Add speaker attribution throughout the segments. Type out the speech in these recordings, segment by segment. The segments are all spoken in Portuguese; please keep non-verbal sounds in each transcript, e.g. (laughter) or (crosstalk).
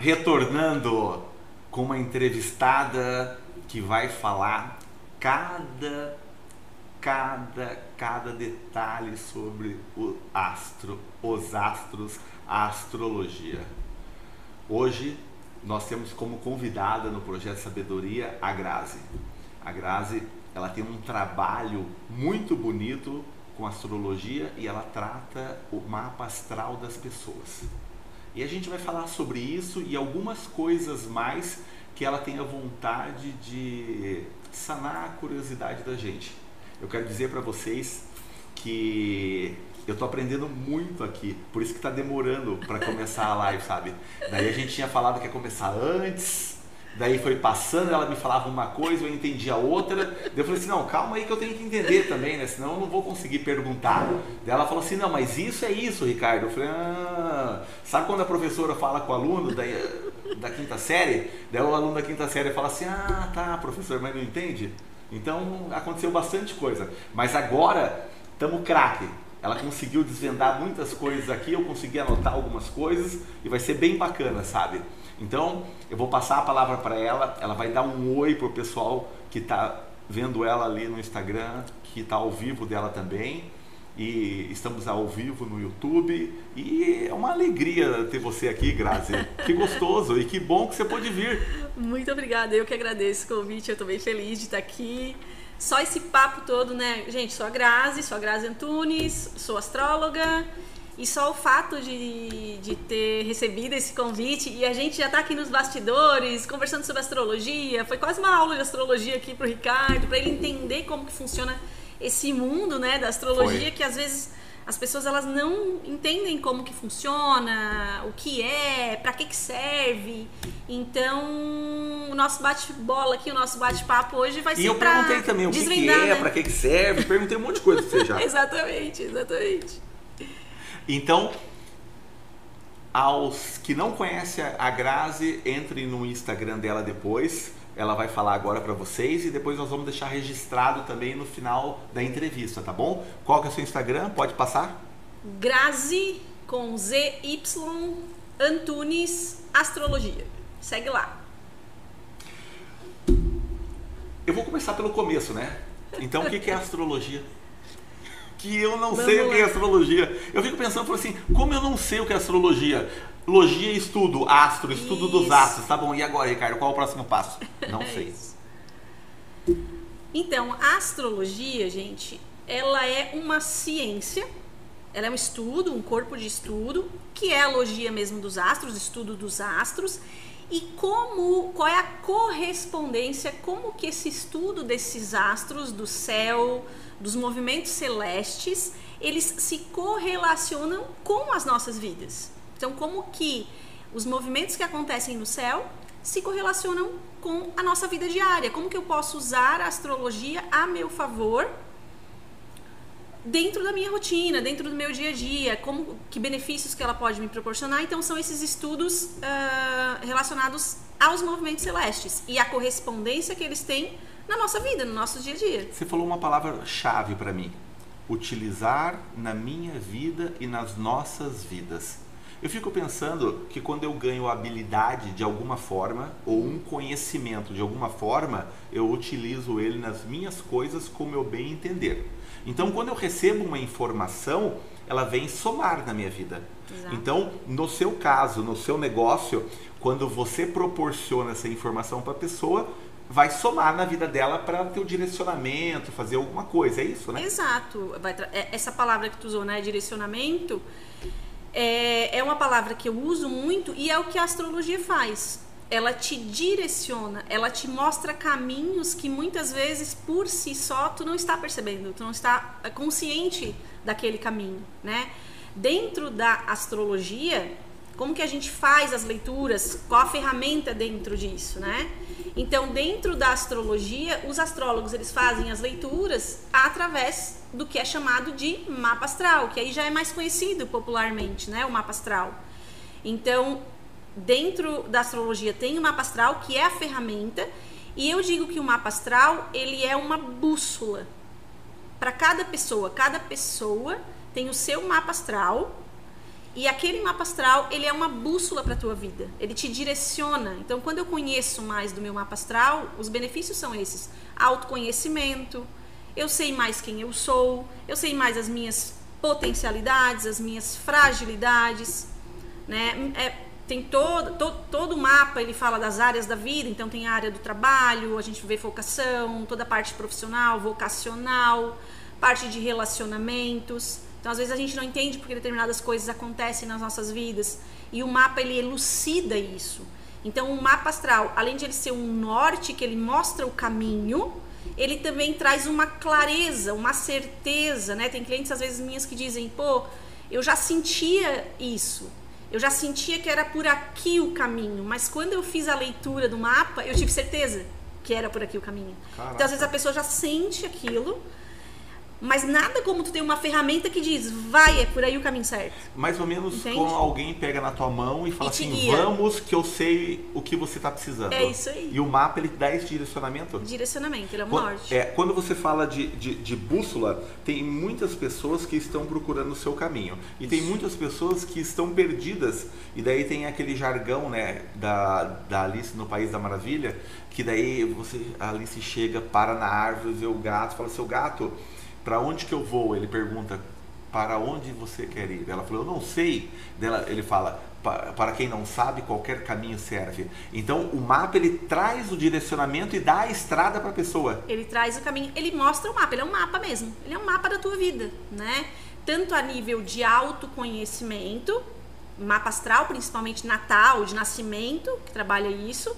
Speaker 1: retornando com uma entrevistada que vai falar cada cada cada detalhe sobre o astro, os astros, a astrologia. Hoje nós temos como convidada no projeto Sabedoria a Grazi. A Grazi, ela tem um trabalho muito bonito com astrologia e ela trata o mapa astral das pessoas. E a gente vai falar sobre isso e algumas coisas mais que ela tenha vontade de sanar a curiosidade da gente. Eu quero dizer para vocês que eu tô aprendendo muito aqui, por isso que tá demorando para começar a live, sabe? Daí a gente tinha falado que ia começar antes, daí foi passando, ela me falava uma coisa, eu entendia outra. Daí eu falei assim: não, calma aí que eu tenho que entender também, né? Senão eu não vou conseguir perguntar. Daí ela falou assim: não, mas isso é isso, Ricardo. Eu falei: ah, sabe quando a professora fala com o aluno da, da quinta série? Daí o aluno da quinta série fala assim: ah, tá, professor, mas não entende? Então aconteceu bastante coisa. Mas agora estamos craque. Ela conseguiu desvendar muitas coisas aqui, eu consegui anotar algumas coisas e vai ser bem bacana, sabe? Então, eu vou passar a palavra para ela, ela vai dar um oi pro pessoal que está vendo ela ali no Instagram, que está ao vivo dela também. E estamos ao vivo no YouTube. E é uma alegria ter você aqui, Grazi. Que gostoso e que bom que você pôde vir.
Speaker 2: Muito obrigada, eu que agradeço o convite, eu estou bem feliz de estar aqui. Só esse papo todo, né? Gente, sou a Grazi, sou a Grazi Antunes, sou astróloga. E só o fato de, de ter recebido esse convite e a gente já está aqui nos bastidores conversando sobre astrologia, foi quase uma aula de astrologia aqui para o Ricardo, para ele entender como que funciona esse mundo né, da astrologia, foi. que às vezes as pessoas elas não entendem como que funciona, o que é, para que que serve. Então, o nosso bate-bola aqui, o nosso bate-papo hoje vai
Speaker 1: e
Speaker 2: ser
Speaker 1: eu perguntei também o que, que é,
Speaker 2: né?
Speaker 1: para que que serve, perguntei um monte de coisa pra você já. (laughs)
Speaker 2: exatamente, exatamente.
Speaker 1: Então, aos que não conhecem a Grazi, entrem no Instagram dela depois ela vai falar agora para vocês e depois nós vamos deixar registrado também no final da entrevista, tá bom? Qual que é o seu Instagram? Pode passar?
Speaker 2: Grazi com ZY Antunes Astrologia. Segue lá.
Speaker 1: Eu vou começar pelo começo, né? Então, o que é astrologia? Que eu não Vamos sei lá. o que é astrologia. Eu fico pensando, assim, como eu não sei o que é astrologia? Logia, estudo, astro, estudo Isso. dos astros. Tá bom, e agora, Ricardo, qual é o próximo passo? Não (laughs) é sei.
Speaker 2: Então, a astrologia, gente, ela é uma ciência, ela é um estudo, um corpo de estudo, que é a logia mesmo dos astros, estudo dos astros, e como, qual é a correspondência, como que esse estudo desses astros, do céu, dos movimentos celestes, eles se correlacionam com as nossas vidas. Então, como que os movimentos que acontecem no céu se correlacionam com a nossa vida diária? Como que eu posso usar a astrologia a meu favor dentro da minha rotina, dentro do meu dia a dia? Como que benefícios que ela pode me proporcionar? Então, são esses estudos uh, relacionados aos movimentos celestes e a correspondência que eles têm na nossa vida, no nosso dia a dia.
Speaker 1: Você falou uma palavra chave para mim: utilizar na minha vida e nas nossas vidas. Eu fico pensando que quando eu ganho habilidade de alguma forma ou um conhecimento de alguma forma, eu utilizo ele nas minhas coisas como eu bem entender. Então, quando eu recebo uma informação, ela vem somar na minha vida. Exato. Então, no seu caso, no seu negócio, quando você proporciona essa informação para a pessoa, vai somar na vida dela para ter o direcionamento, fazer alguma coisa, é isso, né?
Speaker 2: Exato. É, essa palavra que tu usou, né, direcionamento, é, é uma palavra que eu uso muito e é o que a astrologia faz. Ela te direciona, ela te mostra caminhos que muitas vezes por si só tu não está percebendo, tu não está consciente daquele caminho, né? Dentro da astrologia, como que a gente faz as leituras? Qual a ferramenta dentro disso, né? Então, dentro da astrologia, os astrólogos eles fazem as leituras através do que é chamado de mapa astral, que aí já é mais conhecido popularmente, né, o mapa astral. Então, dentro da astrologia tem o mapa astral, que é a ferramenta, e eu digo que o mapa astral, ele é uma bússola para cada pessoa. Cada pessoa tem o seu mapa astral E aquele mapa astral, ele é uma bússola para a tua vida. Ele te direciona. Então, quando eu conheço mais do meu mapa astral, os benefícios são esses: autoconhecimento, eu sei mais quem eu sou, eu sei mais as minhas potencialidades, as minhas fragilidades, né? É, tem todo, todo, todo o mapa, ele fala das áreas da vida, então tem a área do trabalho, a gente vê vocação, toda a parte profissional, vocacional, parte de relacionamentos. Então, às vezes a gente não entende porque determinadas coisas acontecem nas nossas vidas. E o mapa, ele elucida isso. Então, o mapa astral, além de ele ser um norte, que ele mostra o caminho, ele também traz uma clareza, uma certeza, né? Tem clientes, às vezes, minhas que dizem, pô, eu já sentia isso. Eu já sentia que era por aqui o caminho, mas quando eu fiz a leitura do mapa, eu tive certeza que era por aqui o caminho. Caraca. Então, às vezes, a pessoa já sente aquilo, mas nada como tu ter uma ferramenta que diz, vai, é por aí o caminho certo.
Speaker 1: Mais ou menos Entende? como alguém pega na tua mão e fala e assim, guia. vamos que eu sei o que você está precisando.
Speaker 2: É isso aí.
Speaker 1: E o mapa, ele dá esse direcionamento?
Speaker 2: Direcionamento, ele é um
Speaker 1: quando,
Speaker 2: norte.
Speaker 1: É, quando você fala de, de, de, bússola, tem muitas pessoas que estão procurando o seu caminho. E tem muitas pessoas que estão perdidas. E daí tem aquele jargão, né, da, da Alice no País da Maravilha, que daí você, a Alice chega, para na árvore, vê o gato, fala, seu gato para onde que eu vou? Ele pergunta, para onde você quer ir? Ela falou, eu não sei. Ele fala, para quem não sabe, qualquer caminho serve. Então, o mapa ele traz o direcionamento e dá a estrada para a pessoa.
Speaker 2: Ele traz o caminho, ele mostra o mapa, ele é um mapa mesmo. Ele é um mapa da tua vida, né? Tanto a nível de autoconhecimento, mapa astral, principalmente natal, de nascimento, que trabalha isso,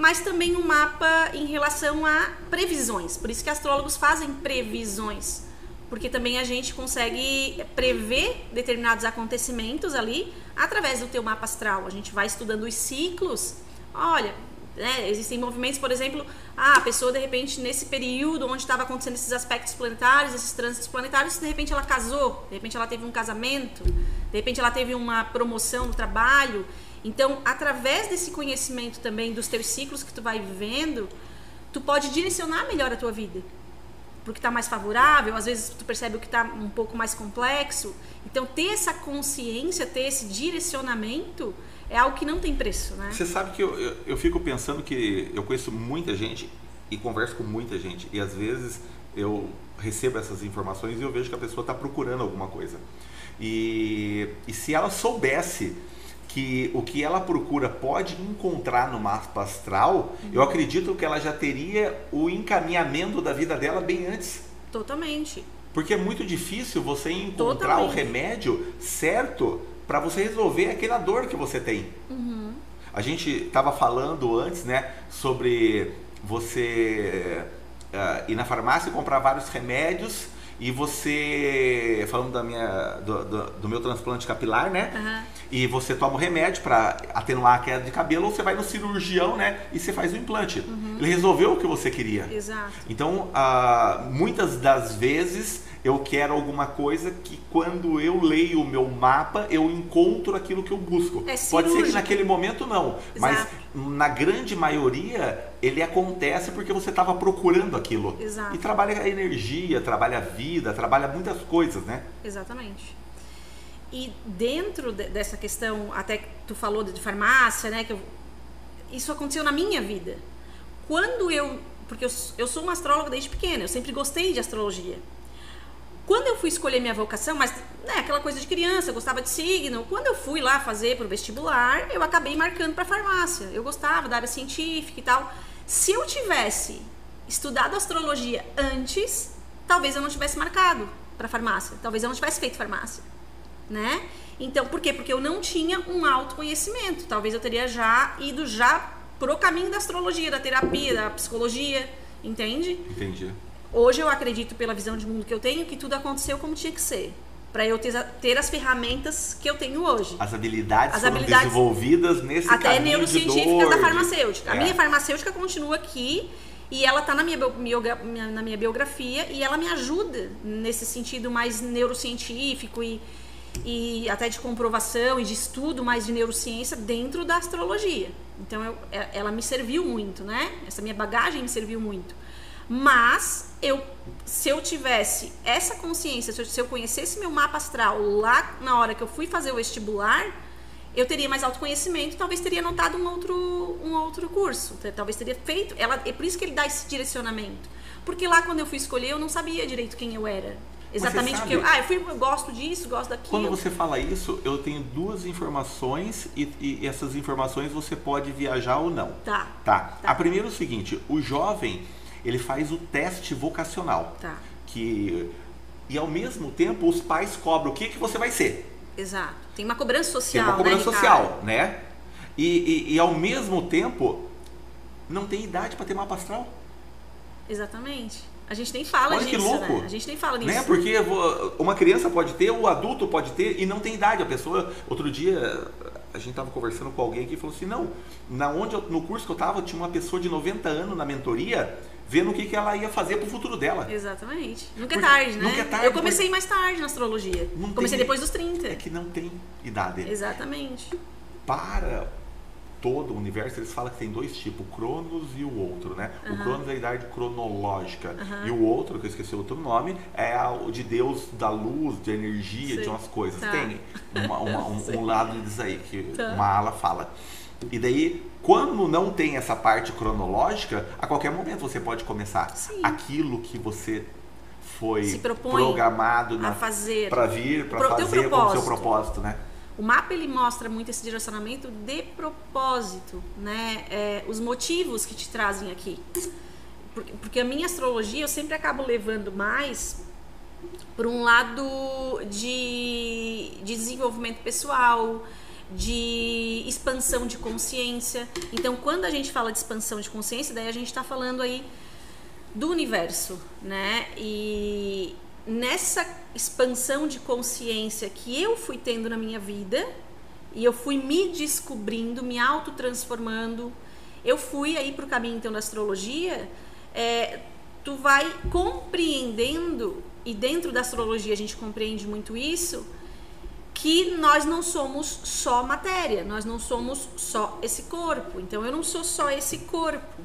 Speaker 2: mas também um mapa em relação a previsões. Por isso que astrólogos fazem previsões, porque também a gente consegue prever determinados acontecimentos ali através do teu mapa astral. A gente vai estudando os ciclos. Olha, né, existem movimentos, por exemplo, ah, a pessoa de repente nesse período onde estava acontecendo esses aspectos planetários, esses trânsitos planetários, de repente ela casou, de repente ela teve um casamento, de repente ela teve uma promoção no trabalho. Então, através desse conhecimento também dos teus ciclos que tu vai vivendo, tu pode direcionar melhor a tua vida. Porque está mais favorável, às vezes tu percebe o que está um pouco mais complexo. Então, ter essa consciência, ter esse direcionamento é algo que não tem preço, né?
Speaker 1: Você sabe que eu, eu, eu fico pensando que eu conheço muita gente e converso com muita gente. E às vezes eu recebo essas informações e eu vejo que a pessoa está procurando alguma coisa. E, e se ela soubesse que o que ela procura pode encontrar no mapa astral, uhum. eu acredito que ela já teria o encaminhamento da vida dela bem antes.
Speaker 2: Totalmente.
Speaker 1: Porque é muito difícil você encontrar Totalmente. o remédio certo para você resolver aquela dor que você tem. Uhum. A gente estava falando antes, né, sobre você uh, ir na farmácia e comprar vários remédios e você, falando da minha, do, do, do meu transplante capilar, né? Uhum. E você toma o remédio para atenuar a queda de cabelo, ou você vai no cirurgião, né? E você faz o implante. Uhum. Ele resolveu o que você queria.
Speaker 2: Exato.
Speaker 1: Então, uh, muitas das vezes eu quero alguma coisa que quando eu leio o meu mapa, eu encontro aquilo que eu busco.
Speaker 2: É
Speaker 1: Pode ser que naquele momento não, Exato. mas na grande maioria ele acontece porque você estava procurando aquilo.
Speaker 2: Exato.
Speaker 1: E trabalha a energia, trabalha a vida, trabalha muitas coisas, né?
Speaker 2: Exatamente. E dentro de, dessa questão, até que tu falou de, farmácia, né? Que eu, isso aconteceu na minha vida. Quando eu. Porque eu, eu sou uma astróloga desde pequena, eu sempre gostei de astrologia. Quando eu fui escolher minha vocação, mas né, aquela coisa de criança, eu gostava de signo. Quando eu fui lá fazer para o vestibular, eu acabei marcando para farmácia. Eu gostava da área científica e tal. Se eu tivesse estudado astrologia antes, talvez eu não tivesse marcado para farmácia. Talvez eu não tivesse feito farmácia, né? Então, por quê? Porque eu não tinha um autoconhecimento. Talvez eu teria já ido já pro caminho da astrologia, da terapia, da psicologia, entende?
Speaker 1: Entendi.
Speaker 2: Hoje eu acredito, pela visão de mundo que eu tenho, que tudo aconteceu como tinha que ser. Para eu ter, ter, as ferramentas que eu tenho hoje.
Speaker 1: As habilidades as habilidades, desenvolvidas nesse
Speaker 2: Até neurocientíficas da farmacêutica. É. A minha farmacêutica continua aqui e ela está na minha, na minha biografia e ela me ajuda nesse sentido mais neurocientífico e, e até de comprovação e de estudo mais de neurociência dentro da astrologia. Então eu, é, ela me serviu muito, né? Essa minha bagagem me serviu muito. Mas eu, se eu tivesse essa consciência, se eu, se eu conhecesse meu mapa astral lá na hora que eu fui fazer o vestibular, eu teria mais autoconhecimento, talvez teria anotado um outro, um outro curso, talvez teria feito. Ela, é por isso que ele dá esse direcionamento. Porque lá quando eu fui escolher, eu não sabia direito quem eu era. Exatamente porque eu, ah, eu, fui, eu gosto disso, gosto daquilo.
Speaker 1: Quando você fala isso, eu tenho duas informações e, e, essas informações você pode viajar ou não.
Speaker 2: Tá.
Speaker 1: Tá. tá. A primeira é o seguinte: o jovem ele faz o teste vocacional.
Speaker 2: Tá.
Speaker 1: Que e ao mesmo tempo os pais cobram o que que você vai ser.
Speaker 2: Exato. Tem uma cobrança social.
Speaker 1: Tem uma cobrança né, social, né? E, e, e ao mesmo tempo não tem idade para ter mapa astral.
Speaker 2: Exatamente. A gente nem fala
Speaker 1: Olha
Speaker 2: disso,
Speaker 1: que louco.
Speaker 2: né? A gente nem fala disso.
Speaker 1: Né? Porque uma criança pode ter, o adulto pode ter e não tem idade. A pessoa, outro dia, a gente estava conversando com alguém que falou assim, não, na onde eu, no curso que eu estava, tinha uma pessoa de 90 anos na mentoria, vendo o que, que ela ia fazer para o futuro dela.
Speaker 2: Exatamente. Nunca é tarde, né?
Speaker 1: Nunca é tarde.
Speaker 2: Eu comecei mais tarde na astrologia. Comecei tem, depois dos 30.
Speaker 1: É que não tem idade.
Speaker 2: Exatamente.
Speaker 1: Para todo o universo, eles falam que tem dois tipos, o Cronos e o outro, né? Uhum. O Cronos é a idade cronológica uhum. e o outro, que eu esqueci o outro nome, é o de Deus da luz, de energia, Sim. de umas coisas. Tá. Tem uma, uma, um, (laughs) um, lado disso aí, que tá. uma ala fala. E daí, quando não tem essa parte cronológica, a qualquer momento você pode começar Sim. aquilo que você foi programado
Speaker 2: a fazer
Speaker 1: para vir, para fazer com o seu propósito, né?
Speaker 2: O mapa ele mostra muito esse direcionamento de propósito, né? É, os motivos que te trazem aqui. Porque, a minha astrologia eu sempre acabo levando mais por um lado de, de desenvolvimento pessoal, de expansão de consciência. Então, quando a gente fala de expansão de consciência, daí a gente está falando aí do universo, né? E, nessa expansão de consciência que eu fui tendo na minha vida e eu fui me descobrindo, me autotransformando, eu fui aí para o caminho então da astrologia, é, tu vai compreendendo e dentro da astrologia a gente compreende muito isso que nós não somos só matéria, nós não somos só esse corpo. Então eu não sou só esse corpo,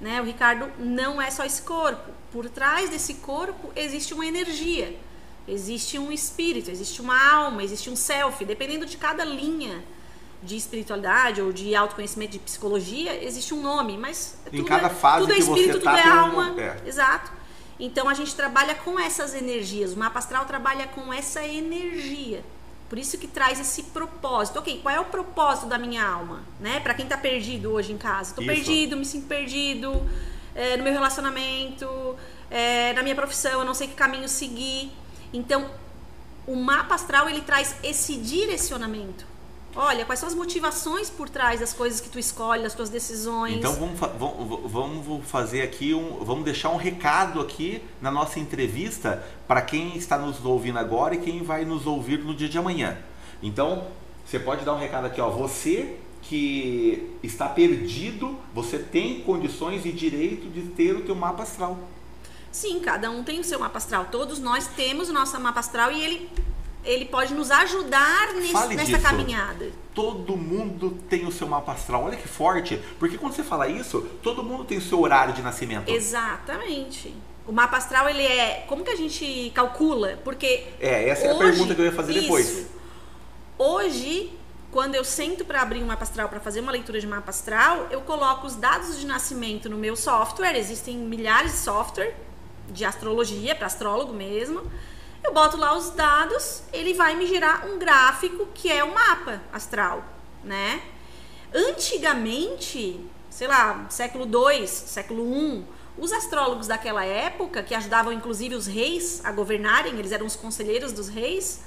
Speaker 2: né? O Ricardo não é só esse corpo por trás desse corpo existe uma energia, existe um espírito, existe uma alma, existe um self, dependendo de cada linha de espiritualidade ou de autoconhecimento de psicologia, existe um nome, mas
Speaker 1: em cada é, fase
Speaker 2: tudo é espírito,
Speaker 1: tá,
Speaker 2: tudo é alma. Um... É. Exato. Então a gente trabalha com essas energias. O mapa astral trabalha com essa energia. Por isso que traz esse propósito. Ok, qual é o propósito da minha alma? Né? Para quem está perdido hoje em casa. Estou perdido, me sinto perdido é, no meu relacionamento, é, na minha profissão, eu não sei que caminho seguir. Então, o mapa astral ele traz esse direcionamento. Olha, quais são as motivações por trás das coisas que tu escolhe, das tuas decisões.
Speaker 1: Então vamos, vamos, vamos fazer aqui um, vamos deixar um recado aqui na nossa entrevista para quem está nos ouvindo agora e quem vai nos ouvir no dia de amanhã. Então você pode dar um recado aqui, ó. Você que está perdido, você tem condições e direito de ter o teu mapa astral.
Speaker 2: Sim, cada um tem o seu mapa astral. Todos nós temos o nosso mapa astral e ele, ele pode nos ajudar nesse, nessa caminhada.
Speaker 1: Todo mundo tem o seu mapa astral. Olha que forte. Porque quando você fala isso, todo mundo tem o seu horário de nascimento.
Speaker 2: Exatamente. O mapa astral, ele é. Como que a gente calcula? Porque.
Speaker 1: É, essa hoje, é a pergunta que eu ia fazer isso, depois.
Speaker 2: Hoje, quando eu sento para abrir um mapa astral para fazer uma leitura de mapa astral, eu coloco os dados de nascimento no meu software. Existem milhares de software de astrologia para astrólogo mesmo. Eu boto lá os dados, ele vai me gerar um gráfico que é o um mapa astral, né? Antigamente, sei lá, século 2, século 1, um, os astrólogos daquela época, que ajudavam inclusive os reis a governarem, eles eram os conselheiros dos reis,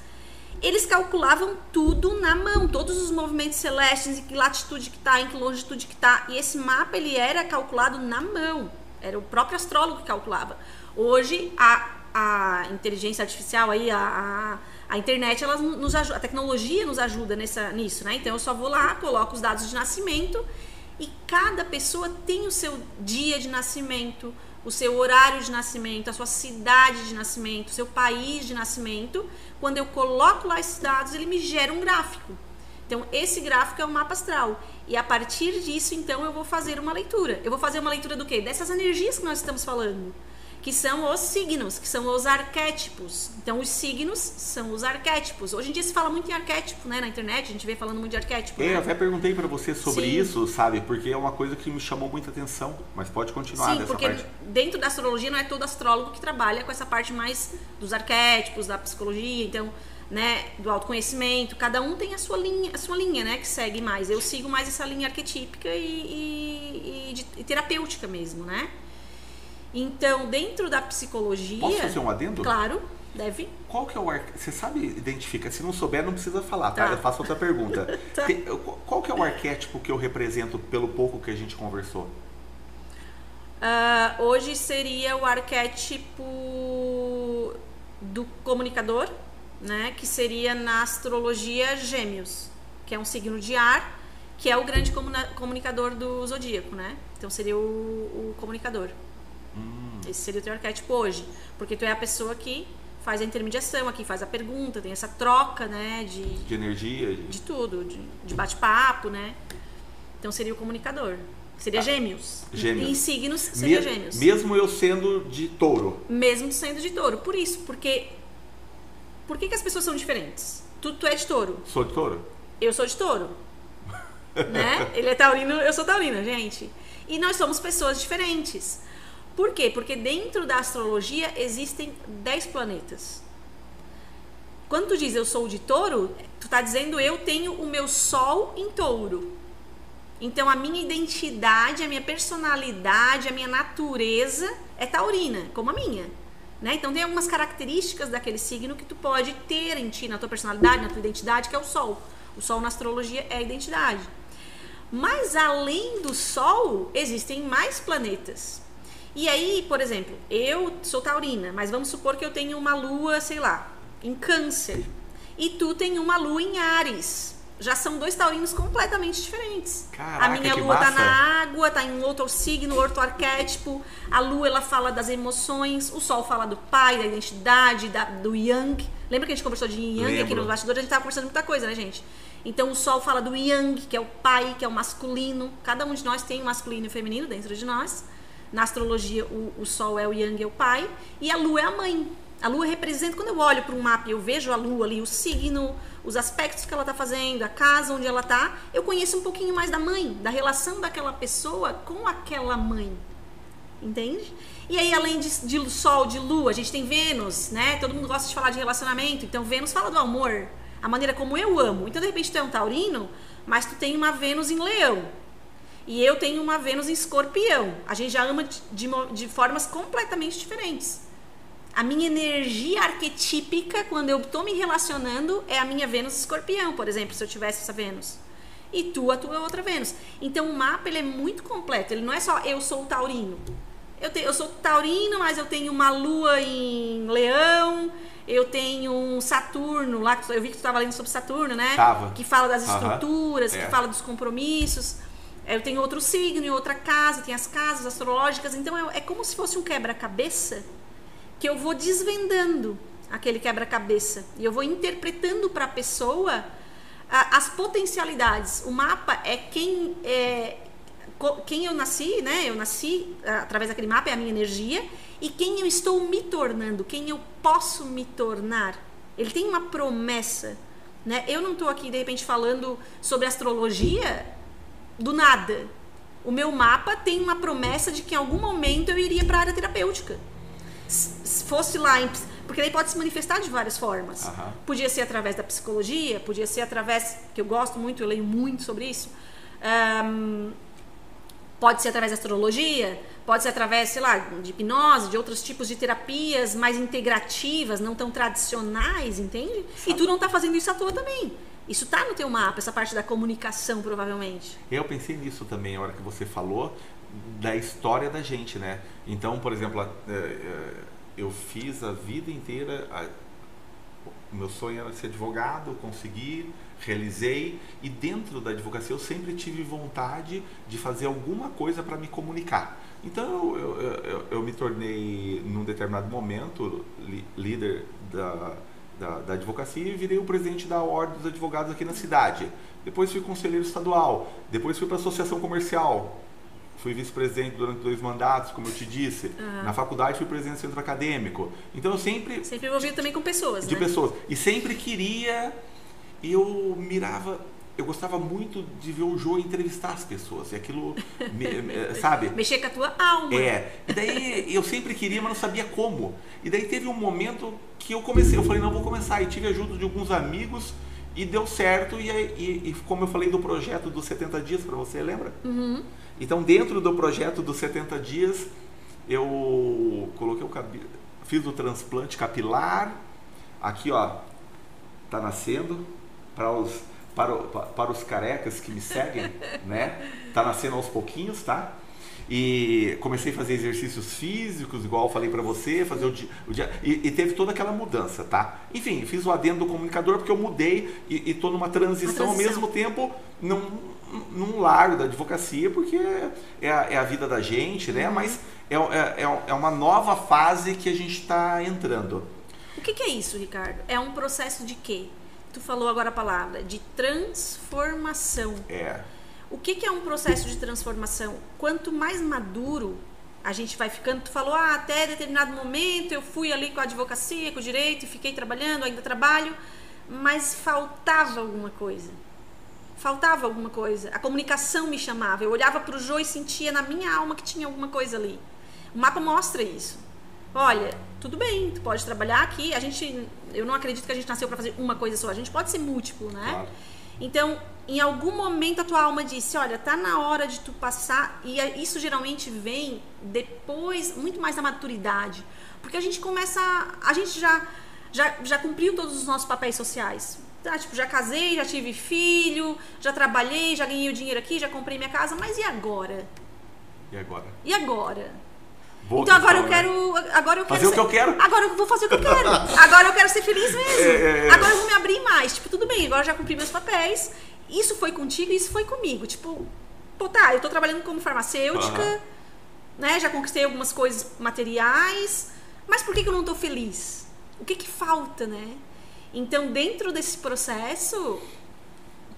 Speaker 2: eles calculavam tudo na mão, todos os movimentos celestes, em que latitude que está, em que longitude que está. E esse mapa ele era calculado na mão. Era o próprio astrólogo que calculava. Hoje a, a inteligência artificial aí, a, a, a internet, ela nos ajuda, a tecnologia nos ajuda nessa, nisso, né? Então eu só vou lá, coloco os dados de nascimento e cada pessoa tem o seu dia de nascimento, o seu horário de nascimento, a sua cidade de nascimento, o seu país de nascimento. Quando eu coloco lá esses dados, ele me gera um gráfico. Então, esse gráfico é o mapa astral. E a partir disso, então, eu vou fazer uma leitura. Eu vou fazer uma leitura do quê? Dessas energias que nós estamos falando. Que são os signos, que são os arquétipos. Então, os signos são os arquétipos. Hoje em dia se fala muito em arquétipo, né? Na internet, a gente vem falando muito de arquétipo.
Speaker 1: É,
Speaker 2: né?
Speaker 1: eu até perguntei para você sobre
Speaker 2: Sim.
Speaker 1: isso, sabe? Porque é uma coisa que me chamou muita atenção. Mas pode continuar
Speaker 2: Sim,
Speaker 1: dessa
Speaker 2: porque
Speaker 1: parte.
Speaker 2: dentro da astrologia não é todo astrólogo que trabalha com essa parte mais dos arquétipos, da psicologia, então, né, do autoconhecimento. Cada um tem a sua linha, a sua linha, né, que segue mais. Eu sigo mais essa linha arquetípica e, e- e de- e terapêutica mesmo, né? Então, dentro da psicologia,
Speaker 1: Posso fazer um adendo?
Speaker 2: claro, deve.
Speaker 1: Qual que é o arquétipo? Você sabe identificar? Se não souber, não precisa falar, tá?
Speaker 2: Tá.
Speaker 1: Eu faço outra pergunta. (laughs)
Speaker 2: Tá.
Speaker 1: Qual que é o arquétipo que eu represento pelo pouco que a gente conversou?
Speaker 2: Ah, hoje seria o arquétipo do comunicador, né? Que seria na astrologia Gêmeos, que é um signo de ar, que é o grande comunicador do zodíaco, né? Então seria o, o comunicador. Esse seria o teu arquétipo hoje, porque tu é a pessoa que faz a intermediação, aqui faz a pergunta, tem essa troca, né? De,
Speaker 1: De energia? de-
Speaker 2: de tudo, de, de bate-papo, né? Então seria o comunicador. Seria gêmeos.
Speaker 1: Ah, Gêmeos.
Speaker 2: Em signos seria
Speaker 1: Me-
Speaker 2: gêmeos.
Speaker 1: Mesmo eu sendo de touro.
Speaker 2: Mesmo sendo de touro. Por isso, porque. Por que, que as pessoas são diferentes? Tu, tu é de touro.
Speaker 1: Sou de touro?
Speaker 2: Eu sou de touro. (laughs) né? Ele é taurino, eu sou taurina, gente. E nós somos pessoas diferentes. Por quê? Porque dentro da astrologia existem 10 planetas. Quando tu diz eu sou de touro, tu tá dizendo eu tenho o meu sol em touro. Então a minha identidade, a minha personalidade, a minha natureza é taurina, como a minha. Né? Então tem algumas características daquele signo que tu pode ter em ti, na tua personalidade, na tua identidade, que é o sol. O sol na astrologia é a identidade. Mas além do sol, existem mais planetas. E aí, por exemplo, eu sou taurina, mas vamos supor que eu tenho uma lua, sei lá, em câncer. E tu tem uma lua em Ares. Já são dois taurinos completamente diferentes.
Speaker 1: Caraca,
Speaker 2: a minha lua tá
Speaker 1: massa.
Speaker 2: na água, tá em outro signo, outro arquétipo. A lua ela fala das emoções, o sol fala do pai, da identidade, da, do yang. Lembra que a gente conversou de yang aqui
Speaker 1: Lembro.
Speaker 2: nos bastidores? A gente tava conversando muita coisa, né, gente? Então o sol fala do yang, que é o pai, que é o masculino. Cada um de nós tem um masculino e um feminino dentro de nós. Na astrologia, o, o sol é o yang, é o pai. E a lua é a mãe. A lua representa, quando eu olho para um mapa e eu vejo a lua ali, o signo, os aspectos que ela está fazendo, a casa onde ela está, eu conheço um pouquinho mais da mãe, da relação daquela pessoa com aquela mãe. Entende? E aí, além de, de Sol, de Lua, a gente tem Vênus, né? Todo mundo gosta de falar de relacionamento. Então, Vênus fala do amor, a maneira como eu amo. Então, de repente, tu é um taurino, mas tu tem uma Vênus em Leão. E eu tenho uma Vênus em Escorpião. A gente já ama de, de, de formas completamente diferentes. A minha energia arquetípica, quando eu tô me relacionando, é a minha Vênus escorpião, por exemplo, se eu tivesse essa Vênus. E tu, a tua outra Vênus. Então o mapa ele é muito completo. Ele não é só eu sou taurino. Eu, te, eu sou taurino, mas eu tenho uma lua em leão, eu tenho um Saturno lá, eu vi que tu estava lendo sobre Saturno, né?
Speaker 1: Tava.
Speaker 2: Que fala das estruturas,
Speaker 1: É.
Speaker 2: que fala dos compromissos. É, Eu tenho outro signo outra casa, tem as casas astrológicas. Então é, é como se fosse um quebra-cabeça que eu vou desvendando aquele quebra-cabeça e eu vou interpretando para a pessoa as potencialidades. O mapa é quem é quem eu nasci, né? Eu nasci através daquele mapa é a minha energia e quem eu estou me tornando, quem eu posso me tornar. Ele tem uma promessa, né? Eu não estou aqui de repente falando sobre astrologia do nada. O meu mapa tem uma promessa de que em algum momento eu iria para a área terapêutica se se fosse lá, em, porque ele pode se manifestar de várias formas.
Speaker 1: Aham.
Speaker 2: Podia ser através da psicologia, podia ser através, que eu gosto muito, eu leio muito sobre isso. Ahn, pode ser através da astrologia, pode ser através, sei lá, de hipnose, de outros tipos de terapias mais integrativas, não tão tradicionais, entende? E tu não tá fazendo isso à toa também. Isso tá no teu mapa, essa parte da comunicação, provavelmente.
Speaker 1: Eu pensei nisso também, a hora que você falou da história da gente, né? Então, por exemplo, é, é, eu fiz a vida inteira. o meu sonho era ser advogado, consegui, realizei, e dentro da advocacia eu sempre tive vontade de fazer alguma coisa para me comunicar. Então eu, eu, eu, me tornei, num determinado momento, líder da, da, da advocacia e virei o presidente da Ordem dos Advogados aqui na cidade. depois fui conselheiro estadual, depois fui para a associação comercial, fui vice-presidente durante dois mandatos, como eu te disse. Uhum. Na faculdade fui presidente do centro acadêmico. Então eu sempre.
Speaker 2: Sempre envolvido também com pessoas,
Speaker 1: De
Speaker 2: né?
Speaker 1: pessoas. E sempre queria. Eu mirava. Eu gostava muito de ver o Jô entrevistar as pessoas. E aquilo, (laughs) me, me, sabe?
Speaker 2: Mexer com a tua alma.
Speaker 1: É. E daí eu sempre queria, mas não sabia como. E daí teve um momento que eu comecei. Eu falei, não, vou começar. E tive ajuda de alguns amigos e deu certo. E, e, e como eu falei do projeto dos 70 dias para você, lembra?
Speaker 2: Uhum.
Speaker 1: Então, dentro do projeto dos 70 dias, eu coloquei o cabelo, fiz o transplante capilar. Aqui, ó, tá nascendo para os para, para os carecas que me seguem, (laughs) né? Tá nascendo aos pouquinhos, tá? E comecei a fazer exercícios físicos, igual eu falei para você, fazer o dia, o dia e, e, teve toda aquela mudança, tá? Enfim, fiz o adendo do comunicador porque eu mudei e, estou numa transição, transição, ao mesmo tempo num, num largo da advocacia, porque é a, é a vida da gente, né? Uhum. Mas é, é, é, é uma nova fase que a gente está entrando.
Speaker 2: O que, que é isso, Ricardo? É um processo de quê? Tu falou agora a palavra de transformação.
Speaker 1: É.
Speaker 2: O que, que é um processo de transformação? Quanto mais maduro a gente vai ficando, tu falou, ah, até determinado momento eu fui ali com a advocacia, com o direito, fiquei trabalhando, ainda trabalho, mas faltava alguma coisa. Faltava alguma coisa. A comunicação me chamava. Eu olhava para o Jô e sentia na minha alma que tinha alguma coisa ali. O mapa mostra isso. Olha, tudo bem, tu pode trabalhar aqui. A gente, eu não acredito que a gente nasceu para fazer uma coisa só. A gente pode ser múltiplo, né? Claro. Então, em algum momento a tua alma disse, olha, tá na hora de tu passar. E isso geralmente vem depois, muito mais da maturidade, porque a gente começa, a gente já já, já cumpriu todos os nossos papéis sociais. Tá, tipo, já casei, já tive filho, já trabalhei, já ganhei o dinheiro aqui, já comprei minha casa, mas e agora?
Speaker 1: E agora?
Speaker 2: E agora? Boa então agora eu né? quero. Agora eu quero.
Speaker 1: Fazer ser, o que eu quero?
Speaker 2: Agora eu vou fazer o que eu (laughs) quero. agora eu quero ser feliz mesmo. É, é, é. Agora eu vou me abrir mais. Tipo, tudo bem, agora eu já cumpri meus papéis. Isso foi contigo, isso foi comigo. Tipo, pô, tá, eu tô trabalhando como farmacêutica, uhum. né? Já conquistei algumas coisas materiais. Mas por que, que eu não tô feliz? O que que falta, né? Então, dentro desse processo,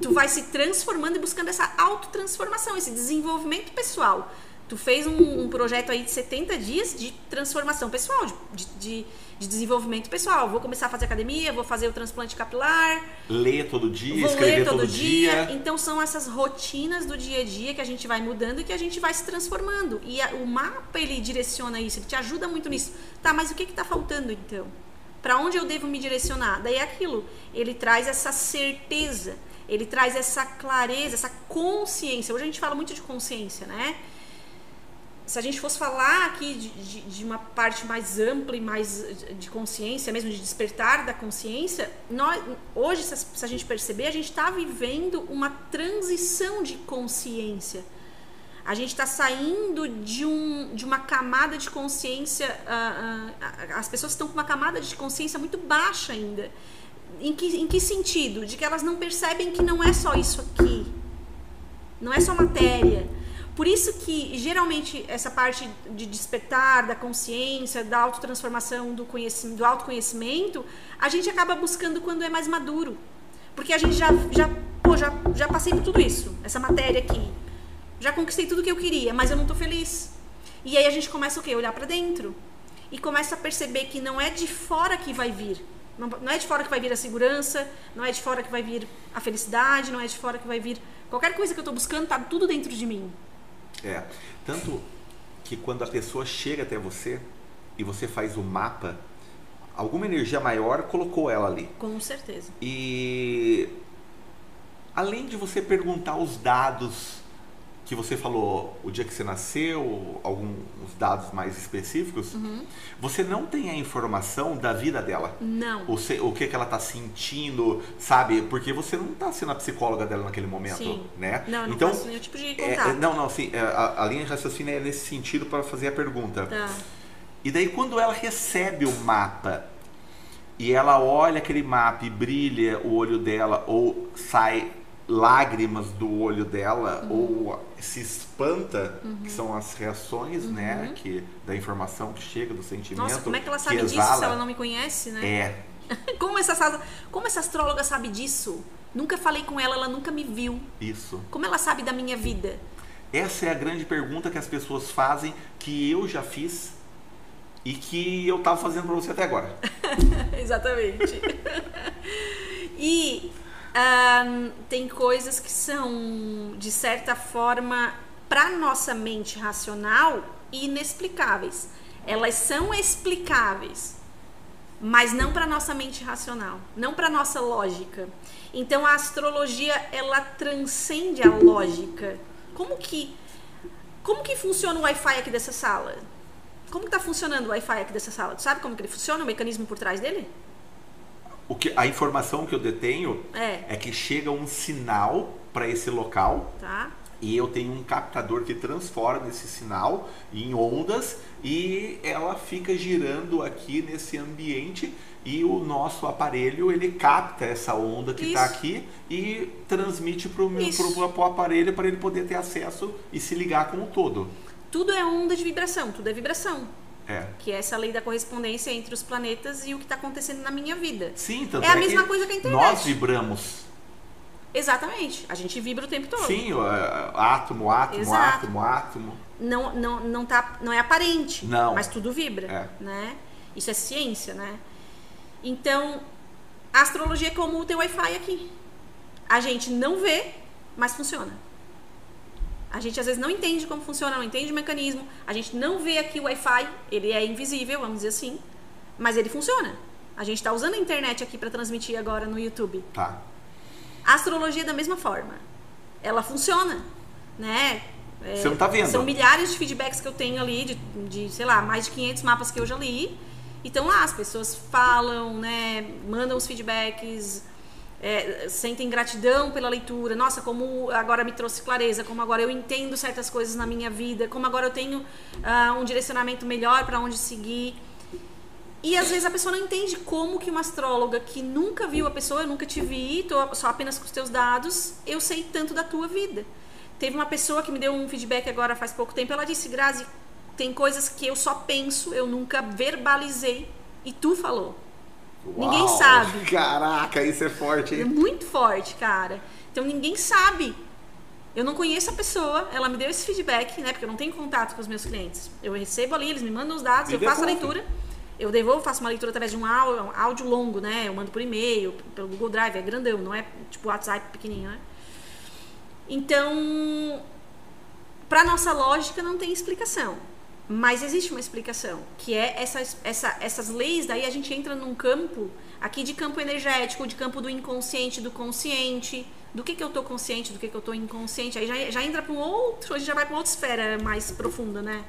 Speaker 2: tu vai se transformando e buscando essa autotransformação, esse desenvolvimento pessoal. Tu fez um, um, projeto aí de 70 dias de transformação pessoal, de, de, de, desenvolvimento pessoal. Vou começar a fazer academia, vou fazer o transplante capilar.
Speaker 1: Ler todo dia, escrever todo, todo dia.
Speaker 2: dia. Então são essas rotinas do dia a dia que a gente vai mudando e que a gente vai se transformando. E a, o mapa ele direciona isso, ele te ajuda muito nisso. Tá, mas o que está faltando então? Para onde eu devo me direcionar? Daí é aquilo. Ele traz essa certeza, ele traz essa clareza, essa consciência. Hoje a gente fala muito de consciência, né? Se a gente fosse falar aqui de, de, de uma parte mais ampla e mais de consciência, mesmo de despertar da consciência, nós, hoje, se a gente perceber, a gente está vivendo uma transição de consciência a gente está saindo de, um, de uma camada de consciência. Uh, uh, as pessoas estão com uma camada de consciência muito baixa ainda. Em que, em que sentido? De que elas não percebem que não é só isso aqui. Não é só matéria. Por isso que, geralmente, essa parte de despertar da consciência, da autotransformação, do, conhecimento, do autoconhecimento, a gente acaba buscando quando é mais maduro. Porque a gente já, já, pô, já, já passei por tudo isso, essa matéria aqui já conquistei tudo que eu queria, mas eu não tô feliz. E aí a gente começa o quê? Olhar para dentro. E começa a perceber que não é de fora que vai vir. Não, não é de fora que vai vir a segurança, não é de fora que vai vir a felicidade, não é de fora que vai vir qualquer coisa que eu tô buscando, tá tudo dentro de mim.
Speaker 1: É, tanto que quando a pessoa chega até você e você faz o mapa, alguma energia maior colocou ela ali.
Speaker 2: Com certeza.
Speaker 1: E além de você perguntar os dados que você falou o dia que você nasceu, alguns dados mais específicos,
Speaker 2: uhum.
Speaker 1: você não tem a informação da vida dela.
Speaker 2: Não.
Speaker 1: O, o que, que ela está sentindo, sabe? Porque você não está sendo a psicóloga dela naquele momento,
Speaker 2: Sim.
Speaker 1: né?
Speaker 2: Não, não então, nenhum tipo de
Speaker 1: contato. É, não, não, sim, é, a, a linha de raciocínio é nesse sentido para fazer a pergunta.
Speaker 2: Tá.
Speaker 1: E daí quando ela recebe o mapa e ela olha aquele mapa e brilha o olho dela ou sai lágrimas do olho dela uhum. ou se espanta,
Speaker 2: uhum.
Speaker 1: que são as reações,
Speaker 2: uhum.
Speaker 1: né, que da informação que chega do sentimento.
Speaker 2: Nossa, como é que ela sabe que disso se ela não me conhece, né?
Speaker 1: É. (laughs)
Speaker 2: Como essa, como essa astróloga sabe disso? Nunca falei com ela, ela nunca me viu.
Speaker 1: Isso.
Speaker 2: Como ela sabe da minha vida?
Speaker 1: Essa é a grande pergunta que as pessoas fazem, que eu já fiz e que eu estava fazendo para você até agora. (laughs)
Speaker 2: Exatamente. (laughs) e um, tem coisas que são, de certa forma, para nossa mente racional, inexplicáveis. Elas são explicáveis, mas não para nossa mente racional, não para nossa lógica. Então a astrologia ela transcende a lógica. Como que como que funciona o Wi-Fi aqui dessa sala? Como está funcionando o Wi-Fi aqui dessa sala? Tu sabe como que ele funciona, o mecanismo por trás dele?
Speaker 1: O que, a informação que eu detenho
Speaker 2: é,
Speaker 1: é que chega um sinal para esse local.
Speaker 2: Tá.
Speaker 1: E eu tenho um captador que transforma esse sinal em ondas e ela fica girando aqui nesse ambiente e o nosso aparelho ele capta essa onda que está aqui e transmite para o aparelho para ele poder ter acesso e se ligar com o todo.
Speaker 2: Tudo é onda de vibração, tudo é vibração.
Speaker 1: É.
Speaker 2: Que é essa lei da correspondência entre os planetas e o que está acontecendo na minha vida.
Speaker 1: Sim, tanto
Speaker 2: é a mesma coisa que a internet.
Speaker 1: Nós vibramos.
Speaker 2: Exatamente. A gente vibra o tempo todo.
Speaker 1: Sim, átomo, átomo,
Speaker 2: Exato.
Speaker 1: átomo, átomo.
Speaker 2: Não, não, não, tá, não é aparente,
Speaker 1: não.
Speaker 2: mas tudo vibra.
Speaker 1: É.
Speaker 2: Né? Isso é ciência, né? Então, a astrologia é como o teu Wi-Fi aqui. A gente não vê, mas funciona. A gente às vezes não entende como funciona, não entende o mecanismo. A gente não vê aqui o Wi-Fi, ele é invisível, vamos dizer assim, mas ele funciona. A gente está usando a internet aqui para transmitir agora no YouTube.
Speaker 1: Tá.
Speaker 2: A astrologia é da mesma forma. Ela funciona, né?
Speaker 1: É, Você não tá vendo.
Speaker 2: São milhares de feedbacks que eu tenho ali, de, de, sei lá, mais de 500 mapas que eu já li. Então lá as pessoas falam, né? Mandam os feedbacks, é, sentem gratidão pela leitura. Nossa, como agora me trouxe clareza, como agora eu entendo certas coisas na minha vida, como agora eu tenho uh, um direcionamento melhor para onde seguir. E às vezes a pessoa não entende como que uma astróloga que nunca viu a pessoa, eu nunca te vi, tô só apenas com os teus dados, eu sei tanto da tua vida. Teve uma pessoa que me deu um feedback agora faz pouco tempo, ela disse, Grazi, tem coisas que eu só penso, eu nunca verbalizei, e tu falou.
Speaker 1: Uau,
Speaker 2: ninguém sabe.
Speaker 1: Caraca, isso é forte, hein?
Speaker 2: É muito forte, cara. Então ninguém sabe. Eu não conheço a pessoa, ela me deu esse feedback, né? Porque eu não tenho contato com os meus clientes. Eu recebo ali, eles me mandam os dados,
Speaker 1: E
Speaker 2: eu faço a
Speaker 1: devolve.
Speaker 2: leitura. Eu devolvo, faço uma leitura através de um áudio, um áudio longo, né? Eu mando por e-mail, pelo Google Drive, é grandão, não é tipo WhatsApp pequenininho, né? Então, para nossa lógica não tem explicação. Mas existe uma explicação, que é essas, essa, essas leis, daí a gente entra num campo, aqui de campo energético, de campo do inconsciente, do consciente, do que, que eu tô consciente, do que, que eu tô inconsciente, aí já, já entra para um outro, a gente já vai para outra esfera mais profunda, né?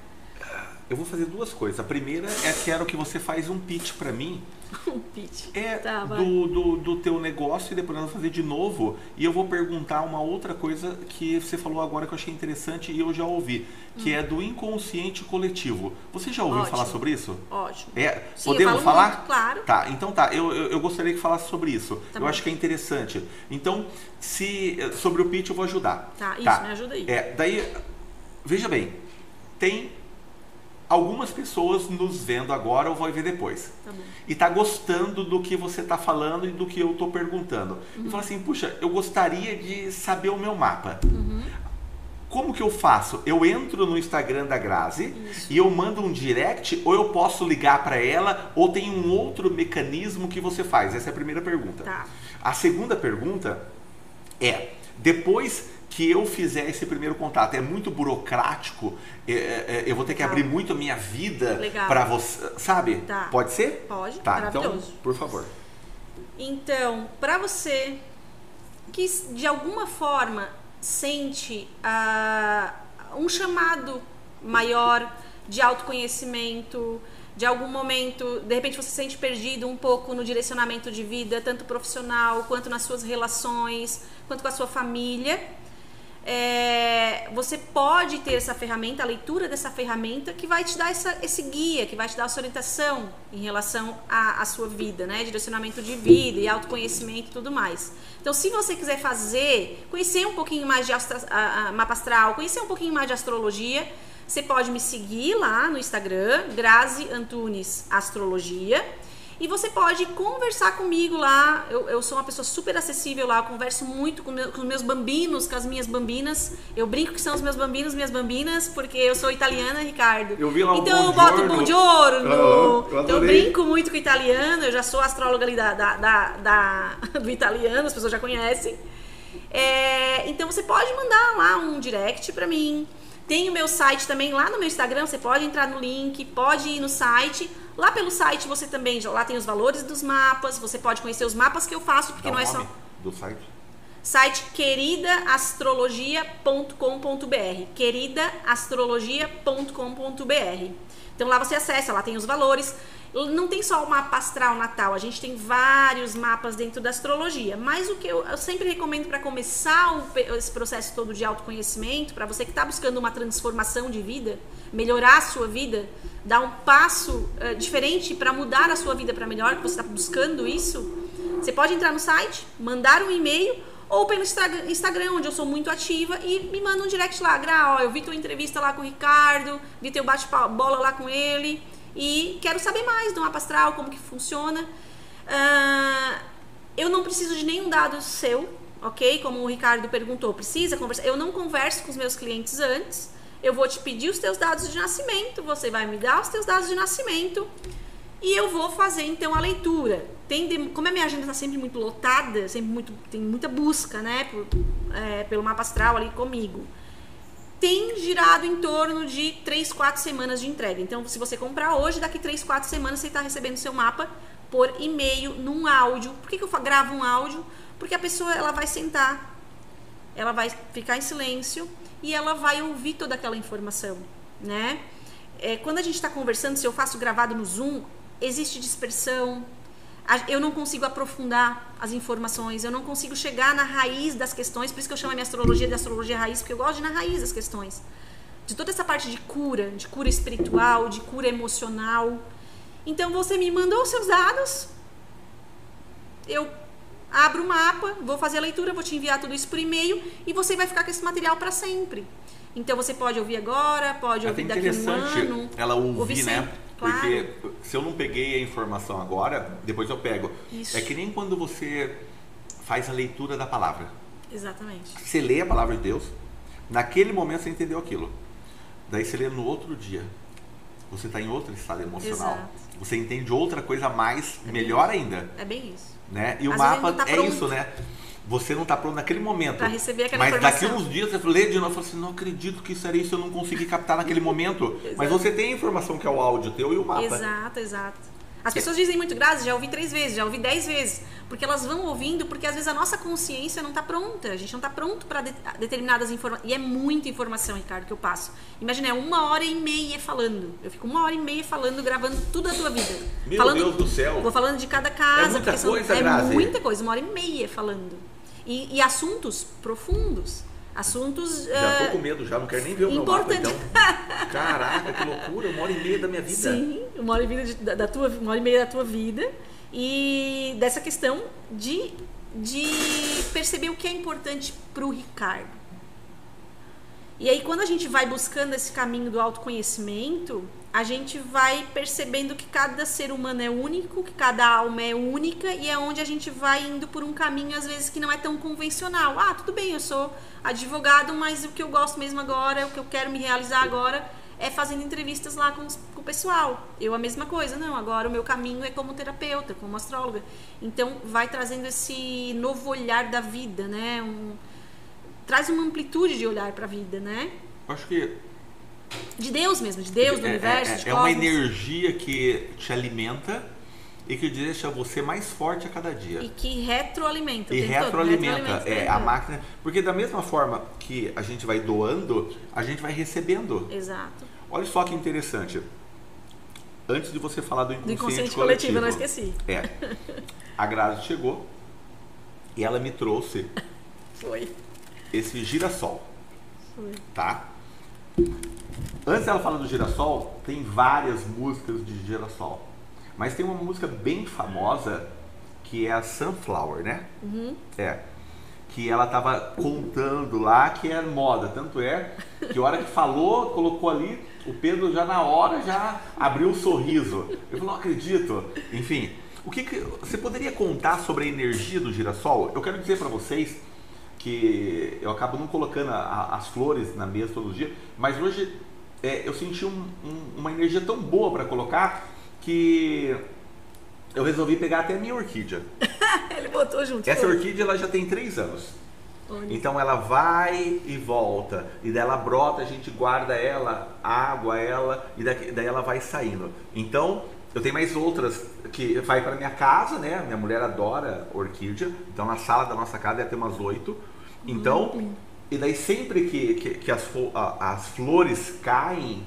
Speaker 1: Eu vou fazer duas coisas. A primeira é quero que você faz um pitch para mim (laughs)
Speaker 2: Um pitch.
Speaker 1: é
Speaker 2: Tá,
Speaker 1: do, do, do teu negócio e depois nós vamos fazer de novo. E eu vou perguntar uma outra coisa que você falou agora que eu achei interessante e eu já ouvi, que é do inconsciente coletivo. Você já ouviu
Speaker 2: Hum. Ótimo.
Speaker 1: falar sobre isso?
Speaker 2: Ótimo.
Speaker 1: É,
Speaker 2: Sim,
Speaker 1: podemos falar?
Speaker 2: muito, claro.
Speaker 1: Tá, então tá. Eu, eu, eu gostaria que falasse sobre isso.
Speaker 2: Tá
Speaker 1: eu
Speaker 2: bom.
Speaker 1: acho que é interessante. Então, se sobre o pitch eu vou ajudar.
Speaker 2: Tá, isso, me ajuda aí.
Speaker 1: É, daí, veja bem, tem algumas pessoas nos vendo agora ou vai ver depois.
Speaker 2: Tá.
Speaker 1: E tá gostando do que você tá falando e do que eu tô perguntando.
Speaker 2: Uhum.
Speaker 1: E fala assim, puxa, eu gostaria de saber o meu mapa.
Speaker 2: Uhum.
Speaker 1: Como que eu faço? Eu entro no Instagram da Grazi e eu mando um direct ou eu posso ligar para ela ou tem um outro mecanismo que você faz? Essa é a primeira pergunta.
Speaker 2: Tá.
Speaker 1: A segunda pergunta é: depois que eu fizer esse primeiro contato, é muito burocrático, é, é, eu vou ter que
Speaker 2: Legal.
Speaker 1: abrir muito a minha vida para você, sabe?
Speaker 2: Tá.
Speaker 1: Pode ser?
Speaker 2: Pode,
Speaker 1: Tá, então, por favor.
Speaker 2: Então, para você que de alguma forma sente ah, um chamado maior de autoconhecimento, de algum momento, de repente você se sente perdido um pouco no direcionamento de vida, tanto profissional quanto nas suas relações, quanto com a sua família. É, você pode ter essa ferramenta, a leitura dessa ferramenta, que vai te dar essa, esse guia, que vai te dar essa orientação em relação à, sua vida, né? Direcionamento de vida e autoconhecimento e tudo mais. Então, se você quiser fazer, conhecer um pouquinho mais de astra, a- a- mapa astral, conhecer um pouquinho mais de astrologia, você pode me seguir lá no Instagram, Grazi Antunes Astrologia. E você pode conversar comigo lá. Eu, eu sou uma pessoa super acessível lá. Eu converso muito com, meu, com os meus bambinos, com as minhas bambinas. Eu brinco que são os meus bambinos, minhas bambinas, porque eu sou italiana, Ricardo.
Speaker 1: Eu vi lá
Speaker 2: Então eu boto bom giorno. Uhum, então eu brinco muito com o italiano. Eu já sou astróloga ali da, da, da, da (laughs) do italiano, as pessoas já conhecem. É, então você pode mandar lá um direct para mim. Tem o meu site também lá no meu Instagram, você pode entrar no link, pode ir no site. Lá pelo site você também, lá tem os valores dos mapas, você pode conhecer os mapas que eu faço, porque
Speaker 1: Dá
Speaker 2: não é só
Speaker 1: do site.
Speaker 2: site queridaastrologia.com.br queridaastrologia.com.br então lá você acessa, lá tem os valores não tem só o mapa astral natal, a gente tem vários mapas dentro da astrologia. Mas o que eu, eu sempre recomendo para começar o, esse processo todo de autoconhecimento, para você que está buscando uma transformação de vida, melhorar a sua vida, dar um passo uh, diferente para mudar a sua vida para melhor, que você está buscando isso, você pode entrar no site, mandar um e-mail ou pelo Instagram, onde eu sou muito ativa, e me manda um direct lá, Gra, ó, eu vi tua entrevista lá com o Ricardo, vi teu bate-bola lá com ele e quero saber mais do mapa astral, como que funciona. Uh, eu não preciso de nenhum dado seu, ok? Como o Ricardo perguntou, precisa conversar? Eu não converso com os meus clientes antes. Eu vou te pedir os teus dados de nascimento, você vai me dar os teus dados de nascimento e eu vou fazer então a leitura. Tem, como a minha agenda está sempre muito lotada, sempre muito, tem muita busca, né, por, é, pelo mapa astral ali comigo tem girado em torno de 3, 4 semanas de entrega. Então, se você comprar hoje, daqui 3, 4 semanas você está recebendo seu mapa por e-mail, num áudio. Por que, que eu gravo um áudio? Porque a pessoa ela vai sentar, ela vai ficar em silêncio e ela vai ouvir toda aquela informação, né? É, quando a gente está conversando, se eu faço gravado no Zoom, existe dispersão, eu não consigo aprofundar as informações, eu não consigo chegar na raiz das questões, por isso que eu chamo a minha astrologia de astrologia raiz, porque eu gosto de ir na raiz das questões. De toda essa parte de cura, de cura espiritual, de cura emocional. Então você me mandou os seus dados, eu abro o mapa, vou fazer a leitura, vou te enviar tudo isso por e-mail e você vai ficar com esse material para sempre. Então você pode ouvir agora, pode
Speaker 1: É
Speaker 2: ouvir daqui a um ano.
Speaker 1: ela ouvir,
Speaker 2: ouvir
Speaker 1: né?
Speaker 2: claro.
Speaker 1: Porque se eu não peguei a informação agora, depois eu pego.
Speaker 2: Isso.
Speaker 1: É que nem quando você faz a leitura da palavra.
Speaker 2: Exatamente.
Speaker 1: Você lê a palavra de Deus, naquele momento você entendeu aquilo. Daí você lê no outro dia. Você está em outro estado emocional.
Speaker 2: Exato.
Speaker 1: Você entende outra coisa mais, melhor ainda.
Speaker 2: É bem isso.
Speaker 1: Né? E o
Speaker 2: Às
Speaker 1: mapa
Speaker 2: tá
Speaker 1: é
Speaker 2: pronto.
Speaker 1: isso, né? Você não está pronto naquele momento.
Speaker 2: Receber aquela
Speaker 1: Mas daqui
Speaker 2: informação.
Speaker 1: uns dias você lê de novo e fala assim, não acredito que isso era isso, eu não consegui captar naquele momento. (laughs) Mas você tem a informação que é o áudio teu e o mapa.
Speaker 2: Exato, exato. As pessoas dizem muito, Grazi, já ouvi três vezes, já ouvi dez vezes. Porque elas vão ouvindo, porque às vezes a nossa consciência não está pronta. A gente não está pronto para determinadas informações. E é muita informação, Ricardo, que eu passo. Imagina, é uma hora e meia falando. Eu fico uma hora e meia falando, gravando tudo da tua vida.
Speaker 1: Meu
Speaker 2: falando,
Speaker 1: Deus do céu.
Speaker 2: Vou falando de cada casa.
Speaker 1: É muita
Speaker 2: porque são-
Speaker 1: coisa,
Speaker 2: É
Speaker 1: Grazi.
Speaker 2: muita coisa, uma hora e meia falando. E, e assuntos profundos. Assuntos.
Speaker 1: Já tô com medo, já não quero nem ver o meu
Speaker 2: Importante.
Speaker 1: mapa, então. (laughs) Caraca, que loucura, uma hora e meia da minha vida.
Speaker 2: Sim, uma hora e, meia de- da, da tua, uma hora e meia da tua vida. E dessa questão de, de perceber o que é importante para o Ricardo. E aí, quando a gente vai buscando esse caminho do autoconhecimento, a gente vai percebendo que cada ser humano é único, que cada alma é única e é onde a gente vai indo por um caminho, às vezes, que não é tão convencional. Ah, tudo bem, eu sou advogado, mas o que eu gosto mesmo agora, o que eu quero me realizar agora é fazendo entrevistas lá com, com o pessoal. Eu a mesma coisa, não, agora o meu caminho é como terapeuta, como astróloga. Então, vai trazendo esse novo olhar da vida, né? Um- traz uma amplitude de olhar para a vida, né?
Speaker 1: Acho que
Speaker 2: De Deus mesmo, de Deus, do
Speaker 1: é,
Speaker 2: universo,
Speaker 1: é,
Speaker 2: de
Speaker 1: é uma
Speaker 2: cosmos.
Speaker 1: energia que te alimenta e que deixa você mais forte a cada dia.
Speaker 2: E que retroalimenta.
Speaker 1: E retroalimenta
Speaker 2: o
Speaker 1: é,
Speaker 2: tempo
Speaker 1: a máquina. Porque da mesma forma que a gente vai doando, a gente vai recebendo.
Speaker 2: Exato.
Speaker 1: Olha só que interessante. Antes de você falar do
Speaker 2: Do
Speaker 1: inconsciente,
Speaker 2: inconsciente
Speaker 1: coletivo,
Speaker 2: coletivo, eu não esqueci.
Speaker 1: É. A Grazi chegou e ela me trouxe (laughs)
Speaker 2: Foi.
Speaker 1: esse girassol,
Speaker 2: Foi.
Speaker 1: tá? Antes dela falar do girassol, tem várias músicas de girassol. Mas tem uma música bem famosa que é a Sunflower, né?
Speaker 2: Uhum.
Speaker 1: É. Que ela tava contando lá que é moda. Tanto é que a hora que falou, colocou ali, o Pedro já na hora já abriu um sorriso. Eu falei, não acredito. Enfim, O que, que você poderia contar sobre a energia do girassol? Eu quero dizer para vocês que eu acabo não colocando a, as flores na mesa todo dia, mas hoje é, eu senti um, um, uma energia tão boa para colocar que eu resolvi pegar até a minha orquídea. (laughs)
Speaker 2: Ele botou junto.
Speaker 1: Essa orquídea ela já tem três anos.
Speaker 2: Olha.
Speaker 1: Então ela vai e volta, e daí ela brota, a gente guarda ela, água ela, e daqui- daí ela vai saindo. Então eu tenho mais outras que vai para minha casa, né? Minha mulher adora orquídea, então na sala da nossa casa deve ter umas oito. Então, e daí sempre que, que, que as, as flores caem,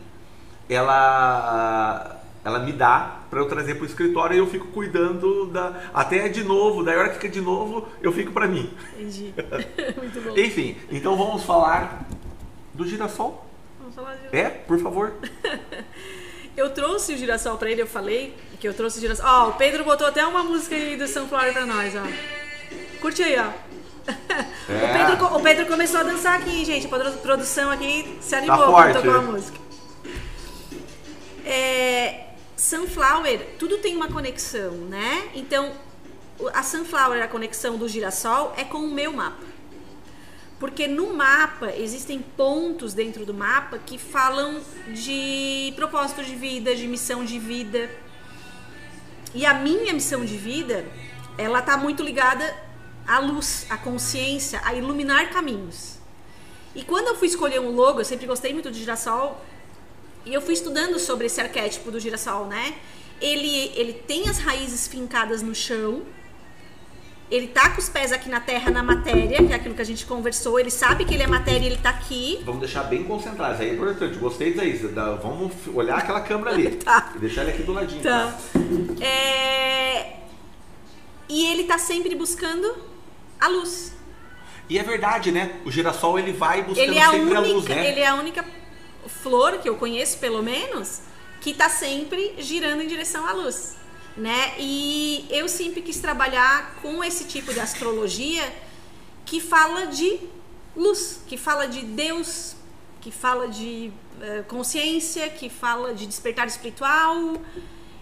Speaker 1: ela ela me dá para eu trazer para o escritório e eu fico cuidando da até de novo, daí a hora que fica de novo, eu fico para mim.
Speaker 2: Entendi. (laughs) Muito bom.
Speaker 1: Enfim, então vamos falar do girassol.
Speaker 2: Vamos falar de...
Speaker 1: É, por favor. (laughs)
Speaker 2: Eu trouxe o girassol pra ele, eu falei que eu trouxe o girassol. Ó, o Pedro botou até uma música aí do Sunflower pra nós, ó. Curte aí, ó.
Speaker 1: É.
Speaker 2: O, Pedro, o Pedro começou a dançar aqui, gente. A produ- produção aqui se animou
Speaker 1: Tá
Speaker 2: quando tocou a música. É, Sunflower, tudo tem uma conexão, né? Então, a Sunflower, a conexão do girassol, é com o meu mapa. Porque no mapa existem pontos dentro do mapa que falam de propósito de vida, de missão de vida. E a minha missão de vida, ela tá muito ligada à luz, à consciência, a iluminar caminhos. E quando eu fui escolher um logo, eu sempre gostei muito de girassol, e eu fui estudando sobre esse arquétipo do girassol, né? Ele, ele tem as raízes fincadas no chão, ele tá com os pés aqui na terra, na matéria, que é aquilo que a gente conversou, ele sabe que ele é matéria, ele tá aqui.
Speaker 1: Vamos deixar bem concentrados. Aí é importante. Gostei. Da- Vamos f- olhar aquela câmera ali. (laughs)
Speaker 2: Tá.
Speaker 1: E deixar ele aqui do ladinho.
Speaker 2: Tá. É... E ele tá sempre buscando a luz.
Speaker 1: E é verdade, né? O girassol ele vai buscando
Speaker 2: Ele é, a
Speaker 1: sempre
Speaker 2: única,
Speaker 1: a luz, né?
Speaker 2: ele é a única flor que eu conheço, pelo menos, que tá sempre girando em direção à luz. Né? E eu sempre quis trabalhar com esse tipo de astrologia que fala de luz, que fala de Deus, que fala de eh, consciência, que fala de despertar espiritual.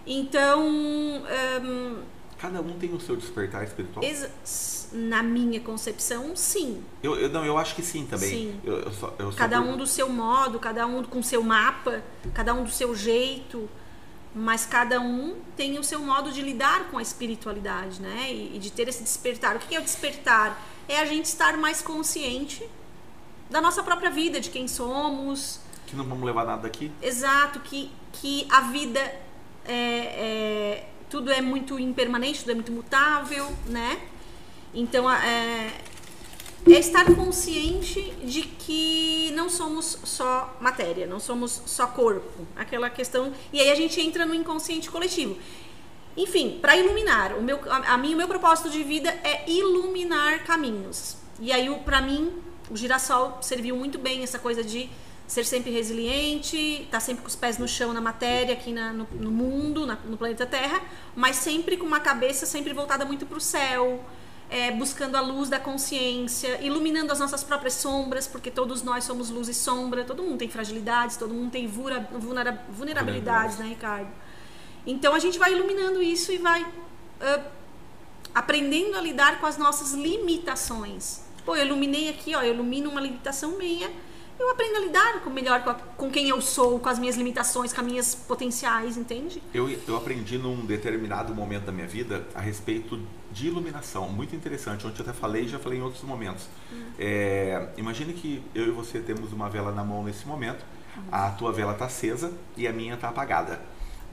Speaker 2: Então, hum,
Speaker 1: Cada um tem o seu despertar espiritual.
Speaker 2: ex- na minha concepção, sim.
Speaker 1: Eu, eu- não, eu acho que sim também.
Speaker 2: Sim.
Speaker 1: Eu, eu só, eu
Speaker 2: Cada um do seu modo, cada um com seu mapa, cada um do seu jeito, mas cada um tem o seu modo de lidar com a espiritualidade, né? E, e de ter esse despertar. O que é o despertar? É a gente estar mais consciente da nossa própria vida, de quem somos,
Speaker 1: Que não vamos levar nada daqui.
Speaker 2: exato, que, que a vida é, é- tudo é muito impermanente, tudo é muito mutável, né? Então é, é estar consciente de que não somos só matéria, não somos só corpo, aquela questão. E aí a gente entra no inconsciente coletivo. Enfim, para iluminar, o meu, a, a mim, o meu propósito de vida é iluminar caminhos. E aí, para mim, o girassol serviu muito bem essa coisa de ser sempre resiliente, estar sempre com os pés no chão, na matéria, aqui na- no, no mundo, na- no planeta Terra, mas sempre com uma cabeça sempre voltada muito para o céu, é, buscando a luz da consciência, iluminando as nossas próprias sombras, porque todos nós somos luz e sombra, todo mundo tem fragilidades, todo mundo tem vulnera- vulnera- vulnerabilidades, né, Ricardo? Então a gente vai iluminando isso e vai ah, aprendendo a lidar com as nossas limitações. Pô, eu iluminei aqui, ó, eu ilumino uma limitação minha, eu aprendo a lidar com melhor com, a- com quem eu sou, com as minhas limitações, com as minhas potenciais, entende?
Speaker 1: Eu, eu aprendi num determinado momento da minha vida a respeito de iluminação. Muito interessante. Ontem eu até falei e já falei em outros momentos. É, imagine que eu e você temos uma vela na mão nesse momento. A tua vela está acesa e a minha está apagada.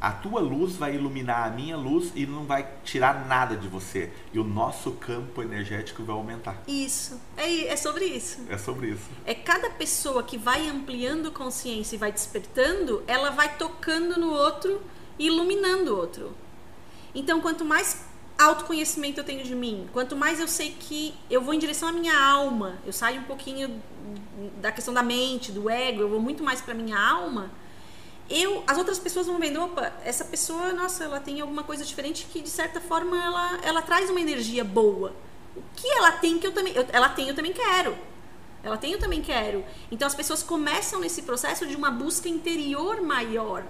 Speaker 1: A tua luz vai iluminar a minha luz e não vai tirar nada de você. E o nosso campo energético vai aumentar.
Speaker 2: Isso, é, é sobre isso.
Speaker 1: É sobre isso.
Speaker 2: É cada pessoa que vai ampliando consciência e vai despertando, ela vai tocando no outro e iluminando o outro. Então, quanto mais autoconhecimento eu tenho de mim, quanto mais eu sei que eu vou em direção à minha alma, eu saio um pouquinho da questão da mente, do ego, eu vou muito mais para minha alma. Eu, as outras pessoas vão vendo, opa, essa pessoa, nossa, ela tem alguma coisa diferente que de certa forma ela, ela traz uma energia boa. O que ela tem que eu também, eu- ela tem, eu também quero. Ela tem, eu também quero. Então as pessoas começam nesse processo de uma busca interior maior.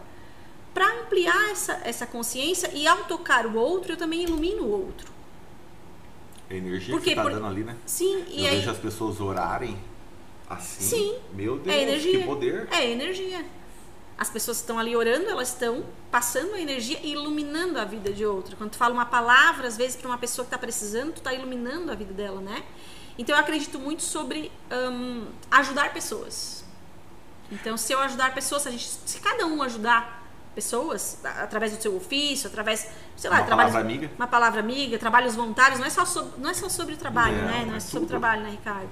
Speaker 2: Para ampliar essa, essa consciência e ao tocar o outro, eu também ilumino o outro.
Speaker 1: A energia
Speaker 2: Por
Speaker 1: que
Speaker 2: quê?
Speaker 1: você tá
Speaker 2: Por-
Speaker 1: dando ali, né?
Speaker 2: Sim, e
Speaker 1: Eu
Speaker 2: aí.
Speaker 1: vejo as pessoas orarem assim.
Speaker 2: Sim,
Speaker 1: Meu Deus,
Speaker 2: é energia.
Speaker 1: que poder.
Speaker 2: É energia. As pessoas que estão ali orando, elas estão passando a energia e iluminando a vida de outra. Quando tu fala uma palavra, às vezes, para uma pessoa que está precisando, tu está iluminando a vida dela, né? Então, eu acredito muito sobre hum, ajudar pessoas. Então, se eu ajudar pessoas, se, a gente, se cada um ajudar pessoas, através do seu ofício, através, sei lá,
Speaker 1: Uma palavra amiga.
Speaker 2: uma palavra amiga, trabalhos voluntários, não é só sobre, não é só sobre o trabalho,
Speaker 1: É,
Speaker 2: né? Não é
Speaker 1: é
Speaker 2: sobre o trabalho, né, Ricardo?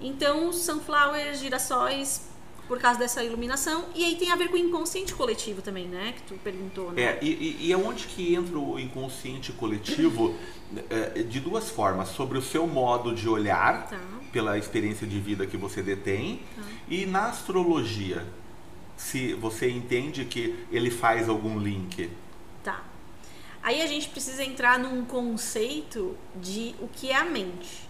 Speaker 2: Então, sunflowers, girassóis, por causa dessa iluminação. E aí tem a ver com o inconsciente coletivo também, né? Que tu perguntou, né?
Speaker 1: É, e, e, é onde que entra o inconsciente coletivo é, de duas formas, sobre o seu modo de olhar,
Speaker 2: Tá.
Speaker 1: pela experiência de vida que você detém, e na astrologia, se você entende que ele faz algum link.
Speaker 2: Tá. Aí a gente precisa entrar num conceito de o que é a mente.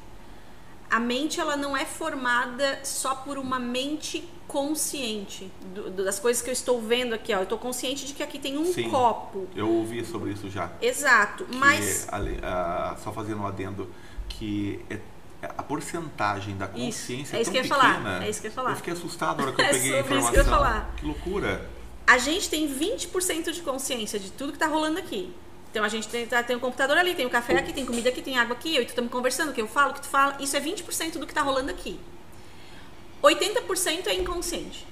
Speaker 2: A mente ela não é formada só por uma mente consciente do- das coisas que eu estou vendo aqui. Ó. Eu estou consciente de que aqui tem um
Speaker 1: Sim.
Speaker 2: copo.
Speaker 1: Eu ouvi sobre isso já.
Speaker 2: Exato.
Speaker 1: que,
Speaker 2: Mas
Speaker 1: ali, ah, só fazendo um adendo, que é- a porcentagem da consciência
Speaker 2: é isso
Speaker 1: é tão
Speaker 2: que eu
Speaker 1: pequena.
Speaker 2: falar, é isso que eu ia falar.
Speaker 1: Eu fiquei assustado na hora (laughs) que eu
Speaker 2: É
Speaker 1: peguei a
Speaker 2: sobre isso
Speaker 1: informação.
Speaker 2: que eu ia falar.
Speaker 1: Que loucura.
Speaker 2: a gente tem 20% de consciência de tudo que tá rolando aqui. Então a gente tem, tá- tem o computador ali, tem o café aqui, tem comida aqui, tem água aqui, eu e tu estamos conversando, o que eu falo, o que tu fala. Isso é 20% do que tá rolando aqui. 80% é inconsciente.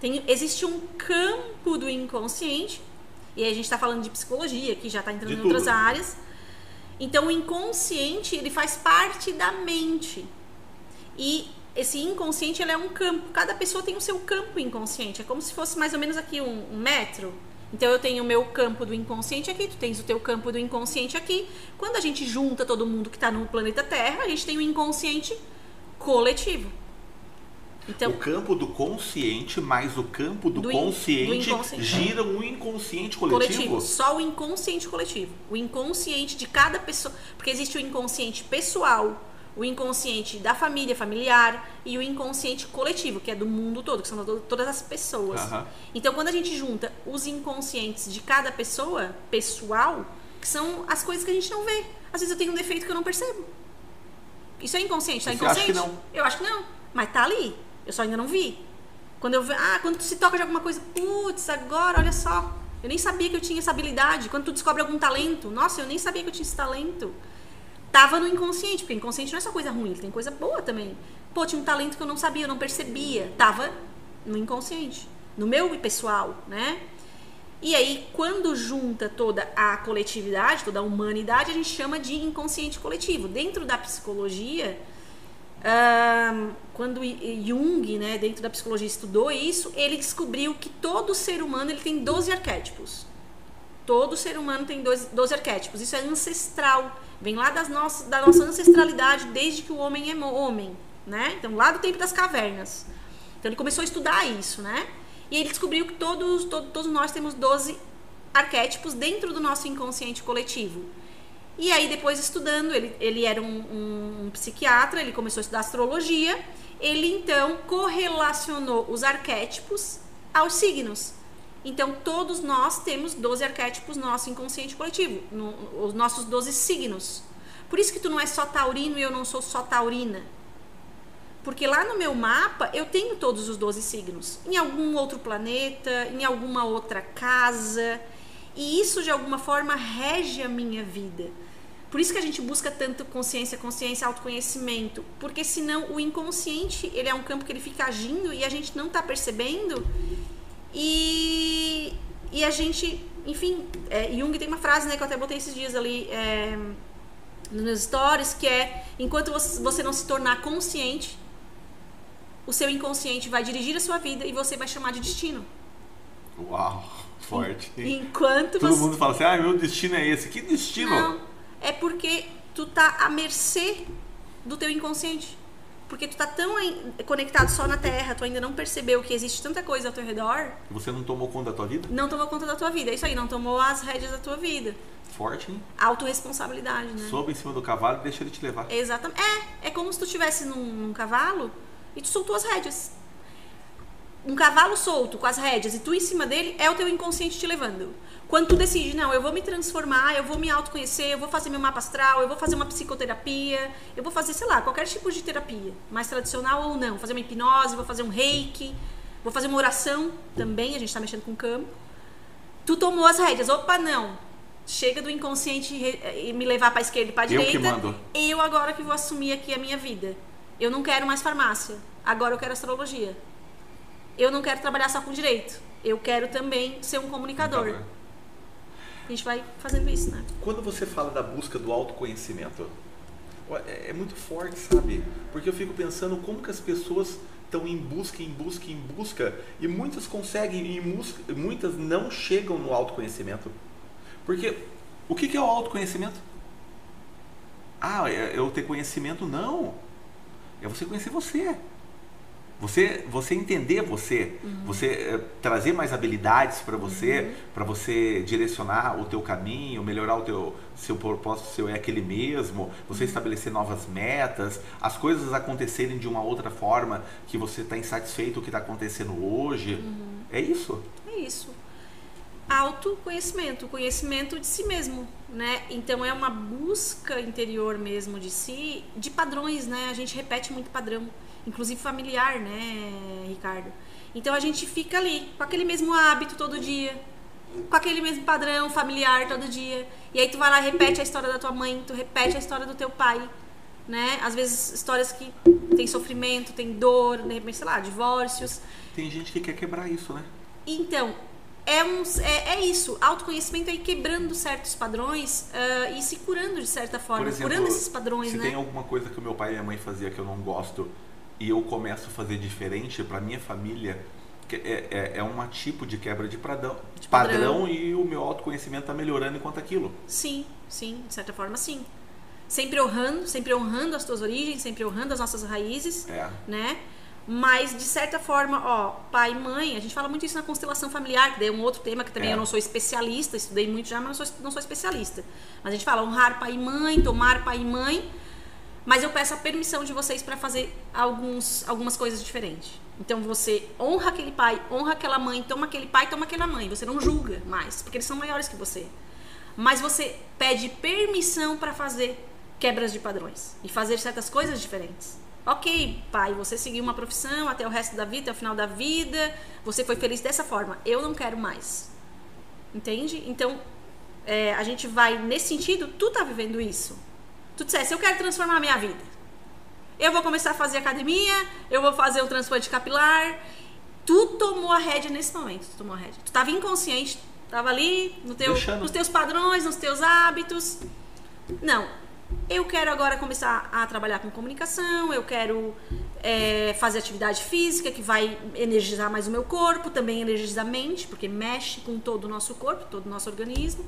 Speaker 2: Tem, existe um campo do inconsciente, e aí a gente está falando de psicologia, que já está entrando
Speaker 1: De
Speaker 2: em outras
Speaker 1: tudo.
Speaker 2: áreas. Então o inconsciente, ele faz parte da mente. E esse inconsciente ele é um campo. Cada pessoa tem o seu campo inconsciente. É como se fosse mais ou menos aqui um, um metro. Então eu tenho o meu campo do inconsciente aqui, tu tens o teu campo do inconsciente aqui. Quando a gente junta todo mundo que está no planeta Terra, a gente tem o inconsciente coletivo. Então,
Speaker 1: o campo do consciente mais o campo do,
Speaker 2: Do
Speaker 1: consciente,
Speaker 2: do
Speaker 1: um inconsciente coletivo.
Speaker 2: coletivo, só o inconsciente coletivo. O inconsciente de cada pessoa, porque existe o inconsciente pessoal, o inconsciente da família, familiar e o inconsciente coletivo, que é do mundo todo, que são to- todas as pessoas.
Speaker 1: Aham.
Speaker 2: Então, quando a gente junta os inconscientes de cada pessoa, pessoal, que são as coisas que a gente não vê. Às vezes eu tenho um defeito que eu não percebo. Isso é inconsciente, tá
Speaker 1: Você
Speaker 2: inconsciente? Eu acho que não, mas tá ali. Eu só ainda não vi. Quando eu ah, quando tu se toca de alguma coisa, putz, agora, olha só. Eu nem sabia que eu tinha essa habilidade. Quando tu descobre algum talento, nossa, eu nem sabia que eu tinha esse talento. Tava no inconsciente, porque inconsciente não é só coisa ruim, tem coisa boa também. Pô, tinha um talento que eu não sabia, eu não percebia. Tava no inconsciente, no meu pessoal, né? E aí, quando junta toda a coletividade, toda a humanidade, a gente chama de inconsciente coletivo. Dentro da psicologia, quando Jung, né, dentro da psicologia, estudou isso, ele descobriu que todo ser humano ele tem 12 arquétipos. Todo ser humano tem 12, 12 arquétipos. Isso é ancestral. Vem lá das nossas, da nossa ancestralidade, desde que o homem é homem. Né? Então, lá do tempo das cavernas. Então, ele começou a estudar isso, né? E ele descobriu que todos, todo- todos nós temos 12 arquétipos dentro do nosso inconsciente coletivo. E aí, depois estudando, ele, ele era um, um psiquiatra, ele começou a estudar astrologia. Ele então correlacionou os arquétipos aos signos. Então, todos nós temos 12 arquétipos no nosso inconsciente coletivo, no- os nossos 12 signos. Por isso que tu não é só taurino e eu não sou só taurina. Porque lá no meu mapa eu tenho todos os 12 signos. Em algum outro planeta, em alguma outra casa. E isso de alguma forma rege a minha vida. Por isso que a gente busca tanto consciência, consciência, autoconhecimento. Porque senão o inconsciente, ele é um campo que ele fica agindo e a gente não tá percebendo. E, e a gente, enfim, é, Jung tem uma frase né, que eu até botei esses dias ali é, nos meus stories, que é enquanto você, você não se tornar consciente, o seu inconsciente vai dirigir a sua vida e você vai chamar de destino.
Speaker 1: Uau, forte.
Speaker 2: Enquanto
Speaker 1: Todo
Speaker 2: você.
Speaker 1: mundo fala assim, ah, meu destino é esse. Que destino?
Speaker 2: Não, é porque tu tá à mercê do teu inconsciente. Porque tu tá tão conectado só na Terra, tu ainda não percebeu que existe tanta coisa ao teu redor,
Speaker 1: Você não tomou conta da tua vida?
Speaker 2: não tomou conta da tua vida. É isso aí, não tomou as rédeas da tua vida.
Speaker 1: Forte, hein?
Speaker 2: Autoresponsabilidade, né?
Speaker 1: Sobe em cima do cavalo e deixa ele te levar.
Speaker 2: Exatamente. É, é como se tu estivesse num, num cavalo e tu soltou as rédeas. Um cavalo solto com as rédeas e tu em cima dele, é o teu inconsciente te levando. Quando tu decide, não, eu vou me transformar, eu vou me autoconhecer, eu vou fazer meu mapa astral, eu vou fazer uma psicoterapia, eu vou fazer, sei lá, qualquer tipo de terapia, mais tradicional ou não, fazer uma hipnose, vou fazer um reiki, vou fazer uma oração também, a gente está mexendo com o campo. Tu tomou as rédeas, opa, não. Chega do inconsciente e me levar para esquerda e para direita.
Speaker 1: Eu que mando.
Speaker 2: Eu agora que vou assumir aqui a minha vida. Eu não quero mais farmácia. Agora eu quero astrologia. Eu não quero trabalhar só com direito. Eu quero também ser um comunicador. A gente vai fazendo isso, né?
Speaker 1: Quando você fala da busca do autoconhecimento, é, é muito forte, sabe? Porque eu fico pensando como que as pessoas estão em busca, em busca, em busca, e muitas conseguem, e muitas não chegam no autoconhecimento. Porque o que é o autoconhecimento? Ah, é eu ter conhecimento? Não. É você conhecer você. Você, você entender você, uhum. você é, trazer mais habilidades para você, uhum. para você direcionar o teu caminho, melhorar o teu seu propósito, seu é aquele mesmo, você uhum. estabelecer novas metas, as coisas acontecerem de uma outra forma que você está insatisfeito com o que está acontecendo hoje. Uhum. É isso?
Speaker 2: É isso. Autoconhecimento, conhecimento de si mesmo, né? Então é uma busca interior mesmo de si, de padrões, né? A gente repete muito padrão inclusive familiar, né, Ricardo? Então a gente fica ali, com aquele mesmo hábito todo dia, com aquele mesmo padrão familiar todo dia. E aí tu vai lá, repete a história da tua mãe, tu repete a história do teu pai, né? Às vezes histórias que tem sofrimento, tem dor, de repente, sei lá, divórcios.
Speaker 1: Tem gente que quer quebrar isso, né?
Speaker 2: Então, é, um, é, é isso, autoconhecimento é ir quebrando certos padrões uh, e se curando de certa forma,
Speaker 1: exemplo,
Speaker 2: curando esses padrões,
Speaker 1: se
Speaker 2: né?
Speaker 1: tem alguma coisa que o meu pai e minha mãe fazia que eu não gosto, e eu começo a fazer diferente para minha família, é, é, é um tipo de quebra de padrão, de padrão. padrão e o meu autoconhecimento está melhorando enquanto aquilo.
Speaker 2: Sim, sim, de certa forma sim. Sempre honrando, sempre honrando as tuas origens, sempre honrando as nossas raízes,
Speaker 1: é.
Speaker 2: né? Mas, de certa forma, ó, pai e mãe, a gente fala muito isso na constelação familiar, que é um outro tema que também é. eu não sou especialista, estudei muito já, mas não sou, não sou especialista. Mas a gente fala honrar pai e mãe, tomar pai e mãe, mas eu peço a permissão de vocês para fazer alguns, algumas coisas diferentes. Então você honra aquele pai, honra aquela mãe, toma aquele pai, toma aquela mãe. Você não julga mais, porque eles são maiores que você. Mas você pede permissão para fazer quebras de padrões e fazer certas coisas diferentes. Ok, pai, você seguiu uma profissão até o resto da vida, até o final da vida, você foi feliz dessa forma. Eu não quero mais. Entende? Então, é, a gente vai nesse sentido, tu tá vivendo isso tu dissesse, eu quero transformar a minha vida. Eu vou começar a fazer academia, eu vou fazer o transplante capilar. Tu tomou a rédea nesse momento, tu tomou a rédea. Tu estava inconsciente, estava ali no teu, nos teus padrões, nos teus hábitos. Não, eu quero agora começar a trabalhar com comunicação, eu quero é, fazer atividade física que vai energizar mais o meu corpo, também energizar a mente, porque mexe com todo o nosso corpo, todo o nosso organismo.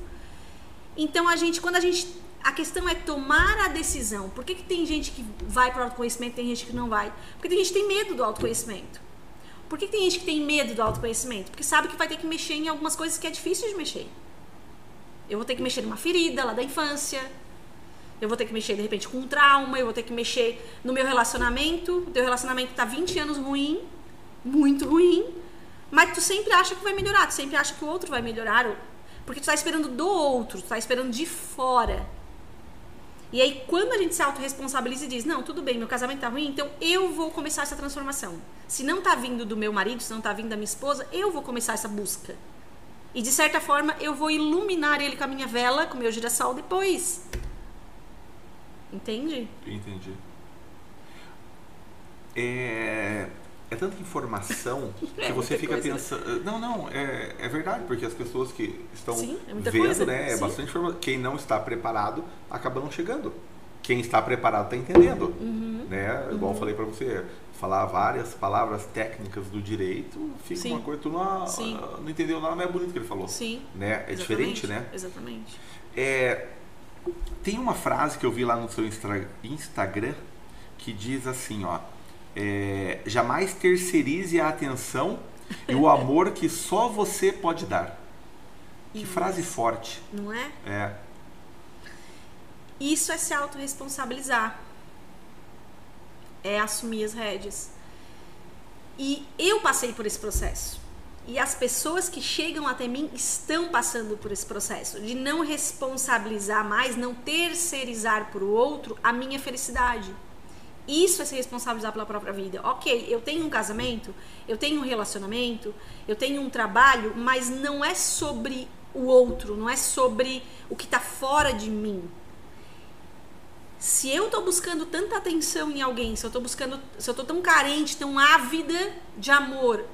Speaker 2: Então a gente, quando a gente a questão é tomar a decisão. Por que, que tem gente que vai para o autoconhecimento e tem gente que não vai? Porque tem gente que tem medo do autoconhecimento. Por que, que tem gente que tem medo do autoconhecimento? Porque sabe que vai ter que mexer em algumas coisas que é difícil de mexer. Eu vou ter que mexer numa ferida lá da infância. Eu vou ter que mexer, de repente, com um trauma. Eu vou ter que mexer no meu relacionamento. O teu relacionamento está 20 anos ruim. Muito ruim. Mas tu sempre acha que vai melhorar. Tu sempre acha que o outro vai melhorar. Porque tu está esperando do outro. Tu está esperando de fora. E aí, quando a gente se autorresponsabiliza e diz, não, tudo bem, meu casamento tá ruim, então eu vou começar essa transformação. Se não tá vindo do meu marido, se não tá vindo da minha esposa, eu vou começar essa busca. E de certa forma, eu vou iluminar ele com a minha vela, com o meu girassol depois. Entende?
Speaker 1: Entendi. É é tanta informação (laughs) é que você fica coisa, pensando. Né? Não, não, é, é verdade, porque as pessoas que estão Sim, é vendo, coisa. né? É Sim. bastante informação. Quem não está preparado acaba não chegando. Quem está preparado está entendendo. Uhum, né? Uhum. Igual eu falei para você, falar várias palavras técnicas do direito, fica Sim. uma coisa, tu não, não entendeu nada, mas é bonito que ele falou.
Speaker 2: Sim.
Speaker 1: Né? É Exatamente. diferente, né?
Speaker 2: Exatamente.
Speaker 1: É, tem uma frase que eu vi lá no seu Instagram que diz assim, ó é, jamais terceirize a atenção e o amor que só você pode dar. (laughs) Que Isso. frase forte.
Speaker 2: Não é?
Speaker 1: É.
Speaker 2: Isso é se autorresponsabilizar. É assumir as rédeas. E eu passei por esse processo. E as pessoas que chegam até mim estão passando por esse processo de não responsabilizar mais, não terceirizar para o outro a minha felicidade. Isso é se responsabilizar pela própria vida. Ok, eu tenho um casamento, eu tenho um relacionamento, eu tenho um trabalho, mas não é sobre o outro, não é sobre o que está fora de mim. Se eu estou buscando tanta atenção em alguém, se eu estou buscando, se eu estou tão carente, tão ávida de amor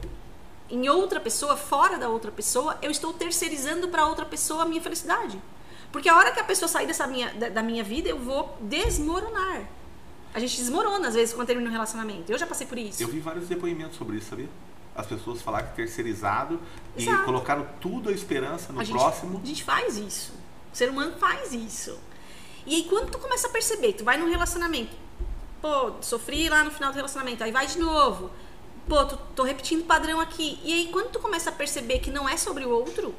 Speaker 2: em outra pessoa, fora da outra pessoa, eu estou terceirizando para outra pessoa a minha felicidade. Porque a hora que a pessoa sair dessa minha, da, da minha vida, eu vou desmoronar. A gente desmorona, às vezes, quando termina um relacionamento. Eu já passei por isso.
Speaker 1: Eu vi vários depoimentos sobre isso, sabia? As pessoas falaram que terceirizado Exato. e colocaram tudo a esperança no
Speaker 2: a
Speaker 1: próximo.
Speaker 2: Gente, a gente faz isso. O ser humano faz isso. E aí, quando tu começa a perceber, tu vai num relacionamento, pô, sofri lá no final do relacionamento, aí vai de novo, pô, tô, tô repetindo o padrão aqui. E aí, quando tu começa a perceber que não é sobre o outro,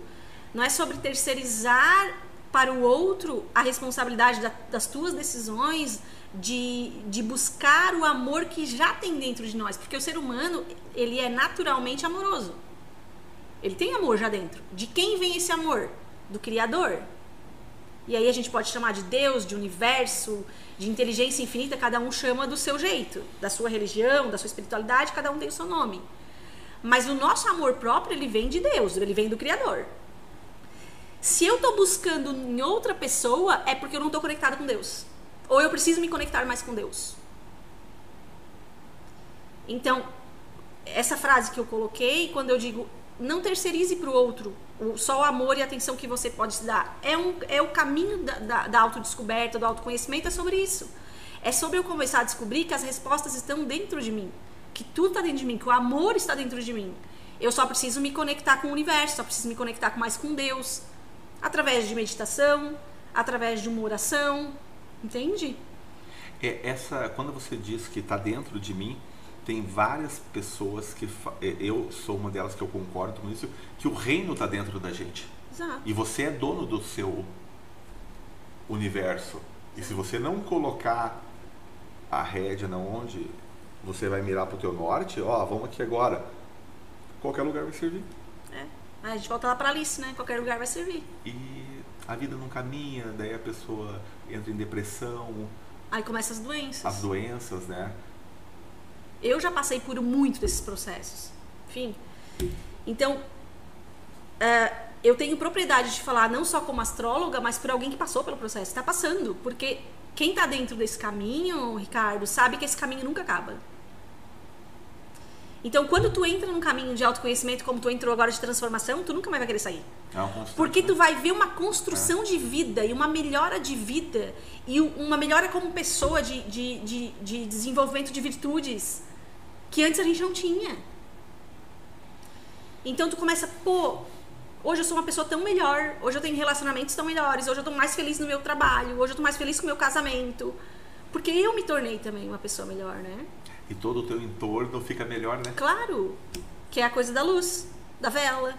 Speaker 2: não é sobre terceirizar para o outro a responsabilidade da, das tuas decisões, de, de buscar o amor que já tem dentro de nós, porque o ser humano ele é naturalmente amoroso. Ele tem amor já dentro. De quem vem esse amor? Do Criador. E aí a gente pode chamar de Deus, de universo, de inteligência infinita, cada um chama do seu jeito, da sua religião, da sua espiritualidade, cada um tem o seu nome. Mas o nosso amor próprio, ele vem de Deus, ele vem do Criador. Se eu estou buscando em outra pessoa, é porque eu não estou conectada com Deus. Ou eu preciso me conectar mais com Deus. Então, essa frase que eu coloquei, quando eu digo não terceirize para o outro só o amor e a atenção que você pode se dar, é, um, é o caminho da, da, da autodescoberta, do autoconhecimento, é sobre isso. É sobre eu começar a descobrir que as respostas estão dentro de mim, que tudo está dentro de mim, que o amor está dentro de mim. Eu só preciso me conectar com o universo, só preciso me conectar mais com Deus, através de meditação, através de uma oração, Entende?
Speaker 1: É, essa, quando você diz que está dentro de mim, tem várias pessoas que é, eu sou uma delas que eu concordo com isso, que o reino está dentro da gente.
Speaker 2: Exato.
Speaker 1: E você é dono do seu universo. E se você não colocar a rédea na onde você vai mirar para o teu norte, ó, vamos aqui agora. Qualquer lugar vai servir.
Speaker 2: É. A gente volta lá para Alice, né? Qualquer lugar vai servir.
Speaker 1: E a vida não caminha, daí a pessoa entra em depressão.
Speaker 2: Aí começam as doenças.
Speaker 1: As doenças, né?
Speaker 2: Eu já passei por muito desses processos. Enfim. Então, uh, eu tenho propriedade de falar não só como astróloga, mas por alguém que passou pelo processo. Está passando. Porque quem está dentro desse caminho, Ricardo, sabe que esse caminho nunca acaba. Então, quando tu entra num caminho de autoconhecimento, como tu entrou agora de transformação, tu nunca mais vai querer sair.
Speaker 1: É
Speaker 2: Porque tu vai ver uma construção é. de vida e uma melhora de vida e uma melhora como pessoa de, de, de, de desenvolvimento de virtudes que antes a gente não tinha. Então tu começa, pô, hoje eu sou uma pessoa tão melhor, hoje eu tenho relacionamentos tão melhores, hoje eu tô mais feliz no meu trabalho, hoje eu tô mais feliz com o meu casamento. Porque eu me tornei também uma pessoa melhor, né?
Speaker 1: E todo o teu entorno fica melhor, né?
Speaker 2: Claro, que é a coisa da luz, da vela.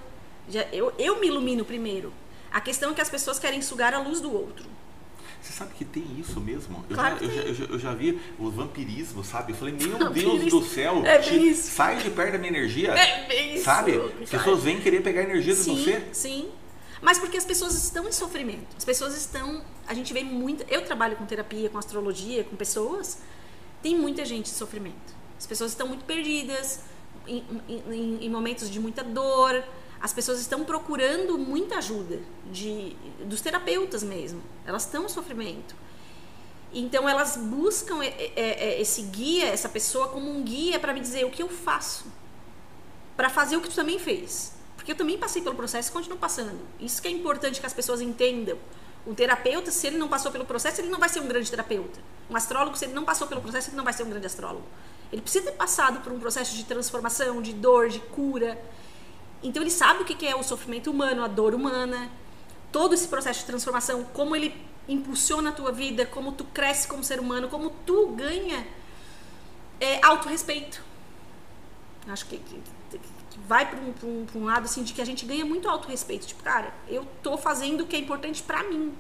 Speaker 2: Já, eu, eu me ilumino primeiro. A questão é que as pessoas querem sugar a luz do outro.
Speaker 1: Você sabe que tem isso mesmo? Eu,
Speaker 2: claro
Speaker 1: já, eu,
Speaker 2: já,
Speaker 1: eu, já, eu, já, vi os vampirismos, sabe? Eu falei, meu Deus do céu,
Speaker 2: é
Speaker 1: sai de perto da minha energia.
Speaker 2: É bem isso.
Speaker 1: Sabe? As pessoas vêm querer pegar energia de
Speaker 2: sim,
Speaker 1: você.
Speaker 2: Sim, mas porque as pessoas estão em sofrimento. As pessoas estão. A gente vê muito. Eu trabalho com terapia, com astrologia, com pessoas. Tem muita gente em sofrimento. As pessoas estão muito perdidas, em, em, em momentos de muita dor. As pessoas estão procurando muita ajuda de, dos terapeutas mesmo. Elas estão em sofrimento. Então elas buscam esse guia, essa pessoa como um guia para me dizer o que eu faço para fazer o que tu também fez. Porque eu também passei pelo processo e continuo passando. Isso que é importante que as pessoas entendam. Um terapeuta, se ele não passou pelo processo, ele não vai ser um grande terapeuta. Um astrólogo, se ele não passou pelo processo, ele não vai ser um grande astrólogo. Ele precisa ter passado por um processo de transformação, de dor, de cura. Então ele sabe o que é o sofrimento humano, a dor humana, todo esse processo de transformação, como ele impulsiona a tua vida, como tu cresce como ser humano, como tu ganha é, autorrespeito. Acho que, que vai para um, um, um, lado assim de que a gente ganha muito autorrespeito. Tipo, cara, eu tô fazendo o que é importante para mim,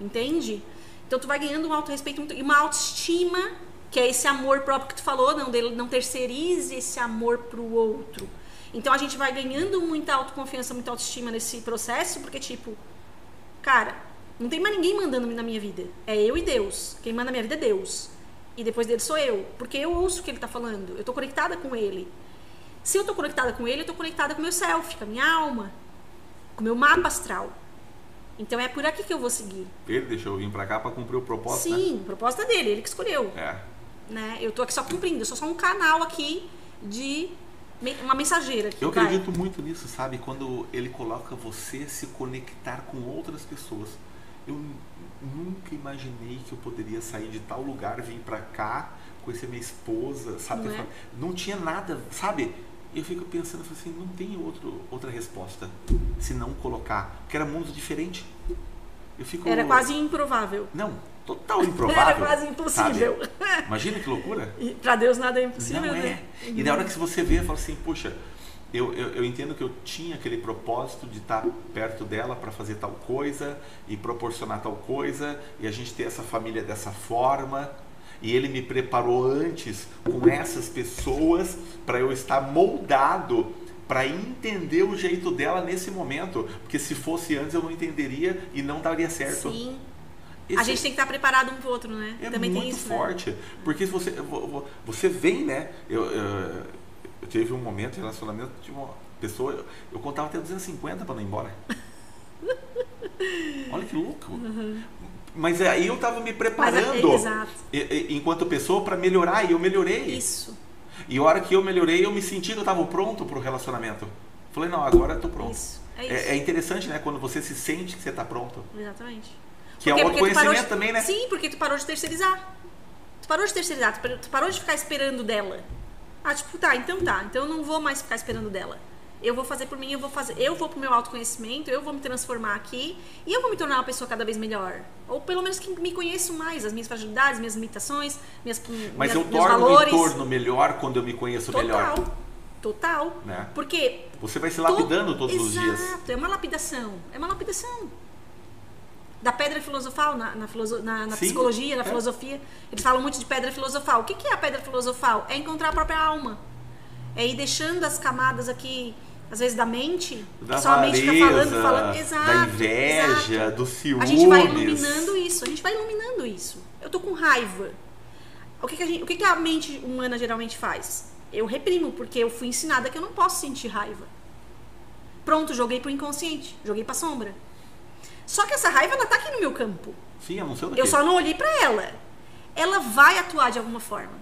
Speaker 2: entende? Então tu vai ganhando um autorrespeito e uma autoestima Que é esse amor próprio que tu falou, não, não terceirize esse amor pro outro. Então a gente vai ganhando muita autoconfiança, muita autoestima nesse processo, porque tipo, cara, não tem mais ninguém mandando na minha vida. É eu e Deus. Quem manda na minha vida é Deus. E depois dele sou eu. Porque eu ouço o que ele tá falando. Eu tô conectada com ele. Se eu tô conectada com ele, eu tô conectada com o meu self, com a minha alma, com o meu mapa astral. Então é por aqui que eu vou seguir.
Speaker 1: Ele deixou eu vir pra cá pra cumprir o propósito, né?
Speaker 2: Sim, a proposta é dele, ele que escolheu.
Speaker 1: É.
Speaker 2: Né? Eu tô aqui só cumprindo, eu sou só um canal aqui de uma mensageira.
Speaker 1: Eu
Speaker 2: vai.
Speaker 1: acredito muito nisso, sabe? Quando ele coloca você se conectar com outras pessoas. Eu nunca imaginei que eu poderia sair de tal lugar, vir pra cá, conhecer minha esposa, sabe?
Speaker 2: Não é?
Speaker 1: Não tinha nada, sabe? Eu fico pensando assim, não tem outro, outra resposta se não colocar. Porque era mundo diferente. Eu fico.
Speaker 2: Era quase improvável.
Speaker 1: Não, total (laughs) improvável.
Speaker 2: Era quase impossível.
Speaker 1: sabe? (laughs) Imagina que loucura.
Speaker 2: Pra Deus nada é impossível,
Speaker 1: Não
Speaker 2: né?
Speaker 1: é. E na hora que você vê, fala assim, puxa, eu, eu, eu entendo que eu tinha aquele propósito de estar perto dela para fazer tal coisa e proporcionar tal coisa e a gente ter essa família dessa forma. E ele me preparou antes com essas pessoas para eu estar moldado para entender o jeito dela nesse momento, porque se fosse antes eu não entenderia e não daria certo.
Speaker 2: Sim. A
Speaker 1: Esse-
Speaker 2: gente tem que estar preparado um pro outro, né?
Speaker 1: é
Speaker 2: Também
Speaker 1: muito
Speaker 2: tem isso. né?
Speaker 1: forte. Porque se você, vo- vo- você vem, né? Eu, eu, eu tive um momento de relacionamento de uma pessoa, eu, eu contava até 250 para não ir embora. (laughs) Olha que louco. Mas aí eu tava me
Speaker 2: Mas,
Speaker 1: preparando
Speaker 2: é,
Speaker 1: enquanto pessoa para melhorar e eu melhorei.
Speaker 2: Isso.
Speaker 1: E a hora que eu melhorei, eu me senti que eu tava pronto pro relacionamento. Falei, não, agora eu tô pronto.
Speaker 2: Isso. É isso.
Speaker 1: É, é interessante, né? Quando você se sente que você tá pronto.
Speaker 2: Exatamente.
Speaker 1: Que é um?
Speaker 2: Porque tu parou
Speaker 1: autoconhecimento
Speaker 2: de-
Speaker 1: também, né?
Speaker 2: Sim, porque tu parou de terceirizar. Tu parou de terceirizar, tu parou de ficar esperando dela. Ah, tipo, tá, então tá, então eu não vou mais ficar esperando dela. Eu vou fazer por mim, eu vou fazer, eu vou pro meu autoconhecimento, eu vou me transformar aqui e eu vou me tornar uma pessoa cada vez melhor. Ou pelo menos que me conheço mais, as minhas fragilidades, minhas limitações, minhas,
Speaker 1: Mas
Speaker 2: minhas,
Speaker 1: eu torno
Speaker 2: valores.
Speaker 1: entorno melhor quando eu me conheço
Speaker 2: total.
Speaker 1: melhor.
Speaker 2: Total.
Speaker 1: Né?
Speaker 2: Porque
Speaker 1: Você vai se lapidando
Speaker 2: To-
Speaker 1: todos os dias.
Speaker 2: Exato, é uma lapidação. É uma lapidação. Da pedra filosofal, na, na, filoso- na- na
Speaker 1: Sim,
Speaker 2: psicologia, na
Speaker 1: é.
Speaker 2: filosofia, eles falam muito de pedra filosofal. O que, que é a pedra filosofal? É encontrar a própria alma. É ir deixando as camadas aqui, às vezes da mente,
Speaker 1: Da
Speaker 2: que só a mente fica falando, falando. Exato.
Speaker 1: da inveja,
Speaker 2: exato.
Speaker 1: do ciúmes.
Speaker 2: A gente vai iluminando isso, a gente vai iluminando isso. Eu tô com raiva. O que, que, a, gente, o que, que a mente humana geralmente faz? Eu reprimo, porque eu fui ensinada que eu não posso sentir raiva. Pronto, joguei pro inconsciente, joguei pra sombra. Só que essa raiva, ela tá aqui no meu campo.
Speaker 1: Sim, eu não sei o que.
Speaker 2: Eu só não olhei pra ela. Ela vai atuar de alguma forma.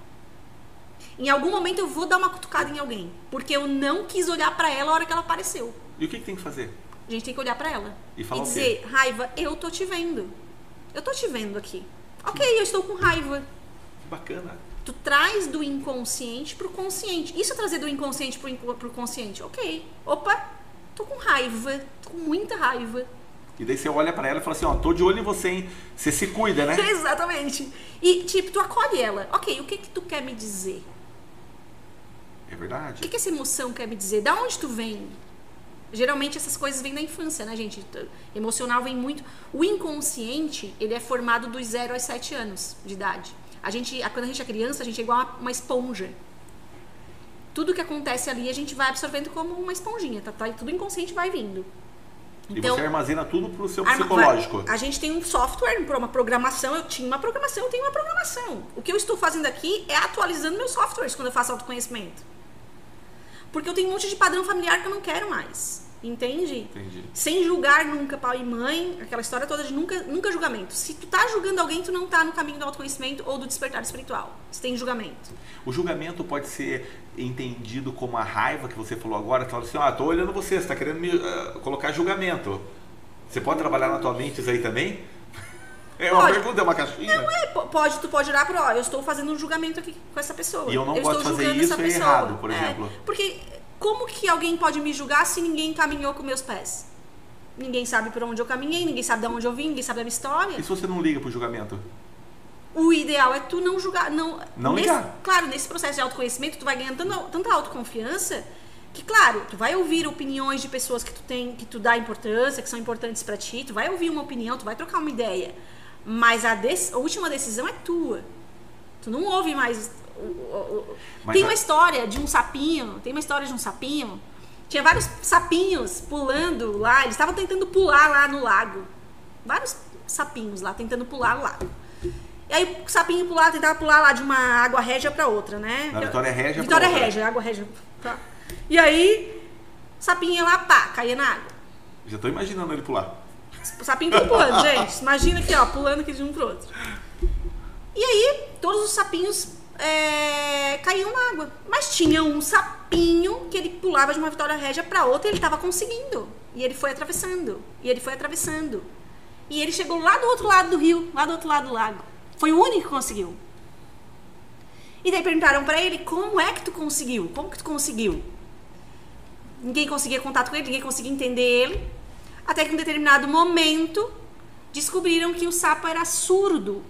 Speaker 2: Em algum momento eu vou dar uma cutucada em alguém, porque eu não quis olhar pra ela a hora que ela apareceu.
Speaker 1: E o que, que tem que fazer?
Speaker 2: A gente tem que olhar pra ela
Speaker 1: E falar quê?
Speaker 2: dizer, raiva, eu tô te vendo. Eu tô te vendo aqui. Ok, eu estou com raiva.
Speaker 1: Que bacana.
Speaker 2: Tu traz do inconsciente pro consciente. Isso é trazer do inconsciente pro, inco- pro consciente. Ok. Opa, tô com raiva. Tô com muita raiva.
Speaker 1: E daí você olha pra ela e fala assim, ó, tô de olho em você, hein? Você se cuida, né? (laughs)
Speaker 2: Exatamente. E, tipo, tu acolhe ela. Ok, o que que tu quer me dizer?
Speaker 1: É
Speaker 2: O
Speaker 1: verdade.
Speaker 2: que que essa emoção quer me dizer? Da onde tu vem? Geralmente essas coisas vêm da infância, né, gente? Emocional vem muito. O inconsciente, ele é formado dos 0 aos 7 anos de idade. A gente, quando a gente é criança, a gente é igual uma, uma esponja. Tudo que acontece ali a gente vai absorvendo como uma esponjinha, tá? tá? E tudo inconsciente vai vindo.
Speaker 1: e você armazena tudo pro seu psicológico.
Speaker 2: A gente tem um software, uma programação. Eu tinha uma programação, eu tenho uma programação. O que eu estou fazendo aqui é atualizando meus softwares quando eu faço autoconhecimento. Porque eu tenho um monte de padrão familiar que eu não quero mais. Entende?
Speaker 1: Entendi.
Speaker 2: Sem julgar nunca pai e mãe, aquela história toda de nunca, nunca julgamento. Se tu tá julgando alguém, tu não tá no caminho do autoconhecimento ou do despertar espiritual. Você tem julgamento.
Speaker 1: O julgamento pode ser entendido como a raiva que você falou agora. Você fala assim, ah, tô olhando você, você tá querendo me ah, colocar julgamento. Você pode trabalhar na tua mente isso aí também? É uma
Speaker 2: Pode.
Speaker 1: pergunta, é uma caixinha.
Speaker 2: É, po- pode, tu pode olhar para, ó, eu estou fazendo um julgamento aqui com essa pessoa.
Speaker 1: E eu não gosto de fazer isso, é errado, por
Speaker 2: É,
Speaker 1: exemplo.
Speaker 2: porque como que alguém pode me julgar se ninguém caminhou com meus pés? Ninguém sabe por onde eu caminhei, ninguém sabe de onde eu vim, ninguém sabe da minha história.
Speaker 1: E se você não liga pro julgamento?
Speaker 2: O ideal é tu não julgar, não,
Speaker 1: Não
Speaker 2: nesse,
Speaker 1: ligar.
Speaker 2: Claro, nesse processo de autoconhecimento tu vai ganhando tanta, tanta autoconfiança que claro, tu vai ouvir opiniões de pessoas que tu tem, que tu dá importância, que são importantes pra ti, tu vai ouvir uma opinião, tu vai trocar uma ideia, mas a, a última decisão é tua. Tu não ouve mais.
Speaker 1: Mas
Speaker 2: Tem
Speaker 1: a-
Speaker 2: uma história de um sapinho, tem uma história de um sapinho. Tinha vários sapinhos pulando lá, eles estavam tentando pular lá no lago. Vários sapinhos lá tentando pular no lago. E aí o sapinho pulava, tentava pular lá de uma água régia pra outra, né?
Speaker 1: Da Vitória Régia pra
Speaker 2: Vitória
Speaker 1: outra.
Speaker 2: Régia, água régia. Tá. E aí, sapinho lá, pá, caía na água.
Speaker 1: Já tô imaginando ele pular.
Speaker 2: Sapinho pulando, gente. Imagina aqui, ó, pulando aqui de um pro outro. E aí, todos os sapinhos é, caíam na água. Mas tinha um sapinho que ele pulava de uma Vitória Régia pra outra e ele tava conseguindo. E ele foi atravessando. E ele foi atravessando. E ele chegou lá do outro lado do rio, lá do outro lado do lago. Foi o único que conseguiu. E daí perguntaram pra ele, como é que tu conseguiu? Como que tu conseguiu? Ninguém conseguia contato com ele, ninguém conseguia entender ele. Até que em um determinado momento descobriram que o sapo era surdo.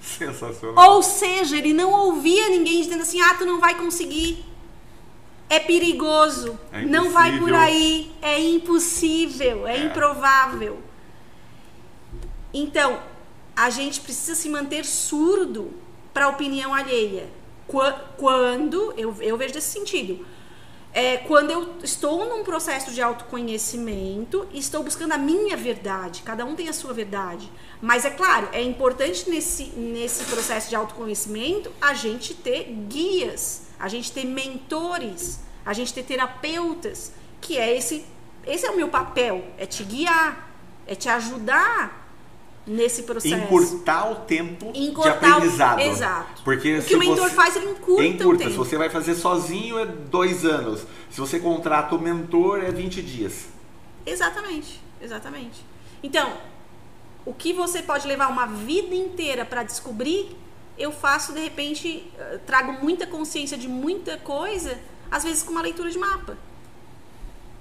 Speaker 1: Sensacional.
Speaker 2: Ou seja, ele não ouvia ninguém dizendo assim: ah, tu não vai conseguir. É perigoso.
Speaker 1: É
Speaker 2: não vai por aí. É impossível. É,
Speaker 1: É.
Speaker 2: improvável. Então, a gente precisa se manter surdo para a opinião alheia. Qua- Quando, eu, eu vejo desse sentido, é quando eu estou num processo de autoconhecimento e estou buscando a minha verdade. Cada um tem a sua verdade. Mas é claro, é importante nesse, nesse processo de autoconhecimento a gente ter guias, a gente ter mentores, a gente ter terapeutas, que é esse, esse é o meu papel, é te guiar, é te ajudar nesse processo.
Speaker 1: Encurtar o tempo
Speaker 2: Encurtar
Speaker 1: de
Speaker 2: o-
Speaker 1: aprendizado.
Speaker 2: Exato.
Speaker 1: Porque
Speaker 2: O que o mentor
Speaker 1: você...
Speaker 2: faz, ele encurta o
Speaker 1: Encurta.
Speaker 2: tempo.
Speaker 1: Se você vai fazer sozinho, é dois anos. Se você contrata o mentor, é 20 dias.
Speaker 2: Exatamente, exatamente. Então, o que você pode levar uma vida inteira para descobrir, eu faço de repente, eh, trago muita consciência de muita coisa, às vezes com uma leitura de mapa.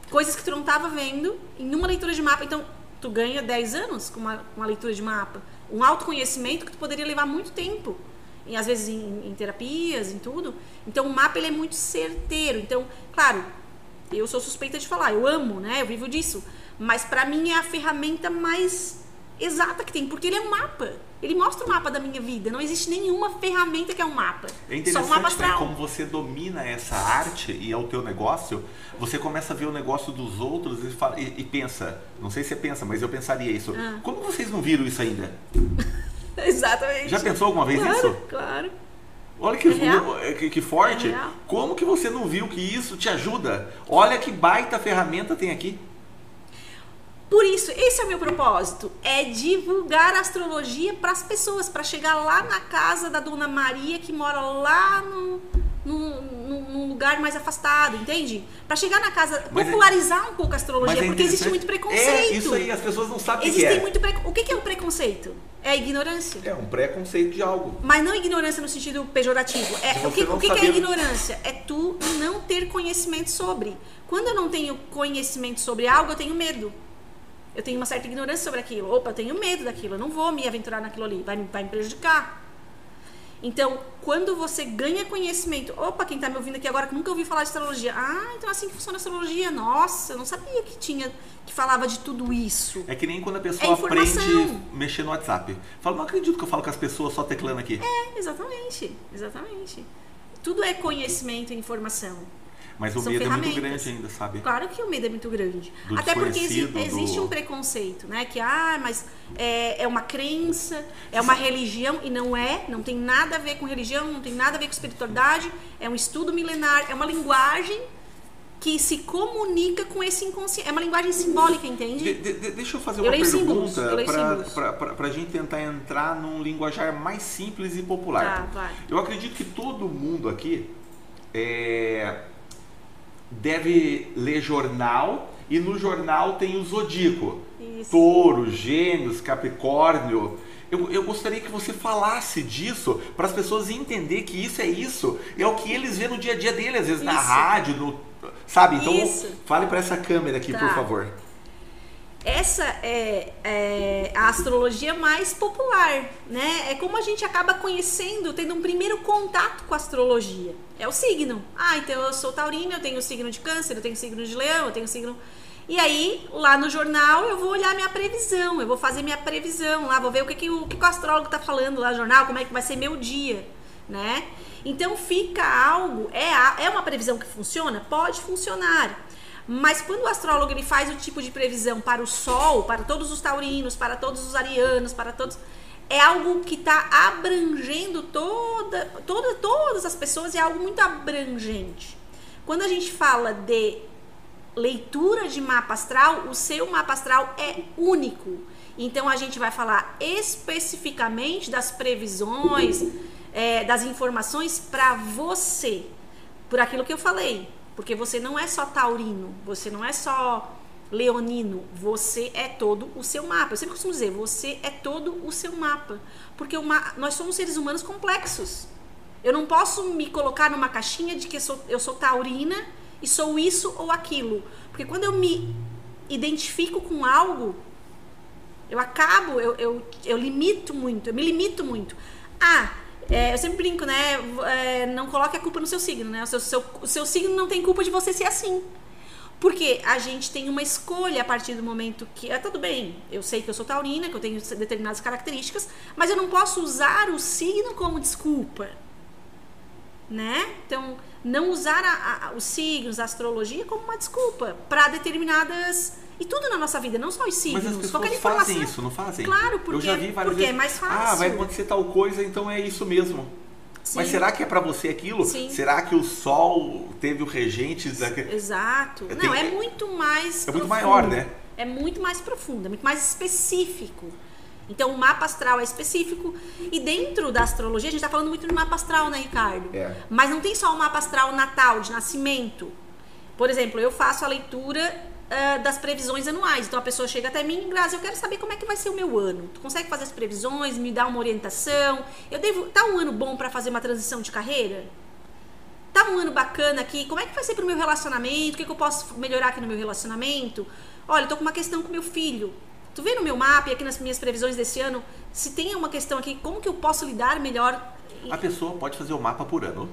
Speaker 2: Coisas que tu não estava vendo em uma leitura de mapa. Então, tu ganha 10 anos com uma, uma leitura de mapa. Um autoconhecimento que tu poderia levar muito tempo. E às vezes em, em terapias, em tudo. Então, o mapa ele é muito certeiro. Então, claro, eu sou suspeita de falar, eu amo, né? Eu vivo disso. Mas pra mim é a ferramenta mais exata que tem, porque ele é um mapa. Ele mostra o mapa da minha vida. Não existe nenhuma ferramenta que é um mapa.
Speaker 1: É
Speaker 2: Só um mapa
Speaker 1: interessante né,
Speaker 2: astral.
Speaker 1: como você domina essa arte e é o teu negócio, você começa a ver o negócio dos outros e, fala- e- e pensa, não sei se você pensa, mas eu pensaria isso.
Speaker 2: Ah.
Speaker 1: Como vocês não viram isso ainda? (laughs)
Speaker 2: Exatamente.
Speaker 1: Já pensou alguma vez
Speaker 2: claro,
Speaker 1: nisso?
Speaker 2: Claro.
Speaker 1: Olha que,
Speaker 2: É real.
Speaker 1: que, que forte.
Speaker 2: É.
Speaker 1: Como que você não viu que isso te ajuda? Olha que baita ferramenta tem aqui.
Speaker 2: Por isso, esse é o meu propósito, é divulgar a astrologia para as pessoas, para chegar lá na casa da Dona Maria que mora lá no, no- num lugar mais afastado, entende? Para chegar na casa,
Speaker 1: Mas é-
Speaker 2: popularizar um pouco a astrologia,
Speaker 1: é
Speaker 2: porque existe muito preconceito.
Speaker 1: É, isso aí, as pessoas não sabem o que
Speaker 2: Existem
Speaker 1: é.
Speaker 2: muito pre... O que é o preconceito? É a ignorância.
Speaker 1: É um preconceito de algo.
Speaker 2: Mas não ignorância no sentido pejorativo. É, o que, o que que é ignorância? É tu não ter conhecimento sobre. Quando eu não tenho conhecimento sobre algo, eu tenho medo. Eu tenho uma certa ignorância sobre aquilo. Opa, eu tenho medo daquilo. Eu não vou me aventurar naquilo ali. Vai, me- vai me prejudicar. Então, quando você ganha conhecimento, opa, quem tá me ouvindo aqui agora que nunca ouviu falar de astrologia, ah, então é assim que funciona a astrologia. Nossa, eu não sabia que tinha, que falava de tudo isso.
Speaker 1: É que nem quando a pessoa
Speaker 2: É
Speaker 1: aprende a mexer no WhatsApp. Fala, não acredito que eu falo com as pessoas só teclando aqui.
Speaker 2: É, exatamente, exatamente. Tudo é conhecimento e informação.
Speaker 1: Mas o
Speaker 2: São
Speaker 1: medo é muito grande ainda, sabe?
Speaker 2: Claro que o medo é muito grande.
Speaker 1: Do
Speaker 2: Até porque existe
Speaker 1: do-
Speaker 2: um preconceito, né? Que, ah, mas é, é uma crença, é uma religião, e não é, não tem nada a ver com religião, não tem nada a ver com espiritualidade, é um estudo milenar, é uma linguagem que se comunica com esse inconsciente. É uma linguagem simbólica, entende?
Speaker 1: De- de- de- deixa eu fazer
Speaker 2: Eu
Speaker 1: uma pergunta para a gente tentar entrar num linguajar mais simples e popular.
Speaker 2: Tá, vai.
Speaker 1: Eu acredito que todo mundo aqui é, deve ler jornal e no jornal tem o zodíaco.
Speaker 2: Isso.
Speaker 1: Touro, Gêmeos, Capricórnio. Eu, eu gostaria que você falasse disso para as pessoas entenderem que isso é isso. É o que eles vêem no dia a dia deles, às vezes na
Speaker 2: Isso.
Speaker 1: rádio, no, sabe? Então
Speaker 2: Isso.
Speaker 1: fale para essa câmera aqui,
Speaker 2: Tá.
Speaker 1: por favor.
Speaker 2: Essa é, é a astrologia mais popular, né? É como a gente acaba conhecendo, tendo um primeiro contato com a astrologia. É o signo. Ah, então eu sou taurina, eu tenho o signo de câncer, eu tenho o signo de leão, eu tenho o signo... E aí, lá no jornal, eu vou olhar minha previsão, eu vou fazer minha previsão lá, vou ver o que, que, o, que, que o astrólogo tá falando lá no jornal, como é que vai ser meu dia, né? Então fica algo, é, é uma previsão que funciona? Pode funcionar. Mas quando o astrólogo ele faz o tipo de previsão para o Sol, para todos os taurinos, para todos os arianos, para todos. É algo que está abrangendo toda, toda, todas as pessoas, é algo muito abrangente. Quando a gente fala de leitura de mapa astral, o seu mapa astral é único. Então a gente vai falar especificamente das previsões, é, das informações para você. Por aquilo que eu falei. Porque você não é só taurino, você não é só leonino, você é todo o seu mapa. Eu sempre costumo dizer, você é todo o seu mapa. Porque uma, nós somos seres humanos complexos. Eu não posso me colocar numa caixinha de que eu sou, eu sou taurina e sou isso ou aquilo. Porque quando eu me identifico com algo, eu acabo, eu, eu, eu limito muito, eu me limito muito. Ah, é, eu sempre brinco, né? É, não coloque a culpa no seu signo, né? O seu, seu, o seu signo não tem culpa de você ser assim. Porque a gente tem uma escolha a partir do momento que. É, tudo bem, eu sei que eu sou taurina, que eu tenho determinadas características, mas eu não posso usar o signo como desculpa. Né? Então, não usar a, a, os signos, a astrologia como uma desculpa para determinadas e tudo na nossa vida, não só os signos.
Speaker 1: Mas as pessoas fazem isso, não fazem?
Speaker 2: Claro, porque,
Speaker 1: Eu já vi várias
Speaker 2: porque
Speaker 1: vezes.
Speaker 2: é mais fácil.
Speaker 1: Ah, vai acontecer tal coisa, então é isso mesmo.
Speaker 2: Sim.
Speaker 1: Mas será que é para você aquilo?
Speaker 2: Sim.
Speaker 1: Será que o Sol teve o regente daquele...
Speaker 2: Exato.
Speaker 1: Eu
Speaker 2: não,
Speaker 1: tenho-
Speaker 2: é muito mais
Speaker 1: É muito
Speaker 2: profundo.
Speaker 1: maior, né?
Speaker 2: É muito mais profundo, é muito mais específico. Então, o mapa astral é específico. E dentro da astrologia, a gente está falando muito do mapa astral, né, Ricardo?
Speaker 1: É.
Speaker 2: Mas não tem só o mapa astral natal, de nascimento. Por exemplo, eu faço a leitura ah, das previsões anuais. Então, a pessoa chega até mim, Grazi, eu quero saber como é que vai ser o meu ano. Tu consegue fazer as previsões, me dar uma orientação? Eu devo. Tá um ano bom para fazer uma transição de carreira? Tá um ano bacana aqui, como é que vai ser pro meu relacionamento? O que, que eu posso melhorar aqui no meu relacionamento? Olha, eu tô com uma questão com meu filho. Tu vê no meu mapa e aqui nas minhas previsões desse ano, se tem uma questão aqui, como que eu posso lidar melhor?
Speaker 1: A pessoa pode fazer o mapa por ano.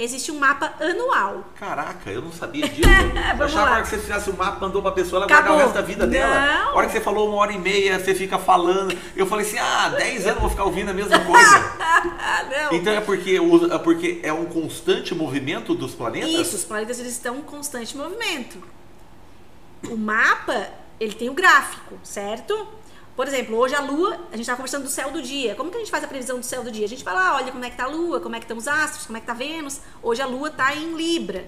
Speaker 2: Existe um mapa anual.
Speaker 1: Caraca, eu não sabia disso. (laughs) eu achava
Speaker 2: lá.
Speaker 1: que você fizesse o mapa, mandou pra pessoa, ela vai dar o
Speaker 2: Acabou.
Speaker 1: resto da vida dela.
Speaker 2: Não.
Speaker 1: A hora que você falou uma hora e meia, você fica falando. Eu falei assim, ah, 10 anos eu vou ficar ouvindo a mesma coisa. (laughs)
Speaker 2: Não.
Speaker 1: Então é porque, é porque é um constante movimento dos planetas?
Speaker 2: Isso, os planetas eles estão em constante movimento. O mapa, ele tem o gráfico, certo? Por exemplo, hoje a Lua, a gente estava conversando do céu do dia. Como que a gente faz a previsão do céu do dia? A gente vai lá, olha como é que tá a Lua, como é que estão os astros, como é que tá Vênus. Hoje a Lua tá em Libra.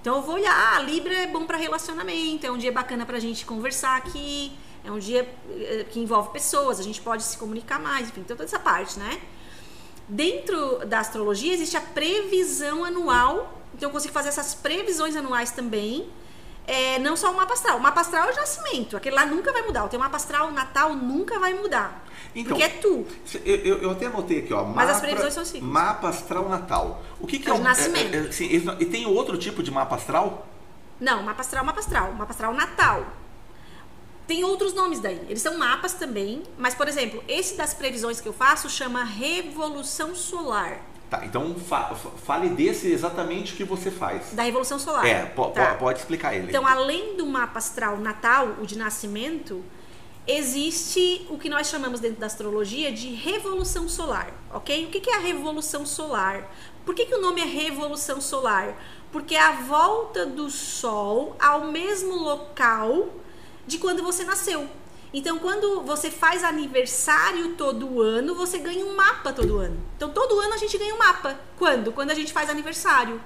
Speaker 2: Então eu vou olhar, ah, Libra é bom para relacionamento, é um dia bacana pra gente conversar aqui, é um dia eh, que envolve pessoas, a gente pode se comunicar mais, enfim, então toda essa parte, né? Dentro da astrologia existe a previsão anual, então eu consigo fazer essas previsões anuais também. É, não só o mapa astral. O mapa astral é o nascimento, aquele lá nunca vai mudar. O teu mapa astral natal nunca vai mudar.
Speaker 1: Então,
Speaker 2: porque é tu.
Speaker 1: Eu, eu- até anotei aqui, ó.
Speaker 2: Mas as previsões são signos.
Speaker 1: Mapa astral natal. O que, que
Speaker 2: É
Speaker 1: é, um-
Speaker 2: nascimento.
Speaker 1: é- é- sim, esse- e tem outro tipo de mapa astral?
Speaker 2: Não, mapa astral, mapa astral. Mapa astral natal. Tem outros nomes daí. Eles são mapas também. Mas, por exemplo, esse das previsões que eu faço chama Revolução Solar.
Speaker 1: Tá, então fa- fa- fale desse exatamente que você faz.
Speaker 2: Da Revolução Solar.
Speaker 1: É, po-
Speaker 2: Tá.
Speaker 1: po- pode explicar ele.
Speaker 2: Então, além do mapa astral natal, o de nascimento, existe o que nós chamamos dentro da astrologia de revolução solar, ok? O que que é a revolução solar? Por que, que o nome é revolução solar? Porque é a volta do Sol ao mesmo local de quando você nasceu. Então, quando você faz aniversário todo ano, você ganha um mapa todo ano. Então, todo ano a gente ganha um mapa. Quando? Quando a gente faz aniversário.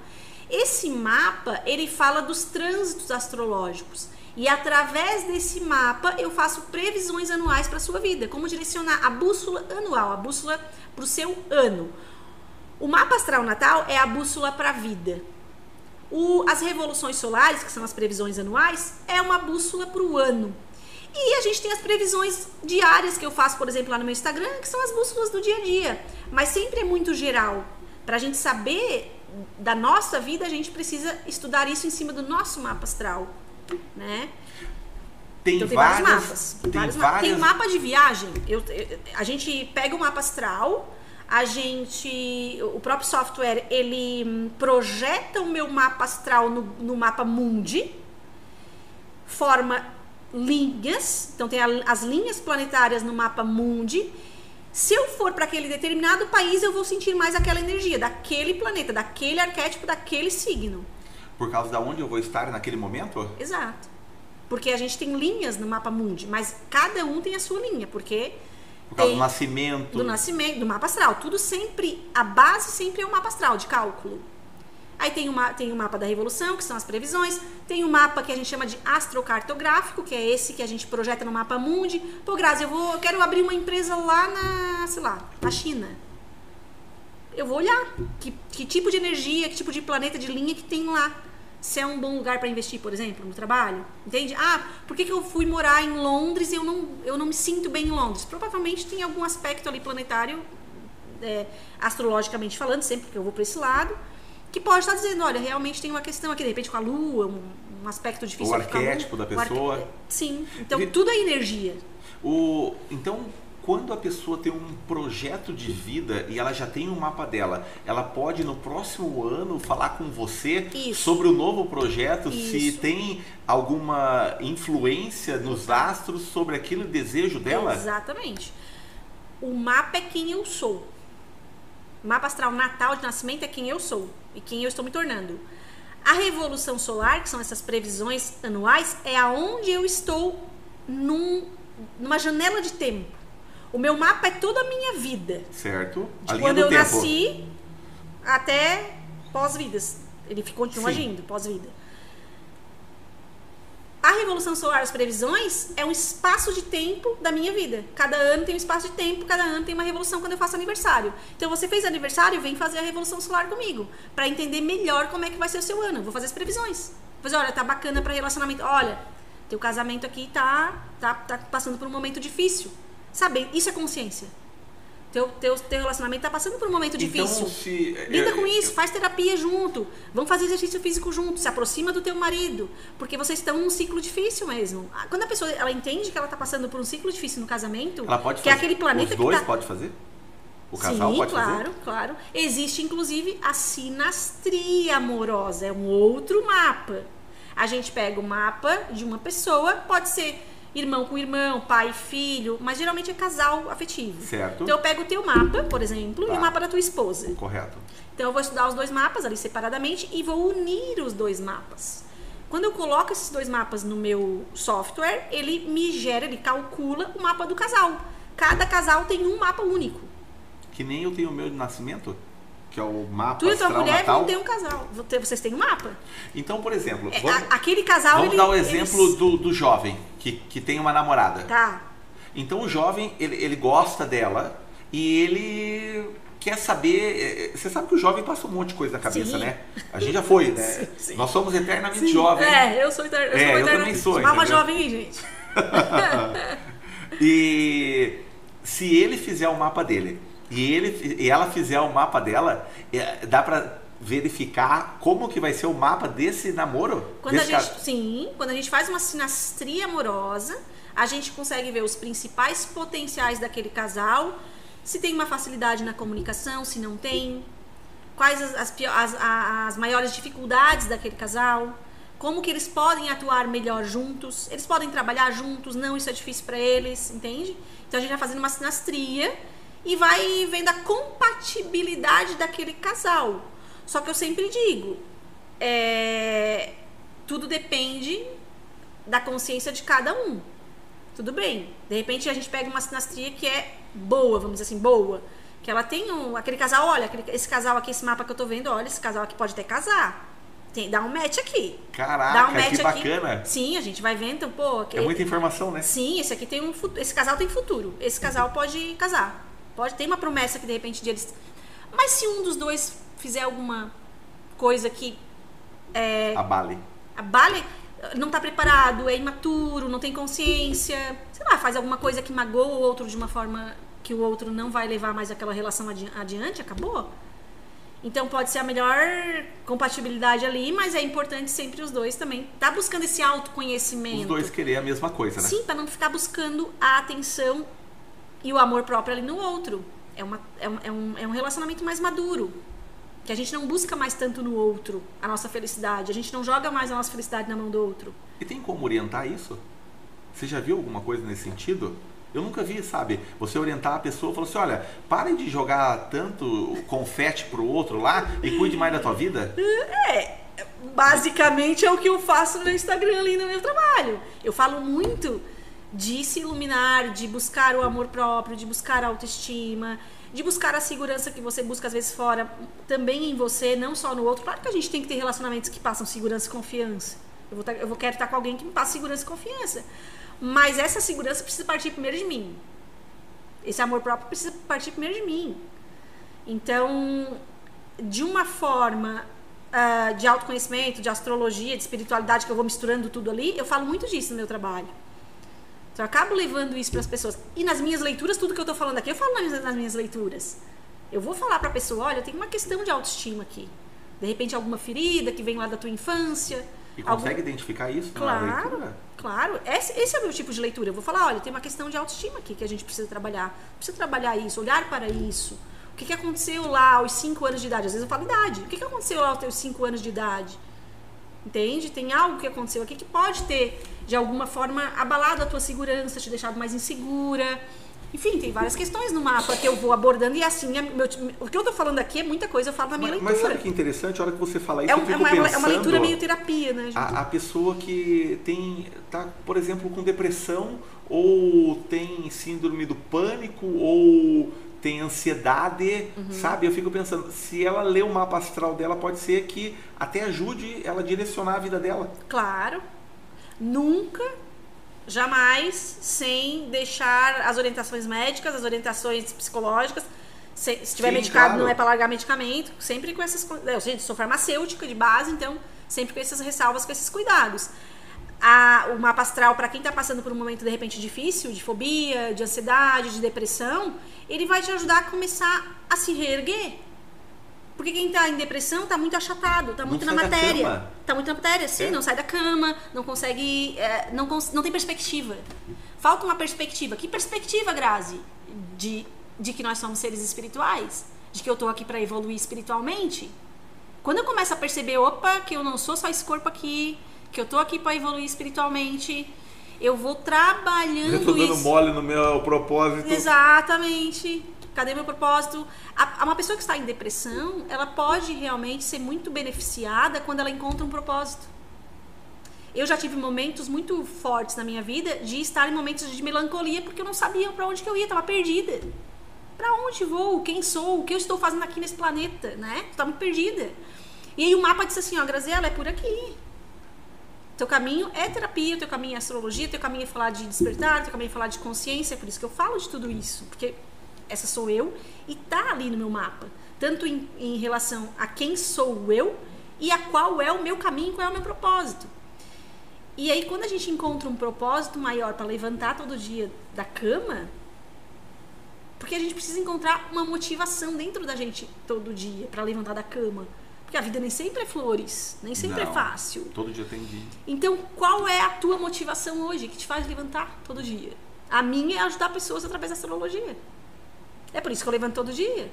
Speaker 2: Esse mapa, ele fala dos trânsitos astrológicos. E através desse mapa, eu faço previsões anuais para sua vida. Como direcionar a bússola anual, a bússola para o seu ano. O mapa astral natal é a bússola para a vida. O- as revoluções solares, que são as previsões anuais, é uma bússola para o ano. E a gente tem as previsões diárias que eu faço, por exemplo, lá no meu Instagram, que são as bússolas do dia a dia. Mas sempre é muito geral. Para a gente saber da nossa vida, a gente precisa estudar isso em cima do nosso mapa astral. Né?
Speaker 1: Tem,
Speaker 2: Então tem
Speaker 1: várias,
Speaker 2: vários mapas.
Speaker 1: Tem
Speaker 2: vários mapas.
Speaker 1: várias.
Speaker 2: Tem mapa de viagem. Eu, eu- a gente pega o mapa astral, a gente. O próprio software ele hum, projeta o meu mapa astral no, no mapa Mundi. forma linhas, então tem as linhas planetárias no mapa mundi. Se eu for para aquele determinado país, eu vou sentir mais aquela energia daquele planeta, daquele arquétipo, daquele signo.
Speaker 1: Por causa da onde eu vou estar naquele momento?
Speaker 2: Exato. Porque a gente tem linhas no mapa mundi, mas cada um tem a sua linha, porque
Speaker 1: Por causa
Speaker 2: tem-
Speaker 1: do nascimento.
Speaker 2: do nascimento, do mapa astral. Tudo sempre, a base sempre é o mapa astral de cálculo. Aí tem, uma, tem o mapa da revolução, que são as previsões. Tem o mapa que a gente chama de astrocartográfico, que é esse que a gente projeta no mapa mundi. Pô, Grazi, eu, vou, eu quero abrir uma empresa lá na, sei lá, na China. Eu vou olhar que, que tipo de energia, que tipo de planeta de linha que tem lá. Se é um bom lugar para investir, por exemplo, no trabalho. Entende? Ah, por que, que eu fui morar em Londres e eu não, eu não me sinto bem em Londres? Provavelmente tem algum aspecto ali planetário é, astrologicamente falando, sempre que eu vou para esse lado, que pode estar dizendo, olha, realmente tem uma questão aqui, de repente com a Lua, um, um aspecto difícil.
Speaker 1: O
Speaker 2: Lua,
Speaker 1: arquétipo da
Speaker 2: o arque-
Speaker 1: pessoa.
Speaker 2: Sim, então
Speaker 1: E-
Speaker 2: tudo é energia.
Speaker 1: O, então, quando a pessoa tem um projeto de vida e ela já tem um mapa dela, ela pode no próximo ano falar com você
Speaker 2: Isso.
Speaker 1: sobre o novo projeto, se
Speaker 2: Isso.
Speaker 1: tem alguma influência nos astros sobre aquele desejo dela?
Speaker 2: Exatamente. O mapa é quem eu sou. Mapa astral natal de nascimento é quem eu sou e quem eu estou me tornando. A revolução solar, que são essas previsões anuais, é aonde eu estou num- numa janela de tempo. O meu mapa é toda a minha vida.
Speaker 1: Certo?
Speaker 2: De
Speaker 1: A
Speaker 2: quando
Speaker 1: do
Speaker 2: eu
Speaker 1: tempo.
Speaker 2: nasci até pós-vidas. Ele continua
Speaker 1: Sim.
Speaker 2: agindo pós-vida. A revolução solar, as previsões, é um espaço de tempo da minha vida. Cada ano tem um espaço de tempo, cada ano tem uma revolução quando eu faço aniversário. Então você fez aniversário, vem fazer a revolução solar comigo, Pra entender melhor como é que vai ser o seu ano. Vou fazer as previsões. Vou fazer, olha, tá bacana pra relacionamento. Olha, teu casamento aqui tá tá, tá passando por um momento difícil. Sabe? Isso é consciência. Teu, teu, teu relacionamento tá passando por um momento difícil.
Speaker 1: Então, se,
Speaker 2: Lida com isso, faz terapia junto. Vamos fazer exercício físico junto. Se aproxima do teu marido. Porque vocês estão num ciclo difícil mesmo. Ah, Quando a pessoa ela entende que ela tá passando por um ciclo difícil no casamento,
Speaker 1: Ela pode
Speaker 2: que é
Speaker 1: fazer.
Speaker 2: aquele planeta
Speaker 1: Os dois
Speaker 2: que tá.
Speaker 1: pode fazer? O casal
Speaker 2: Sim,
Speaker 1: pode
Speaker 2: claro,
Speaker 1: fazer?
Speaker 2: claro. Existe inclusive a sinastria amorosa, é um outro mapa. A gente pega o mapa de uma pessoa, pode ser irmão com irmão, pai e filho, mas geralmente é casal afetivo.
Speaker 1: Certo.
Speaker 2: Então eu pego o teu mapa, por exemplo,
Speaker 1: Tá.
Speaker 2: e o mapa da tua esposa.
Speaker 1: Correto.
Speaker 2: Então eu vou estudar os dois mapas ali separadamente e vou unir os dois mapas. Quando eu coloco esses dois mapas no meu software, ele me gera, ele calcula o mapa do casal. Cada casal tem um mapa único.
Speaker 1: Que nem eu tenho o meu de nascimento, que é o mapa
Speaker 2: Tu e tua mulher
Speaker 1: natal.
Speaker 2: vão ter um casal. Vocês têm um mapa.
Speaker 1: Então, por exemplo,
Speaker 2: É,
Speaker 1: vamos,
Speaker 2: a- aquele casal.
Speaker 1: vamos
Speaker 2: ele,
Speaker 1: dar o exemplo
Speaker 2: eles-
Speaker 1: do, do jovem que, que tem uma namorada.
Speaker 2: Tá.
Speaker 1: Então o jovem, ele, ele gosta dela e ele quer saber. eh, Você sabe que o jovem passa um monte de coisa na cabeça,
Speaker 2: Sim.
Speaker 1: né? A gente já foi, né? (laughs)
Speaker 2: Sim, sim.
Speaker 1: Nós somos eternamente jovens.
Speaker 2: É, eu sou, eter- eu
Speaker 1: É,
Speaker 2: sou
Speaker 1: eu
Speaker 2: eterna-
Speaker 1: também sou, entendeu?
Speaker 2: jovem aí, gente. (laughs) (laughs)
Speaker 1: E se ele fizer o mapa dele e, ele, e ela fizer o mapa dela, eh, dá pra verificar como que vai ser o mapa desse namoro?
Speaker 2: Quando a
Speaker 1: desse
Speaker 2: gente,
Speaker 1: ca-
Speaker 2: sim, quando a gente faz uma sinastria amorosa, a gente consegue ver os principais potenciais daquele casal, se tem uma facilidade na comunicação, se não tem, quais as, as, as- a- as maiores dificuldades daquele casal, como que eles podem atuar melhor juntos, eles podem trabalhar juntos, não, isso é difícil para eles, entende? Então a gente vai fazendo uma sinastria e vai vendo a compatibilidade daquele casal. Só que eu sempre digo, é, tudo depende da consciência de cada um. Tudo bem. De repente a gente pega uma sinastria que é boa, vamos dizer assim, boa. Que ela tem um. Aquele casal, olha, aquele- esse casal aqui, esse mapa que eu tô vendo, olha, esse casal aqui pode até casar. Tem, dá um match aqui.
Speaker 1: Caraca,
Speaker 2: dá um match
Speaker 1: que
Speaker 2: aqui.
Speaker 1: bacana.
Speaker 2: Sim, a gente vai vendo, então, pô.
Speaker 1: É muita informação, né?
Speaker 2: Sim, esse aqui tem um esse casal tem futuro. Esse casal pode casar. Pode ter uma promessa que de repente de eles. Mas se um dos dois fizer alguma coisa que é,
Speaker 1: A Bali.
Speaker 2: abale, não tá preparado, é imaturo, não tem consciência, sei lá, faz alguma coisa que magoa o outro de uma forma que o outro não vai levar mais aquela relação adi- adiante, acabou. Então pode ser a melhor compatibilidade ali, mas é importante sempre os dois também tá buscando esse autoconhecimento.
Speaker 1: Os dois querer a mesma coisa, né?
Speaker 2: Sim, para não ficar buscando a atenção e o amor próprio ali no outro. É, uma, é, um, é, um, é um relacionamento mais maduro. Que a gente não busca mais tanto no outro a nossa felicidade. A gente não joga mais a nossa felicidade na mão do outro.
Speaker 1: E tem como orientar isso? Você já viu alguma coisa nesse sentido? Eu nunca vi, sabe? Você orientar a pessoa e falar assim: olha, pare de jogar tanto confete pro outro lá e cuide mais da tua vida.
Speaker 2: É, basicamente é o que eu faço no Instagram ali no meu trabalho. Eu falo muito de se iluminar, de buscar o amor próprio, de buscar a autoestima, de buscar a segurança que você busca às vezes fora, também em você, não só no outro. Claro que a gente tem que ter relacionamentos que passam segurança e confiança. Eu vou, tá, eu vou querer estar com alguém que me passe segurança e confiança. Mas essa segurança precisa partir primeiro de mim. Esse amor próprio precisa partir primeiro de mim. Então, de uma forma uh, de autoconhecimento, de astrologia, de espiritualidade, que eu vou misturando tudo ali, eu falo muito disso no meu trabalho. Então, eu acabo levando isso para as pessoas. E nas minhas leituras, tudo que eu estou falando aqui, eu falo nas, minhas leituras. Eu vou falar para a pessoa: olha, tem uma questão de autoestima aqui. De repente, alguma ferida que vem lá da tua infância.
Speaker 1: E consegue algum... identificar isso
Speaker 2: claro, na leitura? Claro, esse, esse, é o meu tipo de leitura. Eu vou falar: olha, tem uma questão de autoestima aqui que a gente precisa trabalhar. Precisa trabalhar isso, olhar para isso. O que, que aconteceu lá aos 5 anos de idade? Às vezes eu falo idade. O que, que aconteceu lá aos teus 5 anos de idade? Entende? Tem algo que aconteceu aqui que pode ter, de alguma forma, abalado a tua segurança, te deixado mais insegura. Enfim, tem várias questões no mapa que eu vou abordando e assim, é meu, o que eu tô falando aqui é muita coisa, eu falo na minha
Speaker 1: mas,
Speaker 2: leitura.
Speaker 1: Mas sabe que interessante, a hora que você fala isso,
Speaker 2: é,
Speaker 1: um, eu fico
Speaker 2: é, uma,
Speaker 1: pensando,
Speaker 2: é uma leitura meio terapia, né?
Speaker 1: A, a, pessoa que tem, tá, por exemplo, com depressão ou tem síndrome do pânico ou tem ansiedade, uhum. sabe? Eu fico pensando, se ela lê o mapa astral dela, pode ser que até ajude ela a direcionar a vida dela.
Speaker 2: Claro. Nunca, jamais, sem deixar as orientações médicas, as orientações psicológicas. Se estiver medicado, claro. não é para largar medicamento. Sempre com essas. Eu sou farmacêutica de base, então sempre com essas ressalvas, com esses cuidados a, o mapa astral, para quem está passando por um momento de repente difícil, de fobia, de ansiedade, de depressão, ele vai te ajudar a começar a se reerguer. Porque quem está em depressão está muito achatado, está muito na matéria. Está muito na matéria, sim, é. não sai da cama, não consegue. É, não, cons não tem perspectiva. Falta uma perspectiva. Que perspectiva, Grazi? De, de que nós somos seres espirituais? De que eu estou aqui para evoluir espiritualmente? Quando eu começo a perceber, opa, que eu não sou só esse corpo aqui, que eu tô aqui para evoluir espiritualmente. Eu vou trabalhando
Speaker 1: eu tô dando isso. mole no meu propósito.
Speaker 2: Exatamente. Cadê meu propósito? A, uma pessoa que está em depressão, ela pode realmente ser muito beneficiada quando ela encontra um propósito. Eu já tive momentos muito fortes na minha vida de estar em momentos de melancolia porque eu não sabia para onde que eu ia, estava perdida. Para onde vou? Quem sou? O que eu estou fazendo aqui nesse planeta, né? Estava muito perdida. E aí o mapa disse assim, ó, Graziela, é por aqui. Teu caminho é terapia, teu caminho é astrologia, teu caminho é falar de despertar, teu caminho é falar de consciência, é por isso que eu falo de tudo isso, porque essa sou eu e tá ali no meu mapa, tanto em, em relação a quem sou eu e a qual é o meu caminho, qual é o meu propósito. E aí quando a gente encontra um propósito maior para levantar todo dia da cama, porque a gente precisa encontrar uma motivação dentro da gente todo dia para levantar da cama. Porque a vida nem sempre é flores, nem sempre é
Speaker 1: Não,
Speaker 2: é fácil.
Speaker 1: Todo dia tem dia.
Speaker 2: Então, qual é a tua motivação hoje que te faz levantar todo dia? A minha é ajudar pessoas através da astrologia. É por isso que eu levanto todo dia.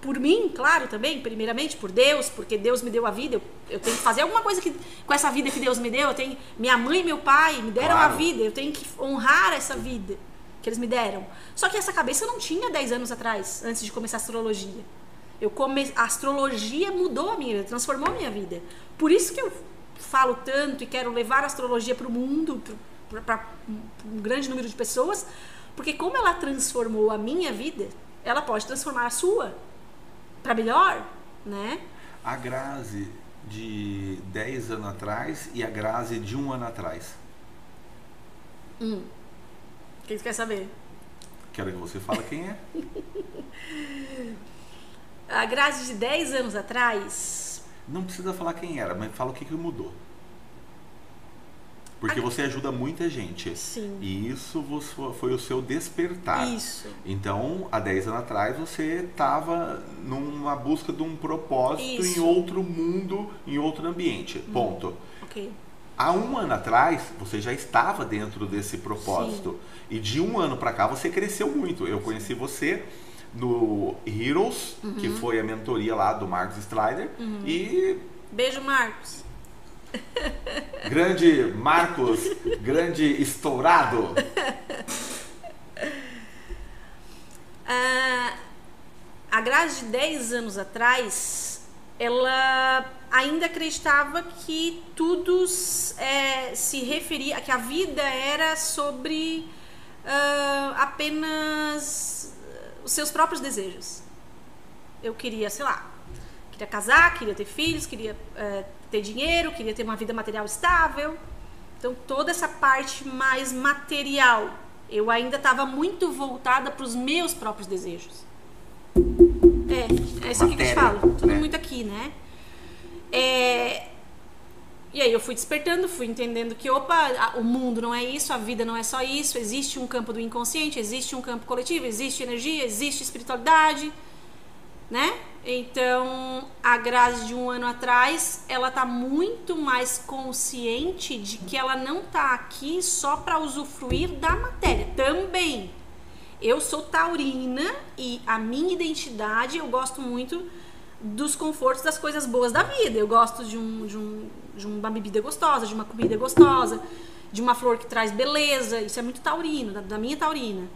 Speaker 2: Por mim, claro, também, primeiramente, por Deus, porque Deus me deu a vida. Eu, eu tenho que fazer alguma coisa que, com essa vida que Deus me deu. Eu tenho, minha mãe e meu pai me deram claro. a vida. Eu tenho que honrar essa vida que eles me deram. Só que essa cabeça eu não tinha 10 anos atrás, antes de começar a astrologia. Eu come... A astrologia mudou a minha vida, transformou a minha vida. Por isso que eu falo tanto e quero levar a astrologia para o mundo, para um grande número de pessoas, porque como ela transformou a minha vida, ela pode transformar a sua para melhor, né?
Speaker 1: A Grazi de 10 anos atrás e a Grazi de um ano atrás.
Speaker 2: Hum. Quem você quer saber?
Speaker 1: Quero que você fale quem é. (laughs)
Speaker 2: a Grazi de 10 anos atrás.
Speaker 1: Não precisa falar quem era, mas fala o que, que mudou. Porque você ajuda muita gente.
Speaker 2: Sim.
Speaker 1: E isso foi o seu despertar.
Speaker 2: Isso.
Speaker 1: Então, há 10 anos atrás, você estava numa busca de um propósito isso. em outro mundo, em outro ambiente. Hum. Ponto.
Speaker 2: Ok.
Speaker 1: Há um ano atrás, você já estava dentro desse propósito. Sim. E de um ano para cá, você cresceu muito. Eu conheci você no Heroes, que foi a mentoria lá do Marcos Strider. E
Speaker 2: Beijo, Marcos.
Speaker 1: grande Marcos, grande estourado. (laughs)
Speaker 2: Ah, a Grazi de 10 anos atrás, ela ainda acreditava que tudo é, se referia, que a vida era sobre ah, apenas os seus próprios desejos. Eu queria, sei lá, queria casar, queria ter filhos, queria eh, ter dinheiro, queria ter uma vida material estável. Então toda essa parte mais material, eu ainda estava muito voltada para os meus próprios desejos. É, é isso aqui que eu te falo. Tudo
Speaker 1: né?
Speaker 2: muito aqui, né? É, e aí eu fui despertando, fui entendendo que, opa, o mundo não é isso, a vida não é só isso, existe um campo do inconsciente, existe um campo coletivo, existe energia, existe espiritualidade, né? Então, a Grazi de um ano atrás, ela tá muito mais consciente de que ela não tá aqui só para usufruir da matéria. Também. Eu sou taurina e a minha identidade, eu gosto muito dos confortos das coisas boas da vida. Eu gosto de, um, de, um, de uma bebida gostosa, de uma comida gostosa, de uma flor que traz beleza. Isso é muito taurino, da, da minha taurina.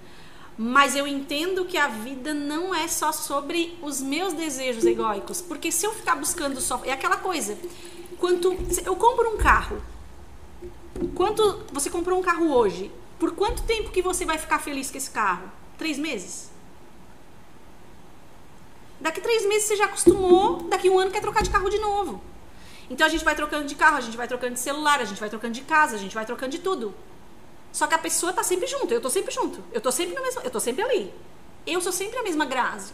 Speaker 2: Mas eu entendo que a vida não é só sobre os meus desejos egóicos. Porque se eu ficar buscando só. É aquela coisa. Quanto. Eu compro um carro. Quanto você comprou um carro hoje? Por quanto tempo que você vai ficar feliz com esse carro? Três meses? Daqui três meses você já acostumou, daqui um ano quer trocar de carro de novo. Então a gente vai trocando de carro, a gente vai trocando de celular, a gente vai trocando de casa, a gente vai trocando de tudo. Só que a pessoa tá sempre junto, eu tô sempre junto. Eu tô sempre no mesmo, eu tô sempre ali. Eu sou sempre a mesma Grazi.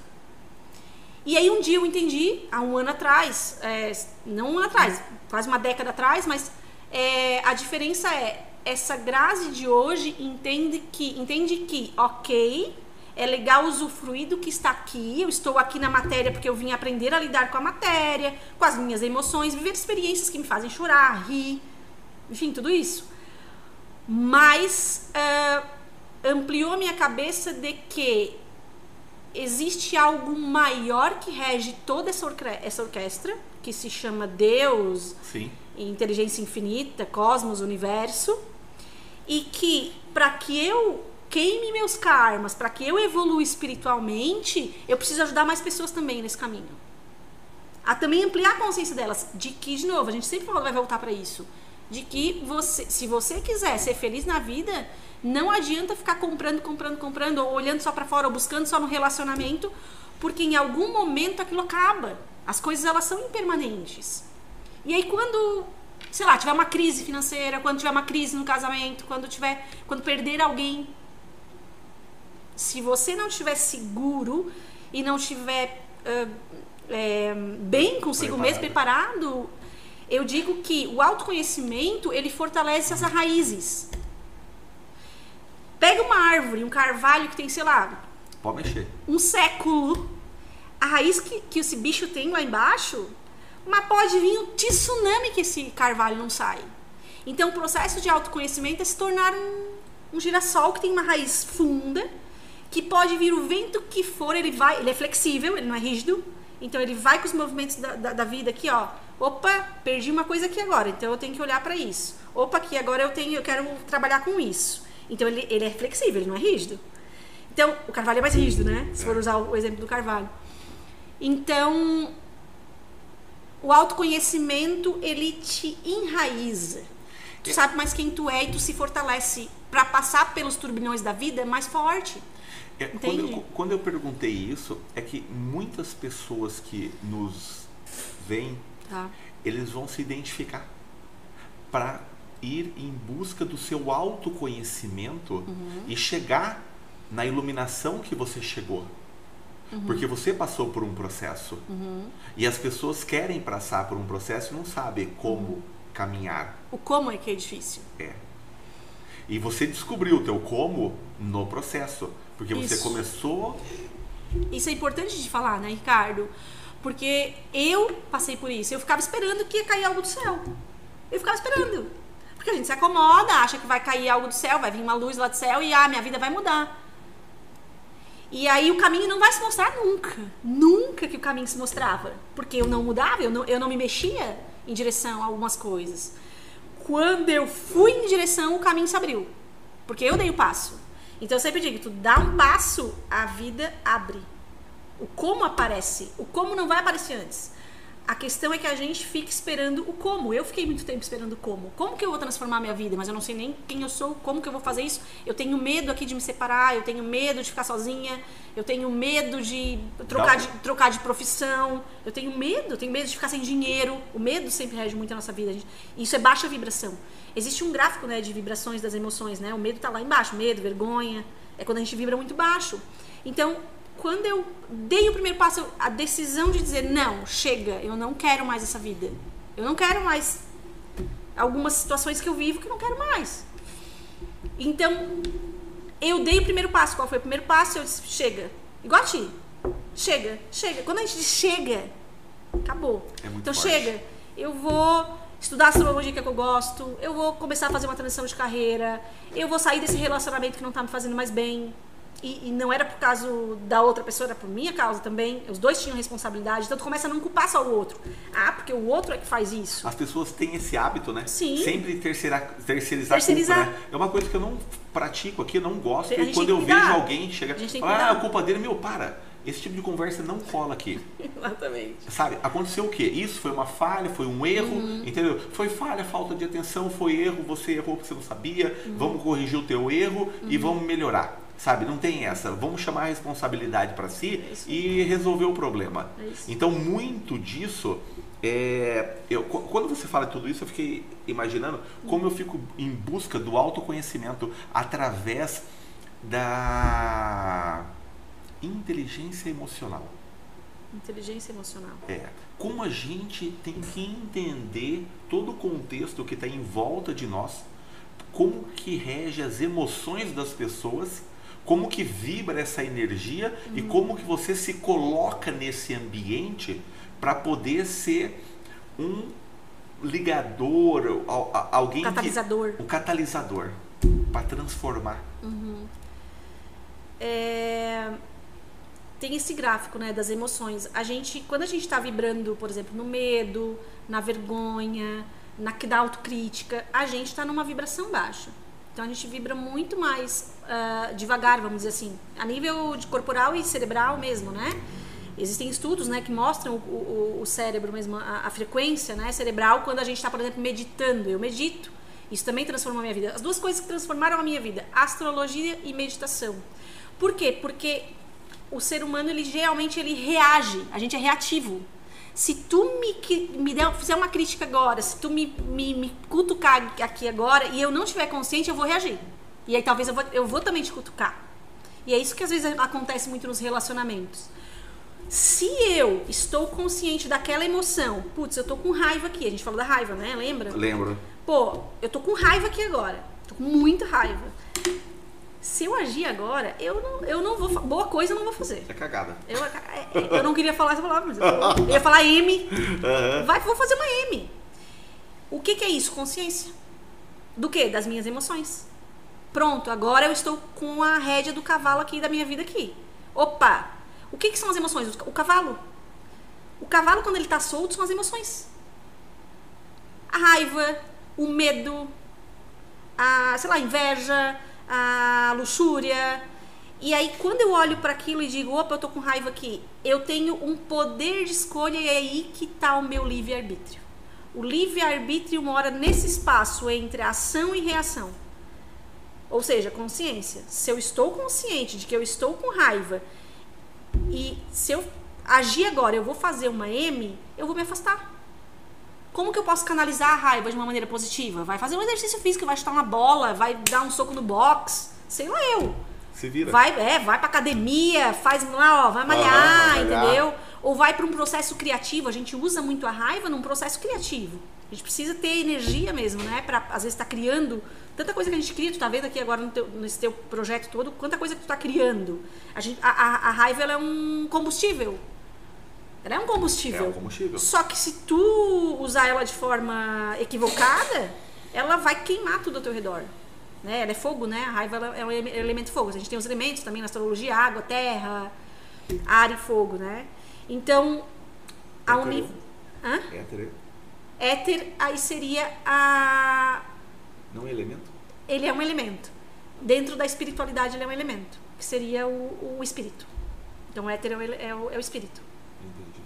Speaker 2: E aí um dia eu entendi, há um ano atrás, é, não um ano atrás, quase uma década atrás, mas é, a diferença é essa Grazi de hoje entende que, entende que, ok, é legal usufruir do que está aqui. Eu estou aqui na matéria porque eu vim aprender a lidar com a matéria, com as minhas emoções, viver experiências que me fazem chorar, rir, enfim, tudo isso. Mas ah, ampliou a minha cabeça de que existe algo maior que rege toda essa, orque- essa orquestra, que se chama Deus,
Speaker 1: Sim.
Speaker 2: inteligência infinita, cosmos, universo, e que para que eu queime meus karmas, para que eu evolua espiritualmente, eu preciso ajudar mais pessoas também nesse caminho. A também ampliar a consciência delas, de que de novo, a gente sempre fala- vai voltar para isso, de que você, se você quiser ser feliz na vida, não adianta ficar comprando, comprando, comprando, ou olhando só para fora, ou buscando só no relacionamento, porque em algum momento aquilo acaba. As coisas elas são impermanentes. E aí quando, sei lá, tiver uma crise financeira, quando tiver uma crise no casamento, quando tiver, quando perder alguém, se você não estiver seguro e não estiver ah, é, bem consigo mesmo, preparado, eu digo que o autoconhecimento ele fortalece as raízes. Pega uma árvore, um carvalho que tem, sei lá,
Speaker 1: Pode mexer.
Speaker 2: um século. A raiz que, que esse bicho tem lá embaixo, mas pode vir um tsunami que esse carvalho não sai. Então, o processo de autoconhecimento é se tornar um, um girassol que tem uma raiz funda, que pode vir o vento que for, ele vai, ele é flexível, ele não é rígido, então ele vai com os movimentos da, da, da vida aqui, ó. Opa, perdi uma coisa aqui agora, então eu tenho que olhar para isso. Opa, aqui agora eu tenho, eu quero trabalhar com isso. Então ele, ele é flexível, ele não é rígido. Então, o carvalho é mais rígido, né? Se for usar o exemplo do carvalho. Então, o autoconhecimento, ele te enraiza. Tu sabe mais quem tu é e tu se fortalece para passar pelos turbilhões da vida mais forte.
Speaker 1: É, quando, eu, quando eu perguntei isso, é que muitas pessoas que nos veem,
Speaker 2: Tá?
Speaker 1: eles vão se identificar para ir em busca do seu autoconhecimento e chegar na iluminação que você chegou. Porque você passou por um processo. E as pessoas querem passar por um processo e não sabem como caminhar.
Speaker 2: O como é que é difícil.
Speaker 1: É. E você descobriu o teu como no processo. Porque você
Speaker 2: Isso.
Speaker 1: começou.
Speaker 2: Isso é importante de falar, né, Ricardo? Porque eu passei por isso. Eu ficava esperando que ia cair algo do céu. Eu ficava esperando. Porque a gente se acomoda, acha que vai cair algo do céu, vai vir uma luz lá do céu e ah, minha vida vai mudar. E aí o caminho não vai se mostrar nunca. Nunca que o caminho se mostrava. Porque eu não mudava, eu não, eu não me mexia em direção a algumas coisas. Quando eu fui em direção, o caminho se abriu. Porque eu dei o passo. Então eu sempre digo, tu dá um passo, a vida abre. O como aparece, o como não vai aparecer antes. A questão é que a gente fica esperando o como. Eu fiquei muito tempo esperando o como. Como que eu vou transformar minha vida? Mas eu não sei nem quem eu sou, como que eu vou fazer isso. Eu tenho medo aqui de me separar, eu tenho medo de ficar sozinha, eu tenho medo de trocar, de, trocar de profissão, eu tenho medo, eu tenho medo de ficar sem dinheiro. O medo sempre rege muito a nossa vida. Isso é baixa vibração. Existe um gráfico né, de vibrações das emoções, né? O medo está lá embaixo, medo, vergonha. É quando a gente vibra muito baixo. Então, quando eu dei o primeiro passo, a decisão de dizer não, chega, eu não quero mais essa vida. Eu não quero mais algumas situações que eu vivo que eu não quero mais. Então, eu dei o primeiro passo. Qual foi o primeiro passo? Eu disse, chega. Igual a ti. Chega, chega. Quando a gente diz chega, acabou.
Speaker 1: É
Speaker 2: então
Speaker 1: forte.
Speaker 2: chega. Eu vou estudar astrologia que é que eu gosto, eu vou começar a fazer uma transição de carreira, eu vou sair desse relacionamento que não tá me fazendo mais bem. E, e não era por causa da outra pessoa, era por minha causa também. Os dois tinham responsabilidade, então tu começa a não culpar só o outro. Ah, porque o outro é que faz isso.
Speaker 1: As pessoas têm esse hábito, né?
Speaker 2: Sim.
Speaker 1: Sempre terceira, terceirizar,
Speaker 2: Terceirizar.
Speaker 1: culpa, né? É uma coisa que eu não pratico aqui, eu não gosto. E
Speaker 2: gente
Speaker 1: quando eu vejo alguém chegar e falar, ah, a culpa dele, meu, para. Esse tipo de conversa não cola aqui. (laughs)
Speaker 2: Exatamente.
Speaker 1: Sabe, aconteceu o quê? Isso foi uma falha, foi um erro,
Speaker 2: Uhum.
Speaker 1: entendeu? Foi falha, falta de atenção, foi erro, você errou porque você não sabia,
Speaker 2: Uhum.
Speaker 1: vamos corrigir o teu erro e vamos melhorar. Sabe, não tem essa. Vamos chamar a responsabilidade para si
Speaker 2: É
Speaker 1: e resolver o problema.
Speaker 2: É.
Speaker 1: Então, muito disso, é, eu, qu- quando você fala tudo isso, eu fiquei imaginando como eu fico em busca do autoconhecimento através da inteligência emocional.
Speaker 2: Inteligência emocional.
Speaker 1: É, como a gente tem que entender todo o contexto que está em volta de nós, como que rege as emoções das pessoas, como que vibra essa energia e como que você se coloca nesse ambiente para poder ser um ligador, alguém
Speaker 2: Catalisador.
Speaker 1: que, um catalisador para transformar.
Speaker 2: É, tem esse gráfico né, das emoções. A gente, quando a gente está vibrando, por exemplo, no medo, na vergonha, na, na autocrítica, a gente está numa vibração baixa. Então a gente vibra muito mais ah, devagar, vamos dizer assim, a nível de corporal e cerebral mesmo, né? Existem estudos né, que mostram o, o- o cérebro mesmo, a, a frequência né, cerebral quando a gente está, por exemplo, meditando. Eu medito. Isso também transformou a minha vida. As duas coisas que transformaram a minha vida, astrologia e meditação. Por quê? Porque o ser humano, ele geralmente ele reage. A gente é reativo. Se tu me, me der, fizer uma crítica agora, se tu me, me, me cutucar aqui agora e eu não estiver consciente, eu vou reagir. E aí talvez eu vou, eu vou também te cutucar. E é isso que às vezes acontece muito nos relacionamentos. Se eu estou consciente daquela emoção, putz, eu tô com raiva aqui, a gente falou da raiva, né? Lembra?
Speaker 1: Lembro.
Speaker 2: Pô, eu tô com raiva aqui agora. Tô com muita raiva. Se eu agir agora, eu não, eu não vou. Boa coisa eu não vou fazer.
Speaker 1: É cagada.
Speaker 2: Eu, eu não queria falar essa palavra, mas eu, (laughs) eu ia falar M.
Speaker 1: Aham.
Speaker 2: Vai, vou fazer uma M. O que, que é isso? Consciência. Do quê? Das minhas emoções. Pronto, agora eu estou com a rédea do cavalo aqui da minha vida aqui. Opa! O que, que são as emoções? O cavalo. O cavalo, quando ele está solto, são as emoções. A raiva, o medo, a, sei lá, inveja, a luxúria. E aí, quando eu olho para aquilo e digo, opa, eu tô com raiva aqui, eu tenho um poder de escolha e é aí que tá o meu livre-arbítrio. O livre-arbítrio mora nesse espaço entre ação e reação. Ou seja, consciência. Se eu estou consciente de que eu estou com raiva e se eu agir agora, eu vou fazer uma M, eu vou me afastar. Como que eu posso canalizar a raiva de uma maneira positiva? Vai fazer um exercício físico, vai chutar uma bola, vai dar um soco no box, sei lá eu.
Speaker 1: Se vira.
Speaker 2: Vai, é, vai pra academia, faz lá, ó, vai malhar,
Speaker 1: Aham, vai malhar.
Speaker 2: entendeu? Ou vai para um processo criativo. A gente usa muito a raiva num processo criativo. A gente precisa ter energia mesmo, né? Pra, às vezes, estar criando tanta coisa que a gente cria. Tu tá vendo aqui agora no teu- nesse teu projeto todo, quanta coisa que tu tá criando. A, gente, a, a, a raiva, é um combustível. Ela é um combustível.
Speaker 1: É um combustível.
Speaker 2: Só que se tu usar ela de forma equivocada, ela vai queimar tudo ao teu redor. Né? Ela é fogo, né? A raiva ela é um ele- elemento fogo. A gente tem os elementos também na astrologia, água, terra, ar e fogo, né? Então, a
Speaker 1: Éter.
Speaker 2: uni... Hã?
Speaker 1: Éter,
Speaker 2: Éter aí seria a...
Speaker 1: não é elemento?
Speaker 2: Ele é um elemento. Dentro da espiritualidade ele é um elemento, que seria o, o espírito. Então, o éter é o, é o- é o espírito.
Speaker 1: Entendi.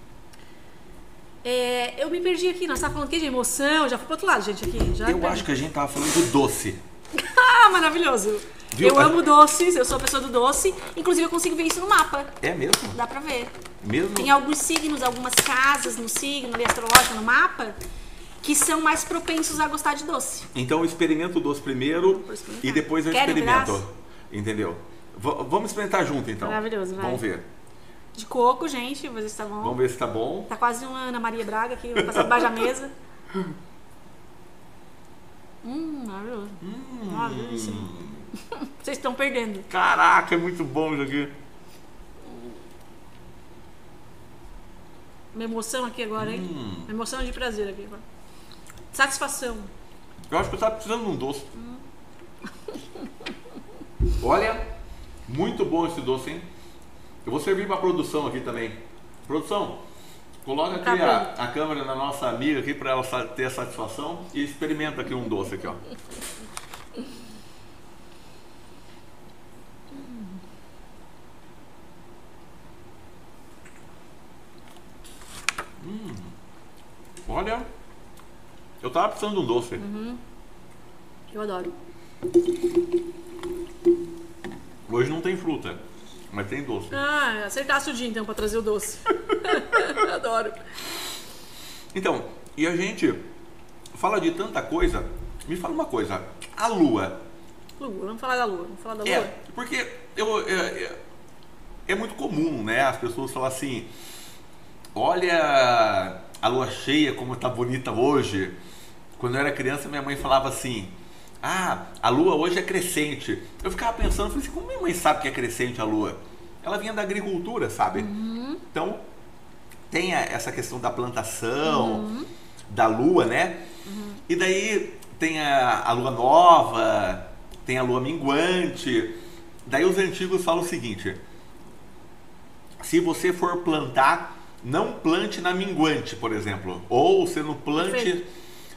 Speaker 2: É, eu me perdi aqui, nós estávamos falando aqui de emoção, já fui pro outro lado, gente, aqui. Já
Speaker 1: Eu acho que a gente tava falando do doce.
Speaker 2: Ah, maravilhoso!
Speaker 1: Viu?
Speaker 2: Eu amo doces, eu sou a pessoa do doce. Inclusive, eu consigo ver isso no mapa.
Speaker 1: É mesmo?
Speaker 2: Dá pra ver.
Speaker 1: Mesmo?
Speaker 2: Tem alguns signos, algumas casas no signo ali astrológico, no mapa, que são mais propensos a gostar de doce.
Speaker 1: Então experimenta o doce primeiro e depois eu experimento. Entendeu? V- vamos experimentar junto então.
Speaker 2: Maravilhoso, vai.
Speaker 1: Vamos ver.
Speaker 2: De coco, gente, vou ver se tá bom.
Speaker 1: Vamos ver se tá bom.
Speaker 2: Tá quase uma Ana Maria Braga aqui, vou passar debaixo da mesa. (laughs) Hum, maravilhoso. Ah, delícia. (laughs) Vocês estão perdendo.
Speaker 1: Caraca, é muito bom isso aqui.
Speaker 2: Uma emoção aqui agora, hein?
Speaker 1: Hum.
Speaker 2: Uma emoção de prazer aqui agora. Satisfação.
Speaker 1: Eu acho que eu tava precisando de um doce. (laughs) Olha, muito bom esse doce, hein? Eu vou servir pra produção aqui também. Produção, coloca aqui
Speaker 2: Tá
Speaker 1: a, a câmera na nossa amiga aqui pra ela ter a satisfação e experimenta aqui um doce aqui, ó. Hum. Olha, eu tava precisando de um doce.
Speaker 2: Eu adoro.
Speaker 1: Hoje não tem fruta, mas tem doce.
Speaker 2: Ah, acertasse o dia então pra trazer o doce. (laughs) (laughs) Adoro.
Speaker 1: Então, e a gente fala de tanta coisa. Me fala uma coisa, a lua.
Speaker 2: Lua, vamos falar da lua. Vamos falar da lua.
Speaker 1: É, porque eu, é, é- é muito comum, né? As pessoas falam assim: olha a lua cheia, como tá bonita hoje. Quando eu era criança, minha mãe falava assim: ah, a lua hoje é crescente. Eu ficava pensando, falei assim: como minha mãe sabe que é crescente a lua? Ela vinha da agricultura, sabe? Então, tem a- essa questão da plantação, da lua, né? E daí tem a, a lua nova, tem a lua minguante. Daí os antigos falam o seguinte: se você for plantar, não plante na minguante, por exemplo, ou você não plante.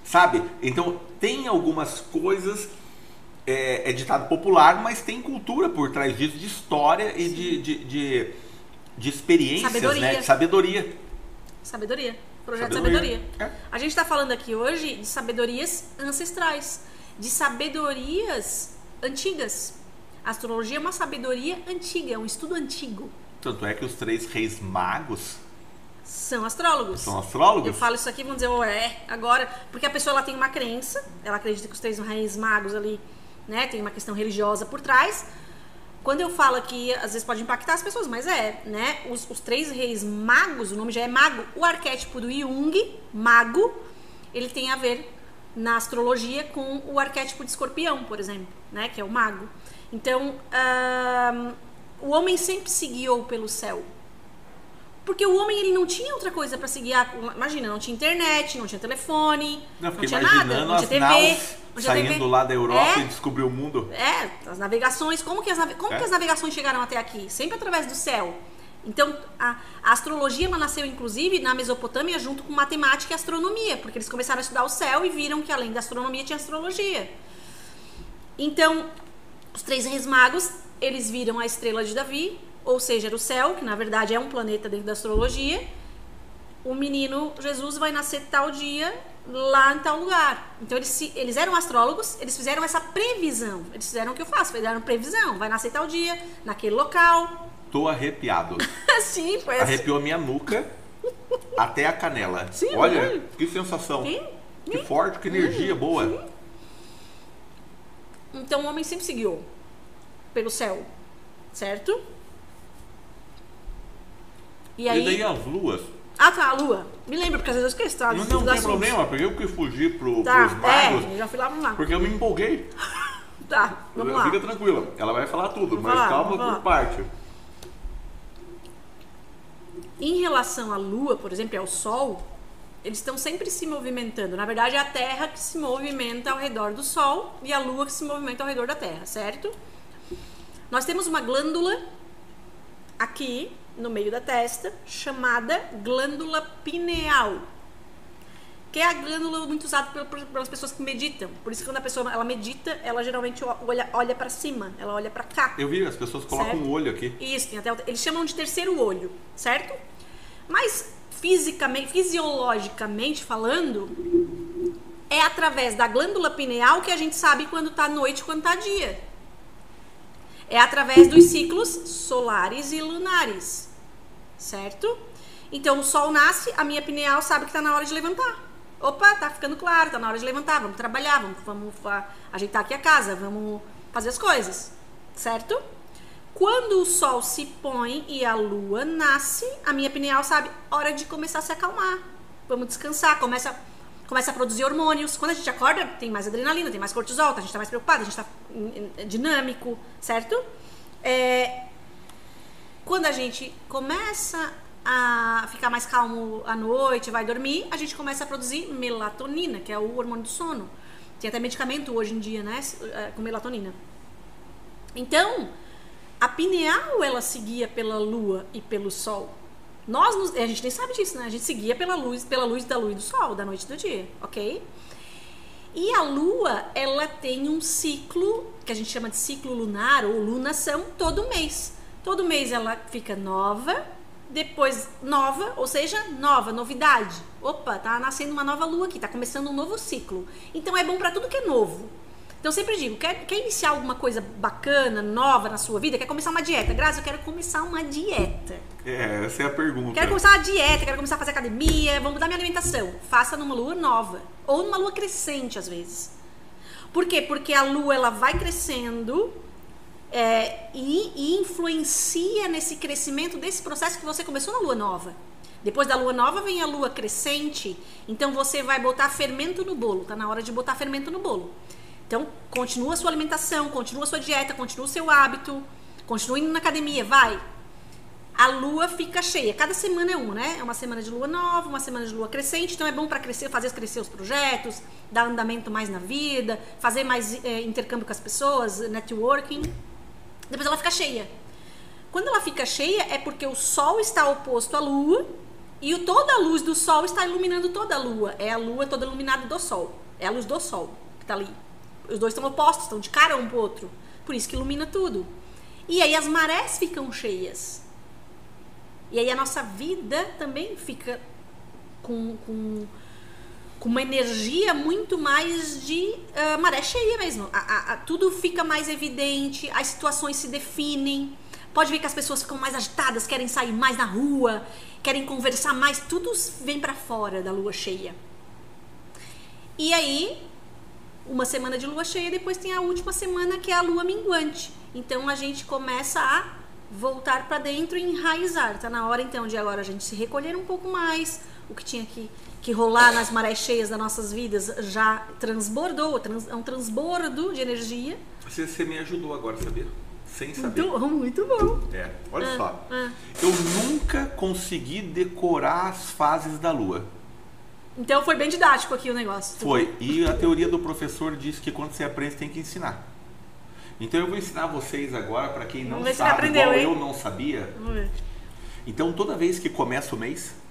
Speaker 1: Sabe? Então tem algumas coisas é, é ditado popular, mas tem cultura por trás disso, de história e de, de, de, de experiências,
Speaker 2: Sabedoria.
Speaker 1: né? De sabedoria.
Speaker 2: Sabedoria. Projeto de
Speaker 1: Sabedoria.
Speaker 2: sabedoria.
Speaker 1: É.
Speaker 2: A gente está falando aqui hoje de sabedorias ancestrais, de sabedorias antigas. A astrologia é uma sabedoria antiga, é um estudo antigo.
Speaker 1: Tanto é que os três reis magos
Speaker 2: São astrólogos.
Speaker 1: são astrólogos.
Speaker 2: Eu falo isso aqui, vão dizer, ué, agora. Porque a pessoa ela tem uma crença, ela acredita que os três reis magos ali, né, tem uma questão religiosa por trás. Quando eu falo aqui, às vezes pode impactar as pessoas, mas é, né? Os, os três reis magos, o nome já é mago. O arquétipo do Jung, mago, ele tem a ver na astrologia com o arquétipo de escorpião, por exemplo, né? Que é o mago. Então, ahn, o homem sempre se guiou pelo céu. Porque o homem ele não tinha outra coisa para se guiar. Imagina, não tinha internet, não tinha telefone,
Speaker 1: Não,
Speaker 2: não, tinha nada, não tinha TV,
Speaker 1: naus
Speaker 2: não tinha
Speaker 1: saindo
Speaker 2: TV.
Speaker 1: lá da Europa
Speaker 2: É,
Speaker 1: e descobrir o mundo.
Speaker 2: é, as navegações, como que as, como
Speaker 1: É.
Speaker 2: que as navegações chegaram até aqui? Sempre através do céu. Então, a, a astrologia ela nasceu, inclusive, na Mesopotâmia, junto com matemática e astronomia, porque eles começaram a estudar o céu e viram que, além da astronomia, tinha astrologia. Então, os três reis magos, eles viram a estrela de Davi, ou seja, era o céu, que na verdade é um planeta dentro da astrologia. O menino Jesus vai nascer tal dia lá em tal lugar. Então eles, se- eles eram astrólogos, eles fizeram essa previsão. Eles fizeram o que eu faço, fizeram previsão. Vai nascer tal dia, naquele local.
Speaker 1: Tô arrepiado. (laughs)
Speaker 2: Sim, foi.
Speaker 1: Arrepiou a minha nuca até a canela.
Speaker 2: Sim,
Speaker 1: Olha,
Speaker 2: olha.
Speaker 1: que sensação.
Speaker 2: Sim,
Speaker 1: Que forte, que energia boa.
Speaker 2: Então o homem sempre seguiu pelo céu, certo? E
Speaker 1: E,
Speaker 2: aí.
Speaker 1: daí as luas.
Speaker 2: Ah, tá, a lua. Me lembra, porque às vezes eu esqueço, tá?
Speaker 1: Não, não tem
Speaker 2: assuntos.
Speaker 1: problema, porque eu que fugi pro,
Speaker 2: Tá,
Speaker 1: pros magos,
Speaker 2: é, eu já fui lá, vamos lá.
Speaker 1: porque eu me empolguei. (laughs)
Speaker 2: Tá, vamos lá.
Speaker 1: Fica tranquila, ela vai falar tudo,
Speaker 2: Vamos
Speaker 1: mas
Speaker 2: lá,
Speaker 1: calma por parte.
Speaker 2: Em relação à lua, por exemplo, e ao sol, eles estão sempre se movimentando. Na verdade, é a Terra que se movimenta ao redor do Sol e a Lua que se movimenta ao redor da Terra, certo? Nós temos uma glândula aqui no meio da testa chamada glândula pineal, que é a glândula muito usada pelas pessoas que meditam. Por isso que quando a pessoa ela medita, ela geralmente olha, olha para cima, ela olha para cá.
Speaker 1: Eu vi, as pessoas colocam o um olho aqui.
Speaker 2: Isso, tem até, eles chamam de terceiro olho, certo? Mas fisicamente, fisiologicamente falando, é através da glândula pineal que a gente sabe quando está noite e quando está dia. É através dos ciclos solares e lunares, certo? Então o sol nasce, a minha pineal sabe que está na hora de levantar. Opa, tá ficando claro, tá na hora de levantar, vamos trabalhar, vamos, vamos ajeitar aqui a casa, vamos fazer as coisas, certo? Quando o sol se põe e a lua nasce, a minha pineal sabe, hora de começar a se acalmar. Vamos descansar, começa, começa a produzir hormônios. Quando a gente acorda, tem mais adrenalina, tem mais cortisol, a gente está mais preocupado, a gente está dinâmico, certo? É, quando a gente começa a ficar mais calmo à noite, vai dormir, a gente começa a produzir melatonina, que é o hormônio do sono. Tem até medicamento hoje em dia, né, é, com melatonina. Então, a pineal ela seguia pela lua e pelo sol. Nós nos, a gente nem sabe disso, né? A gente seguia pela luz, pela luz da lua e do sol, da noite e do dia, ok? E a lua, ela tem um ciclo que a gente chama de ciclo lunar ou lunação todo mês. Todo mês ela fica nova, depois nova, ou seja, nova, novidade. Opa, tá nascendo uma nova lua aqui, tá começando um novo ciclo. Então é bom para tudo que é novo. Então eu sempre digo, quer, quer iniciar alguma coisa bacana, nova na sua vida? Quer começar uma dieta? Grazi, eu quero começar uma dieta.
Speaker 1: É, essa é a pergunta.
Speaker 2: Quero começar uma dieta, quero começar a fazer academia, vou mudar minha alimentação. Faça numa lua nova. Ou numa lua crescente, às vezes. Por quê? Porque a lua ela vai crescendo é, e, e influencia nesse crescimento desse processo que você começou na lua nova. Depois da lua nova vem a lua crescente, então você vai botar fermento no bolo. Tá na hora de botar fermento no bolo. Então, continua a sua alimentação, continua a sua dieta, continua o seu hábito, continue indo na academia, vai. A lua fica cheia. Cada semana é uma, né? É uma semana de lua nova, uma semana de lua crescente. Então é bom para crescer, fazer crescer os projetos, dar andamento mais na vida, fazer mais é, intercâmbio com as pessoas, networking. Depois ela fica cheia. Quando ela fica cheia é porque o sol está oposto à lua e toda a luz do sol está iluminando toda a lua. É a lua toda iluminada do sol. É a luz do sol que está ali os dois estão opostos, estão de cara um pro outro. Por isso que ilumina tudo. E aí as marés ficam cheias. E aí a nossa vida também fica com, com, com uma energia muito mais de uh, maré cheia mesmo. A, a, a, tudo fica mais evidente, as situações se definem. Pode ver que as pessoas ficam mais agitadas, querem sair mais na rua, querem conversar mais. Tudo vem para fora da lua cheia. E aí uma semana de lua cheia, depois tem a última semana que é a lua minguante. Então a gente começa a voltar para dentro e enraizar. Tá na hora então de agora a gente se recolher um pouco mais. O que tinha que, que rolar nas marés cheias das nossas vidas já transbordou, trans, é um transbordo de energia.
Speaker 1: Você, você me ajudou agora, sabia? Sem saber.
Speaker 2: Muito bom, muito bom.
Speaker 1: É, olha ah, só. Ah. Eu nunca consegui decorar as fases da lua.
Speaker 2: Então foi bem didático aqui o negócio.
Speaker 1: Foi. E a teoria do professor diz que quando você aprende, tem que ensinar. Então eu vou ensinar vocês agora, para quem não sabe, aprendeu, igual hein? eu não sabia. Vamos ver. Então toda vez que começa o mês.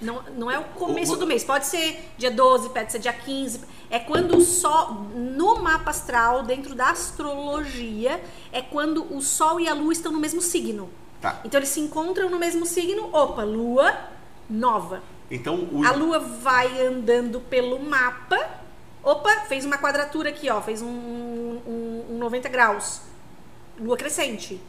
Speaker 2: Não, não é o começo o, do mês, pode ser dia 12, pode ser dia 15. É quando o Sol, no mapa astral, dentro da astrologia, é quando o Sol e a Lua estão no mesmo signo.
Speaker 1: Tá.
Speaker 2: Então eles se encontram no mesmo signo, opa, Lua nova.
Speaker 1: Então, o...
Speaker 2: A Lua vai andando pelo mapa. Opa, fez uma quadratura aqui, ó. Fez um, um, um 90 graus. Lua crescente.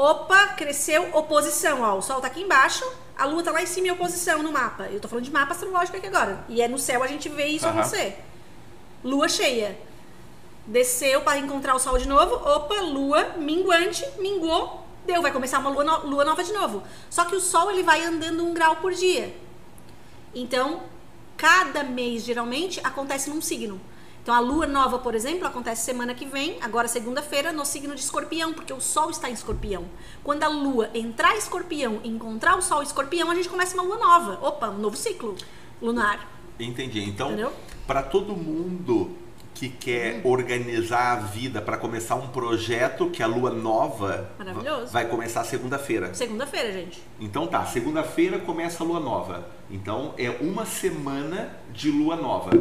Speaker 2: Opa, cresceu oposição, ó. O Sol tá aqui embaixo, a Lua tá lá em cima em oposição no mapa. Eu tô falando de mapa astrológico aqui agora. E é no céu a gente vê isso uhum. acontecer. Lua cheia. Desceu para encontrar o Sol de novo. Opa, Lua minguante, minguou, deu. Vai começar uma lua, no, lua nova de novo. Só que o Sol ele vai andando um grau por dia. Então, cada mês geralmente acontece num signo. Então, a lua nova, por exemplo, acontece semana que vem, agora segunda-feira, no signo de escorpião, porque o sol está em escorpião. Quando a lua entrar em escorpião e encontrar o sol em escorpião, a gente começa uma lua nova. Opa, um novo ciclo. lunar.
Speaker 1: Entendi. Então, para todo mundo que quer organizar a vida para começar um projeto que é a lua nova vai começar segunda-feira.
Speaker 2: Segunda-feira, gente.
Speaker 1: Então tá, segunda-feira começa a lua nova. Então é uma semana de lua nova.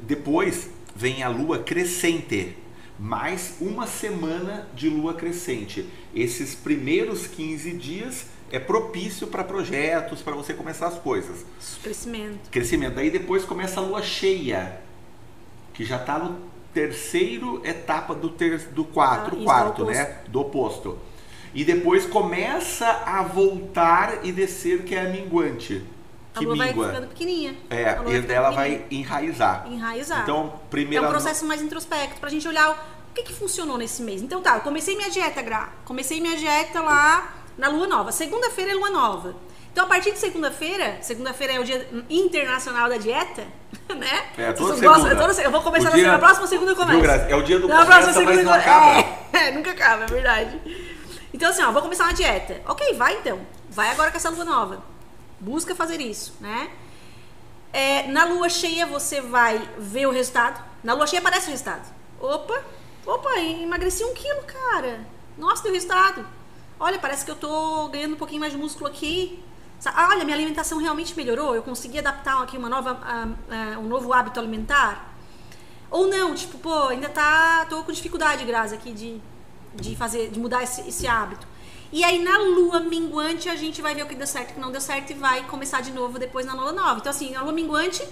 Speaker 1: Depois vem a lua crescente, mais uma semana de lua crescente. Esses primeiros 15 dias é propício para projetos, para você começar as coisas.
Speaker 2: Crescimento.
Speaker 1: Crescimento. Aí depois começa a lua cheia, que já está no terceiro etapa do, ter, do quatro,
Speaker 2: Ah,
Speaker 1: quarto,
Speaker 2: do
Speaker 1: né? Do oposto. E depois começa a voltar e descer, que é a minguante.
Speaker 2: A lua vai
Speaker 1: mingua.
Speaker 2: ficando pequenininha.
Speaker 1: É, e
Speaker 2: fica
Speaker 1: ela
Speaker 2: pequenininha.
Speaker 1: vai enraizar.
Speaker 2: enraizar.
Speaker 1: Então,
Speaker 2: É
Speaker 1: primeira
Speaker 2: um processo mais introspecto, pra gente olhar o que, que funcionou nesse mês. Então tá, eu comecei minha dieta, Gra. Comecei minha dieta lá na lua nova. Segunda-feira é lua nova. Então, a partir de segunda-feira, segunda-feira é o dia internacional da dieta, (laughs) né?
Speaker 1: É, toda
Speaker 2: Vocês gostam-
Speaker 1: segunda.
Speaker 2: toda se- eu vou começar na
Speaker 1: dia-
Speaker 2: segunda, na próxima segunda eu começo.
Speaker 1: É o dia do
Speaker 2: Na
Speaker 1: começa,
Speaker 2: próxima
Speaker 1: mas
Speaker 2: segunda
Speaker 1: não
Speaker 2: eu-
Speaker 1: acaba.
Speaker 2: É, (laughs) é, nunca acaba, é verdade. Então, assim, ó, vou começar uma dieta. Ok, vai então. Vai agora com essa lua nova. Busca fazer isso, né? É, na lua cheia você vai ver o resultado. Na lua cheia aparece o resultado. Opa, opa, emagreci um quilo, cara. Nossa, deu resultado. Olha, parece que eu tô ganhando um pouquinho mais de músculo aqui. Olha, minha alimentação realmente melhorou. Eu consegui adaptar aqui uma nova, um novo hábito alimentar. Ou não, tipo, pô, ainda tá. tô com dificuldade, Graça, aqui de, de fazer, de mudar esse, esse hábito. E aí na lua minguante a gente vai ver o que deu certo o que não deu certo e vai começar de novo depois na lua nova. Então, assim, na lua minguante,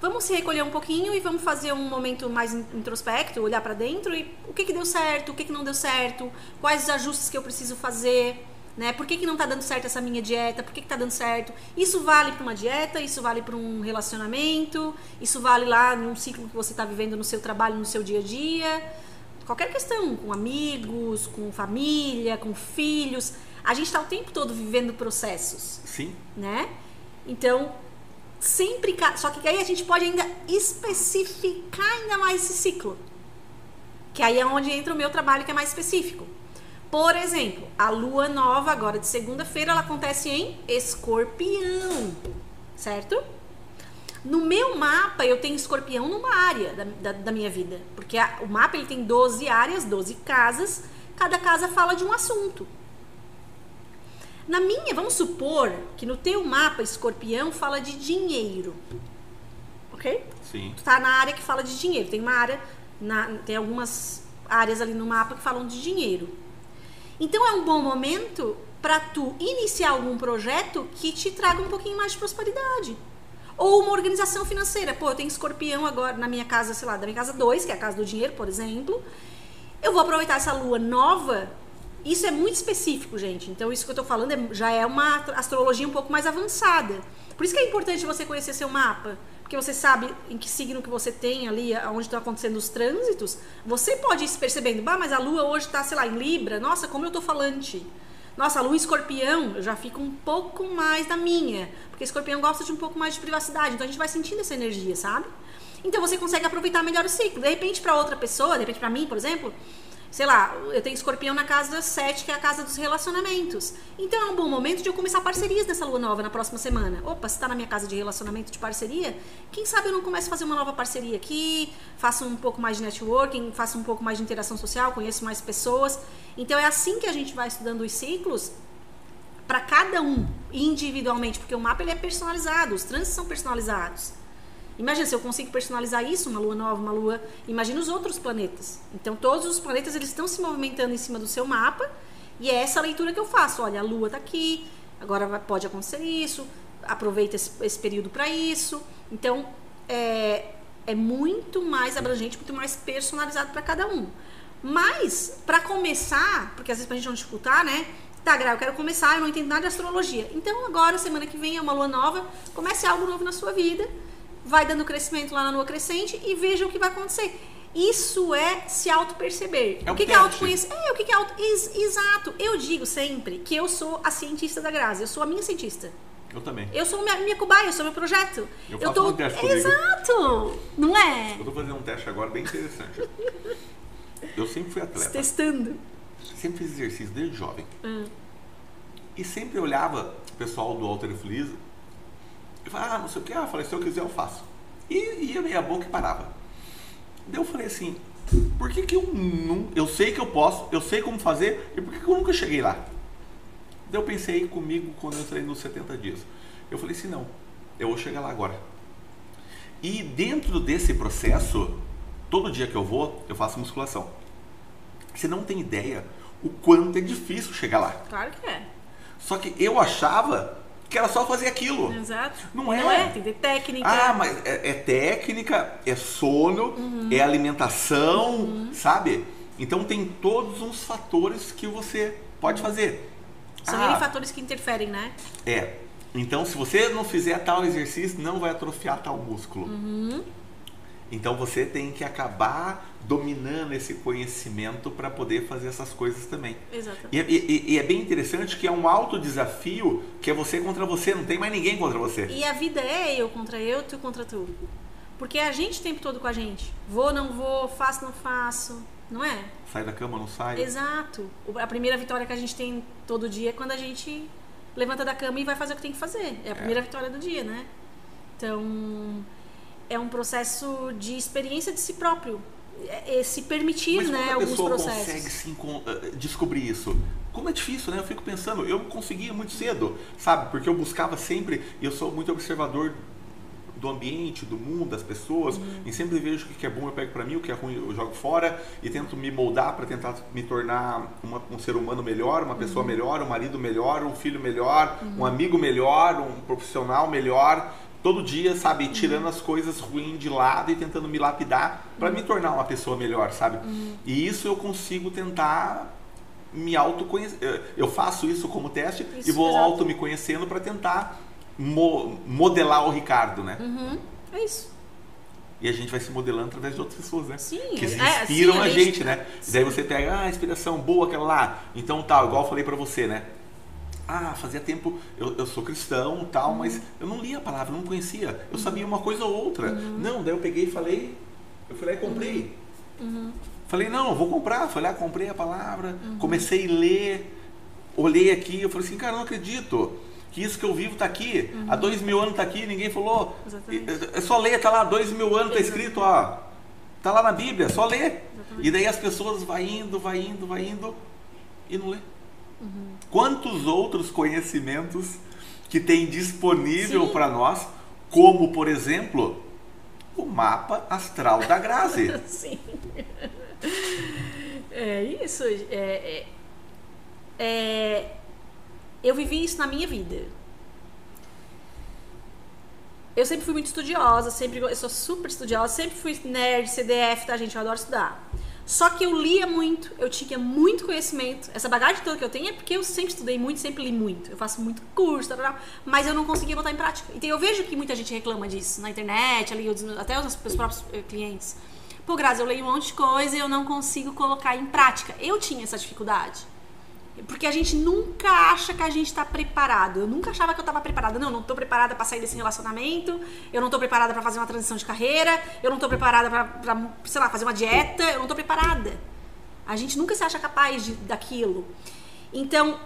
Speaker 2: vamos se recolher um pouquinho e vamos fazer um momento mais in- introspecto, olhar pra dentro e o que, que deu certo, o que, que não deu certo, quais os ajustes que eu preciso fazer. Né? Por que, que não tá dando certo essa minha dieta? Por que, que tá dando certo? Isso vale para uma dieta, isso vale para um relacionamento, isso vale lá num ciclo que você está vivendo no seu trabalho, no seu dia a dia. Qualquer questão, com amigos, com família, com filhos. A gente está o tempo todo vivendo processos
Speaker 1: Sim.
Speaker 2: né? Então, sempre. Só que aí a gente pode ainda especificar ainda mais esse ciclo. Que aí é onde entra o meu trabalho, que é mais específico. Por exemplo, a lua nova, agora de segunda-feira, ela acontece em escorpião, certo? No meu mapa, eu tenho escorpião numa área da, da, da minha vida. Porque a- o mapa ele tem 12 áreas, 12 casas. Cada casa fala de um assunto. Na minha, vamos supor que no teu mapa escorpião fala de dinheiro. Ok?
Speaker 1: Sim.
Speaker 2: Tu tá na área que fala de dinheiro. Tem uma área, na- tem algumas áreas ali no mapa que falam de dinheiro. Então é um bom momento para tu iniciar algum projeto que te traga um pouquinho mais de prosperidade. Ou uma organização financeira. Pô, eu tenho escorpião agora na minha casa, sei lá, da minha casa 2, que é a casa do dinheiro, por exemplo. Eu vou aproveitar essa lua nova. Isso é muito específico, gente. Então, isso que eu tô falando é- já é uma astrologia um pouco mais avançada. Por isso que é importante você conhecer seu mapa. Porque você sabe em que signo que você tem ali, onde estão acontecendo os trânsitos. Você pode ir se percebendo, bah, mas a lua hoje tá, sei lá, em Libra. Nossa, como eu tô falante. Nossa, a lua escorpião, eu já fico um pouco mais na minha. Porque escorpião gosta de um pouco mais de privacidade. Então a gente vai sentindo essa energia, sabe? Então você consegue aproveitar melhor o ciclo. De repente, para outra pessoa, de repente para mim, por exemplo, sei lá, eu tenho escorpião na casa 7, que é a casa dos relacionamentos. Então é um bom momento de eu começar parcerias nessa lua nova na próxima semana. Opa, se tá na minha casa de relacionamento de parceria, quem sabe eu não começo a fazer uma nova parceria aqui, faço um pouco mais de networking, faço um pouco mais de interação social, conheço mais pessoas. Então é assim que a gente vai estudando os ciclos para cada um individualmente, porque o mapa ele é personalizado, os trânsitos são personalizados. Imagina se eu consigo personalizar isso, uma lua nova, uma lua. Imagina os outros planetas. Então todos os planetas eles estão se movimentando em cima do seu mapa e é essa leitura que eu faço. Olha, a lua está aqui, agora pode acontecer isso. Aproveita esse, esse período para isso. Então é, é muito mais abrangente, muito mais personalizado para cada um. Mas para começar, porque às vezes pra gente não dificultar, né? Tá, Gra, eu quero começar, eu não entendo nada de astrologia. Então agora, semana que vem é uma lua nova, comece algo novo na sua vida vai dando crescimento lá na lua crescente e veja o que vai acontecer. Isso é se auto-perceber.
Speaker 1: É
Speaker 2: o que, que é autoconhecer? É, o que, que é auto... Ex- exato. Eu digo sempre que eu sou a cientista da Grazi, eu sou a minha cientista.
Speaker 1: Eu também.
Speaker 2: Eu sou minha, minha cobaia, eu sou meu projeto.
Speaker 1: Eu
Speaker 2: eu
Speaker 1: faço
Speaker 2: tô...
Speaker 1: um teste comigo.
Speaker 2: Exato! Não é?
Speaker 1: Eu tô fazendo um teste agora bem interessante. (laughs) Eu sempre fui
Speaker 2: Se
Speaker 1: atleta.
Speaker 2: testando.
Speaker 1: Sempre fiz exercício desde jovem.
Speaker 2: Hum.
Speaker 1: E sempre olhava o pessoal do Alter Feliz. Eu falei, ah, não sei o que. Ah, eu falei, se eu quiser eu faço. E ia meia boca e parava. Daí eu falei assim, por que, que eu não. Eu sei que eu posso, eu sei como fazer, e por que, que eu nunca cheguei lá? Daí eu pensei comigo quando eu entrei nos 70 dias. Eu falei assim, não, eu vou chegar lá agora. E dentro desse processo, todo dia que eu vou, eu faço musculação. Você não tem ideia o quanto é difícil chegar lá.
Speaker 2: Claro que é.
Speaker 1: Só que eu achava que era só fazer aquilo.
Speaker 2: Exato.
Speaker 1: Não é.
Speaker 2: Não é, tem que ter técnica.
Speaker 1: Ah, mas é, é técnica, é sono,
Speaker 2: Uhum.
Speaker 1: é alimentação, sabe? Então tem todos os fatores que você pode fazer.
Speaker 2: São
Speaker 1: Ah,
Speaker 2: fatores que interferem, né?
Speaker 1: É. Então, se você não fizer tal exercício, não vai atrofiar tal músculo.
Speaker 2: Uhum.
Speaker 1: Então, você tem que acabar dominando esse conhecimento para poder fazer essas coisas também.
Speaker 2: Exatamente.
Speaker 1: E, é- e- e é bem interessante que é um alto desafio que é você contra você, não tem mais ninguém contra você.
Speaker 2: E a vida é eu contra eu, tu contra tu. Porque é a gente o tempo todo com a gente. Vou, não vou, faço, não faço. Não é?
Speaker 1: Sai da cama, não sai.
Speaker 2: Exato. A primeira vitória que a gente tem todo dia é quando a gente levanta da cama e vai fazer o que tem que fazer. É a primeira vitória do dia, né? Então, é um processo de experiência de si próprio. É, é se permitir,
Speaker 1: Mas
Speaker 2: né, alguns processos.
Speaker 1: consegue se eh, descobrir isso? Como é difícil, né? Eu fico pensando, eu conseguia muito cedo, sabe? Porque eu buscava sempre, e eu sou muito observador do ambiente, do mundo, das pessoas,
Speaker 2: Uhum.
Speaker 1: e sempre vejo o que é bom eu pego pra mim, o que é ruim eu jogo fora, e tento me moldar pra tentar me tornar uma- um ser humano melhor, uma pessoa
Speaker 2: Uhum.
Speaker 1: melhor, um marido melhor, um filho melhor, um amigo melhor, um profissional melhor. Todo dia, sabe,
Speaker 2: Uhum.
Speaker 1: tirando as coisas ruins de lado e tentando me lapidar pra me tornar uma pessoa melhor, sabe?
Speaker 2: Uhum.
Speaker 1: E isso eu consigo tentar me autoconhecer. Eu- Eu faço isso como teste
Speaker 2: Isso,
Speaker 1: e vou
Speaker 2: exato.
Speaker 1: auto me conhecendo para tentar mo- modelar o Ricardo, né?
Speaker 2: Uhum. É isso.
Speaker 1: E a gente vai se modelando através de outras pessoas, né?
Speaker 2: Sim,
Speaker 1: que
Speaker 2: é,
Speaker 1: inspiram
Speaker 2: sim,
Speaker 1: a,
Speaker 2: a
Speaker 1: gente,
Speaker 2: gente-
Speaker 1: né?
Speaker 2: sim.
Speaker 1: Daí você pega, ah, inspiração boa aquela lá. Então tá, igual eu falei pra você, né? Ah, fazia tempo, eu, eu sou cristão tal,
Speaker 2: Uhum.
Speaker 1: mas eu não lia a palavra, não conhecia. Eu sabia uma coisa ou outra. Não, daí eu peguei e falei, eu fui lá e comprei.
Speaker 2: Uhum.
Speaker 1: Falei, não, vou comprar. Fui lá, comprei a palavra, comecei a ler, olhei aqui, eu falei assim, cara, não acredito que isso que eu vivo tá aqui. Há dois mil anos tá aqui, ninguém falou.
Speaker 2: Exatamente.
Speaker 1: É só ler, tá lá, dois mil anos tá escrito, ó. Tá lá na Bíblia, é só ler.
Speaker 2: Exatamente.
Speaker 1: E daí as pessoas vai indo, vai indo, vai indo e não lê. Quantos outros conhecimentos que tem disponível para nós, como por exemplo, o mapa astral da Grazi. (laughs)
Speaker 2: Sim. É isso. É, é- é- eu vivi isso na minha vida. Eu sempre fui muito estudiosa, sempre eu sou super estudiosa, sempre fui nerd, CDF, tá, gente? Eu adoro estudar. Só que eu lia muito, eu tinha muito conhecimento. Essa bagagem toda que eu tenho é porque eu sempre estudei muito, sempre li muito. Eu faço muito curso, tal, tal, mas eu não conseguia botar em prática. Então eu vejo que muita gente reclama disso na internet, ali, até os meus próprios eh, clientes. Pô, Grazi, eu leio um monte de coisa e eu não consigo colocar em prática. Eu tinha essa dificuldade. Porque a gente nunca acha que a gente tá preparado. Eu nunca achava que eu tava preparada. Não, não tô preparada pra sair desse relacionamento. Eu não tô preparada pra fazer uma transição de carreira. Eu não tô preparada pra, sei lá, fazer uma dieta. Eu não tô preparada. A gente nunca se acha capaz de, daquilo. Então,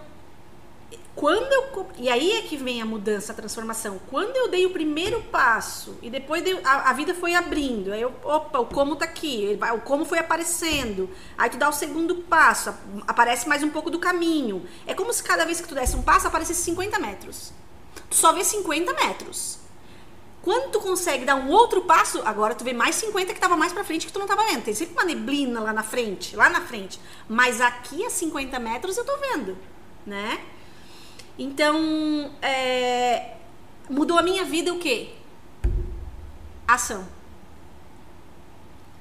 Speaker 2: quando eu. E aí é que vem a mudança, a transformação. Quando eu dei o primeiro passo e depois dei- a, a vida foi abrindo, aí eu, opa, o como tá aqui, o como foi aparecendo. Aí tu dá o segundo passo, aparece mais um pouco do caminho. É como se cada vez que tu desse um passo aparecesse 50 metros. Tu só vê 50 metros. Quando tu consegue dar um outro passo, agora tu vê mais 50 que tava mais pra frente que tu não tava vendo. Tem sempre uma neblina lá na frente, lá na frente. Mas aqui a 50 metros eu tô vendo, né? Então, é, mudou a minha vida o quê? Ação.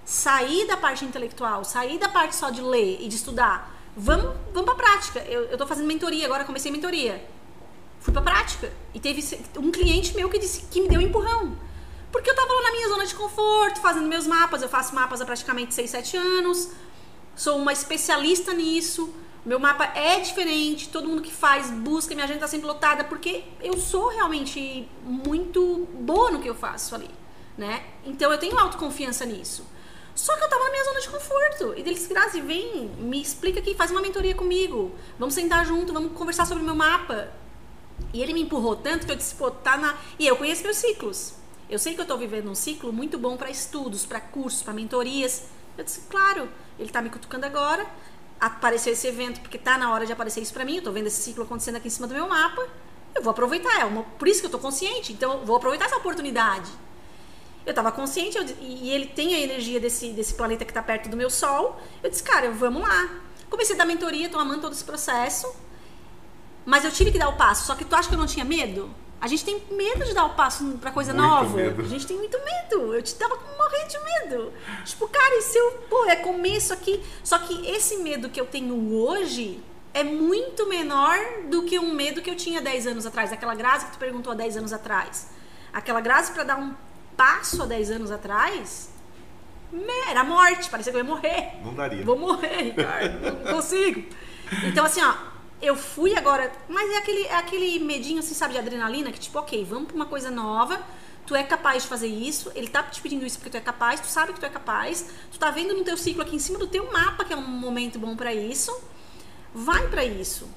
Speaker 2: Sair da parte intelectual, sair da parte só de ler e de estudar. Vamos, vamos pra prática. Eu, eu tô fazendo mentoria, agora comecei mentoria. Fui pra prática. E teve um cliente meu que disse que me deu um empurrão. Porque eu tava lá na minha zona de conforto, fazendo meus mapas. Eu faço mapas há praticamente 6, 7 anos. Sou uma especialista nisso. Meu mapa é diferente. Todo mundo que faz busca, minha agenda tá sempre lotada. Porque eu sou realmente muito boa no que eu faço ali. Né? Então eu tenho autoconfiança nisso. Só que eu tava na minha zona de conforto. E eles, Grazi, vem, me explica aqui, faz uma mentoria comigo. Vamos sentar junto, vamos conversar sobre o meu mapa. E ele me empurrou tanto que eu disse, pô, tá na. E eu conheço meus ciclos. Eu sei que eu tô vivendo um ciclo muito bom para estudos, para cursos, para mentorias. Eu disse, claro, ele tá me cutucando agora. Apareceu esse evento porque tá na hora de aparecer isso para mim. Eu tô vendo esse ciclo acontecendo aqui em cima do meu mapa. Eu vou aproveitar. É uma... por isso que eu tô consciente. Então, eu vou aproveitar essa oportunidade. Eu tava consciente eu... e ele tem a energia desse, desse planeta que tá perto do meu Sol. Eu disse, cara, vamos lá. Comecei a dar mentoria, tô amando todo esse processo. Mas eu tive que dar o passo. Só que tu acha que eu não tinha medo? A gente tem medo de dar o passo pra coisa
Speaker 1: Muito
Speaker 2: nova.
Speaker 1: medo.
Speaker 2: A gente tem muito medo. Eu te tava morrendo de medo. Tipo, cara, e se eu. Pô, é começo aqui. Só que esse medo que eu tenho hoje é muito menor do que um medo que eu tinha 10 anos atrás. Aquela Grazi que tu perguntou há 10 anos atrás. Aquela Grazi pra dar um passo há 10 anos atrás. Era morte, parecia que eu ia morrer.
Speaker 1: Não daria.
Speaker 2: Vou morrer, Ricardo. Não consigo. Então, assim, ó, eu fui agora. Mas é aquele, é aquele medinho, assim, sabe, de adrenalina, que tipo, ok, vamos pra uma coisa nova. Tu é capaz de fazer isso, ele tá te pedindo isso porque tu é capaz, tu sabe que tu é capaz, tu tá vendo no teu ciclo aqui em cima do teu mapa que é um momento bom pra isso. Vai pra isso.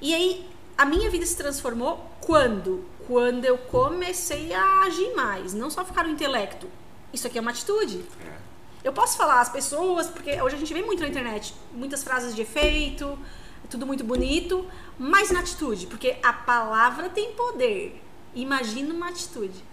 Speaker 2: E aí, a minha vida se transformou quando? Quando eu comecei a agir mais, não só ficar no intelecto. Isso aqui é uma atitude.
Speaker 1: É.
Speaker 2: Eu posso falar às pessoas, porque hoje a gente vê muito na internet, muitas frases de efeito, tudo muito bonito, mas na atitude, porque a palavra tem poder. Imagina uma atitude.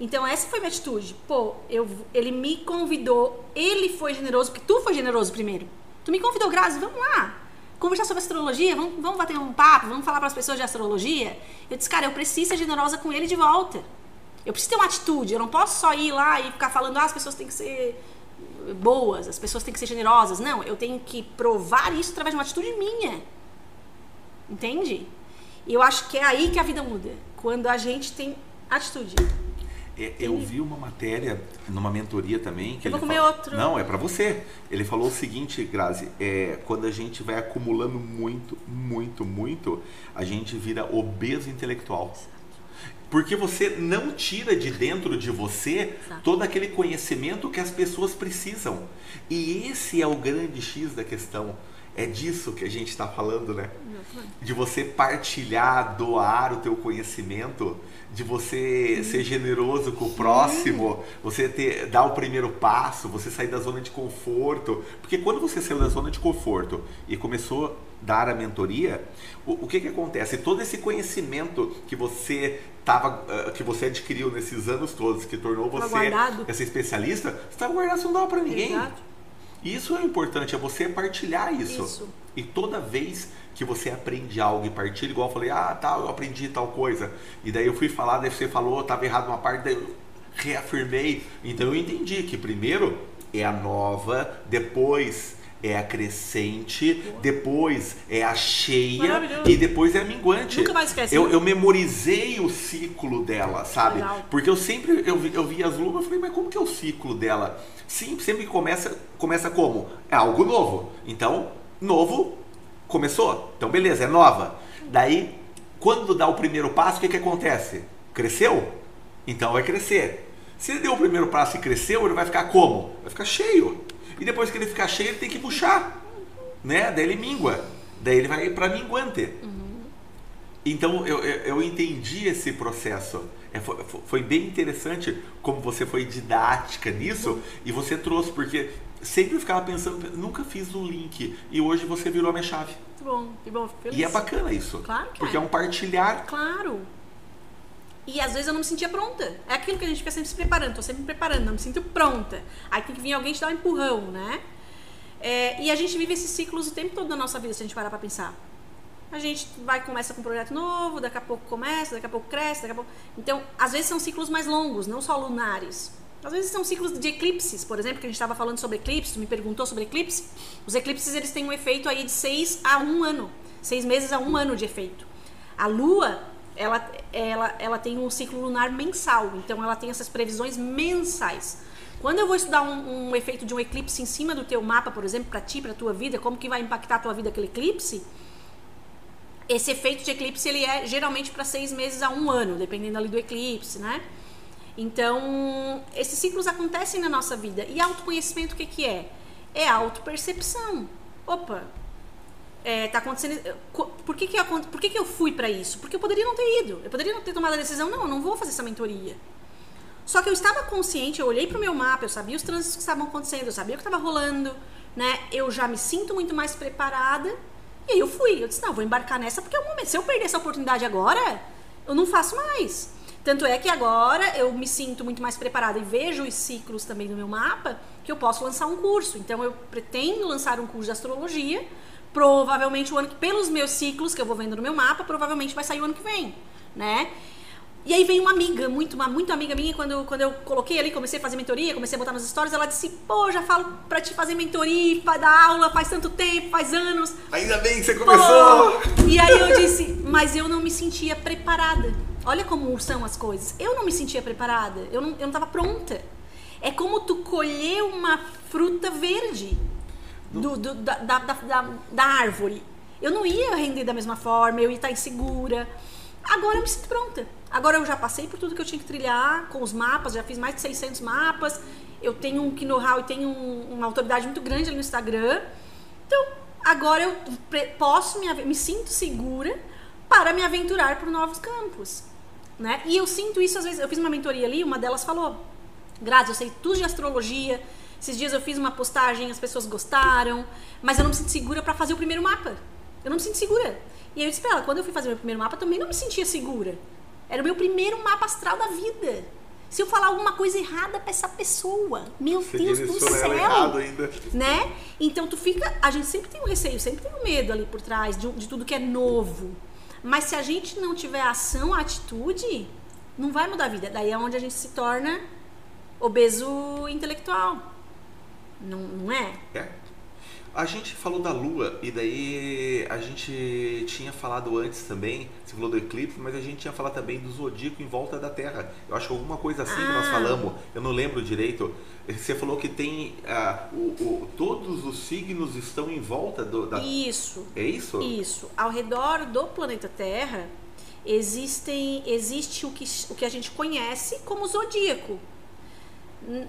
Speaker 2: Então essa foi minha atitude. Pô, eu, ele me convidou, ele foi generoso, porque tu foi generoso primeiro. Tu me convidou, Grazi, vamos lá. Conversar sobre astrologia, vamos, vamos bater um papo, vamos falar para as pessoas de astrologia. Eu disse, cara, eu preciso ser generosa com ele de volta. Eu preciso ter uma atitude, eu não posso só ir lá e ficar falando, ah, as pessoas têm que ser boas, as pessoas têm que ser generosas. Não, eu tenho que provar isso através de uma atitude minha. Entende? E eu acho que é aí que a vida muda. Quando a gente tem atitude.
Speaker 1: É, eu vi uma matéria numa mentoria também que
Speaker 2: Eu vou
Speaker 1: ele
Speaker 2: comer
Speaker 1: fala-
Speaker 2: outro.
Speaker 1: Não, é pra você. Ele falou o seguinte, Grazi, é, quando a gente vai acumulando muito, muito, muito, a gente vira obeso intelectual. Porque você não tira de dentro de você
Speaker 2: Exato.
Speaker 1: todo aquele conhecimento que as pessoas precisam. E esse é o grande X da questão. É disso que a gente está falando, né? de você partilhar, doar o teu conhecimento, de você ser generoso com o próximo, você ter, dar o primeiro passo, você sair da zona de conforto. Porque quando você saiu da zona de conforto e começou a dar a mentoria, o, o que que acontece? Todo esse conhecimento que você tava, ah, que você adquiriu nesses anos todos, que tornou você essa especialista, você estava guardado, você não dava para ninguém.
Speaker 2: Exato.
Speaker 1: Isso é importante, é você partilhar isso.
Speaker 2: Isso.
Speaker 1: E toda vez que você aprende algo e partilha, igual eu falei, ah, tá, eu aprendi tal coisa. E daí eu fui falar, daí você falou, estava errado uma parte, daí eu reafirmei. Então eu entendi que primeiro é a nova, depois é a crescente, depois é a cheia e depois é a minguante.
Speaker 2: Nunca mais esquece.
Speaker 1: Eu, eu memorizei o ciclo dela, sabe?
Speaker 2: Legal.
Speaker 1: Porque eu sempre eu vi, eu vi as luvas e falei, mas como que é o ciclo dela? Sim, sempre começa, começa como? É algo novo. Então, novo começou. Então, beleza, é nova. Daí, quando dá o primeiro passo, o que, que acontece? Cresceu? Então vai crescer. Se ele deu o primeiro passo e cresceu, ele vai ficar como? Vai ficar cheio. E depois que ele ficar cheio, ele tem que puxar. Né? Daí ele mingua. Daí ele vai para minguante. Então eu, eu, eu entendi esse processo. É, foi, foi bem interessante como você foi didática nisso e você trouxe, porque sempre eu ficava pensando, nunca fiz o link e hoje você virou a minha chave.
Speaker 2: Que bom, que bom, feliz.
Speaker 1: E é bacana isso.
Speaker 2: Claro que
Speaker 1: Porque é
Speaker 2: é.
Speaker 1: um partilhar.
Speaker 2: Claro. E às vezes eu não me sentia pronta. É aquilo que a gente fica sempre se preparando. Tô sempre me preparando, não me sinto pronta. Aí tem que vir alguém te dar um empurrão, né? É, e a gente vive esses ciclos o tempo todo da nossa vida, se a gente parar pra pensar. A gente vai começa com um projeto novo, daqui a pouco começa, daqui a pouco cresce, daqui a pouco. Então, às vezes são ciclos mais longos, não só lunares. Às vezes são ciclos de eclipses, por exemplo, que a gente estava falando sobre eclipse, tu me perguntou sobre eclipse. Os eclipses eles têm um efeito aí de seis a um ano, seis meses a um ano de efeito. A Lua, ela, ela, ela tem um ciclo lunar mensal, então ela tem essas previsões mensais. Quando eu vou estudar um, um efeito de um eclipse em cima do teu mapa, por exemplo, para ti, para tua vida, como que vai impactar a tua vida aquele eclipse? Esse efeito de eclipse ele é geralmente para seis meses a um ano, dependendo ali do eclipse, né? Então, esses ciclos acontecem na nossa vida. E autoconhecimento o que, que é? É autopercepção. Opa, é, tá acontecendo. Por que, que, eu, por que, que eu fui para isso? Porque eu poderia não ter ido. Eu poderia não ter tomado a decisão, não, eu não vou fazer essa mentoria. Só que eu estava consciente, eu olhei para o meu mapa, eu sabia os trânsitos que estavam acontecendo, eu sabia o que estava rolando, né? Eu já me sinto muito mais preparada. E aí eu fui. Eu disse, não, vou embarcar nessa porque é o momento. Se eu perder essa oportunidade agora, eu não faço mais. Tanto é que agora eu me sinto muito mais preparada e vejo os ciclos também no meu mapa que eu posso lançar um curso. Então eu pretendo lançar um curso de astrologia provavelmente o ano que, pelos meus ciclos que eu vou vendo no meu mapa, provavelmente vai sair o ano que vem, né? E aí vem uma amiga, muito, uma muito amiga minha, quando, quando eu coloquei ali, comecei a fazer mentoria, comecei a botar nos stories, ela disse, pô, já falo pra te fazer mentoria, pra dar aula faz tanto tempo, faz anos.
Speaker 1: Ainda bem que você começou!
Speaker 2: Pô. E aí eu disse, mas eu não me sentia preparada. Olha como são as coisas. Eu não me sentia preparada, eu não, eu não tava pronta. É como tu colher uma fruta verde do, do, da, da, da, da, árvore. Eu não ia render da mesma forma, eu ia estar insegura. Agora eu me sinto pronta. Agora eu já passei por tudo que eu tinha que trilhar com os mapas, já fiz mais de 600 mapas. Eu tenho um know-how e tenho um, uma autoridade muito grande ali no Instagram. Então, agora eu posso, me, me sinto segura para me aventurar por novos campos. Né? E eu sinto isso às vezes. Eu fiz uma mentoria ali, uma delas falou: Grazi, eu sei tudo de astrologia, esses dias eu fiz uma postagem, as pessoas gostaram, mas eu não me sinto segura para fazer o primeiro mapa. Eu não me sinto segura. E aí eu disse pra ela, quando eu fui fazer o meu primeiro mapa, também não me sentia segura. Era o meu primeiro mapa astral da vida. Se eu falar alguma coisa errada pra essa pessoa, meu Você Deus do céu.
Speaker 1: Ainda.
Speaker 2: Né? Então tu fica. A gente sempre tem um receio, sempre tem um medo ali por trás de, de tudo que é novo. Mas se a gente não tiver ação, atitude, não vai mudar a vida. Daí é onde a gente se torna obeso intelectual. Não, não é?
Speaker 1: É. A gente falou da Lua e daí a gente tinha falado antes também, você falou do eclipse, mas a gente tinha falado também do zodíaco em volta da Terra. Eu acho que alguma coisa assim ah. que nós ah. falamos, eu não lembro direito. Você falou que tem uh, o, o, todos os signos estão em volta do, da.
Speaker 2: Isso.
Speaker 1: É isso?
Speaker 2: Isso. Ao redor do planeta Terra existem existe o que, o que a gente conhece como zodíaco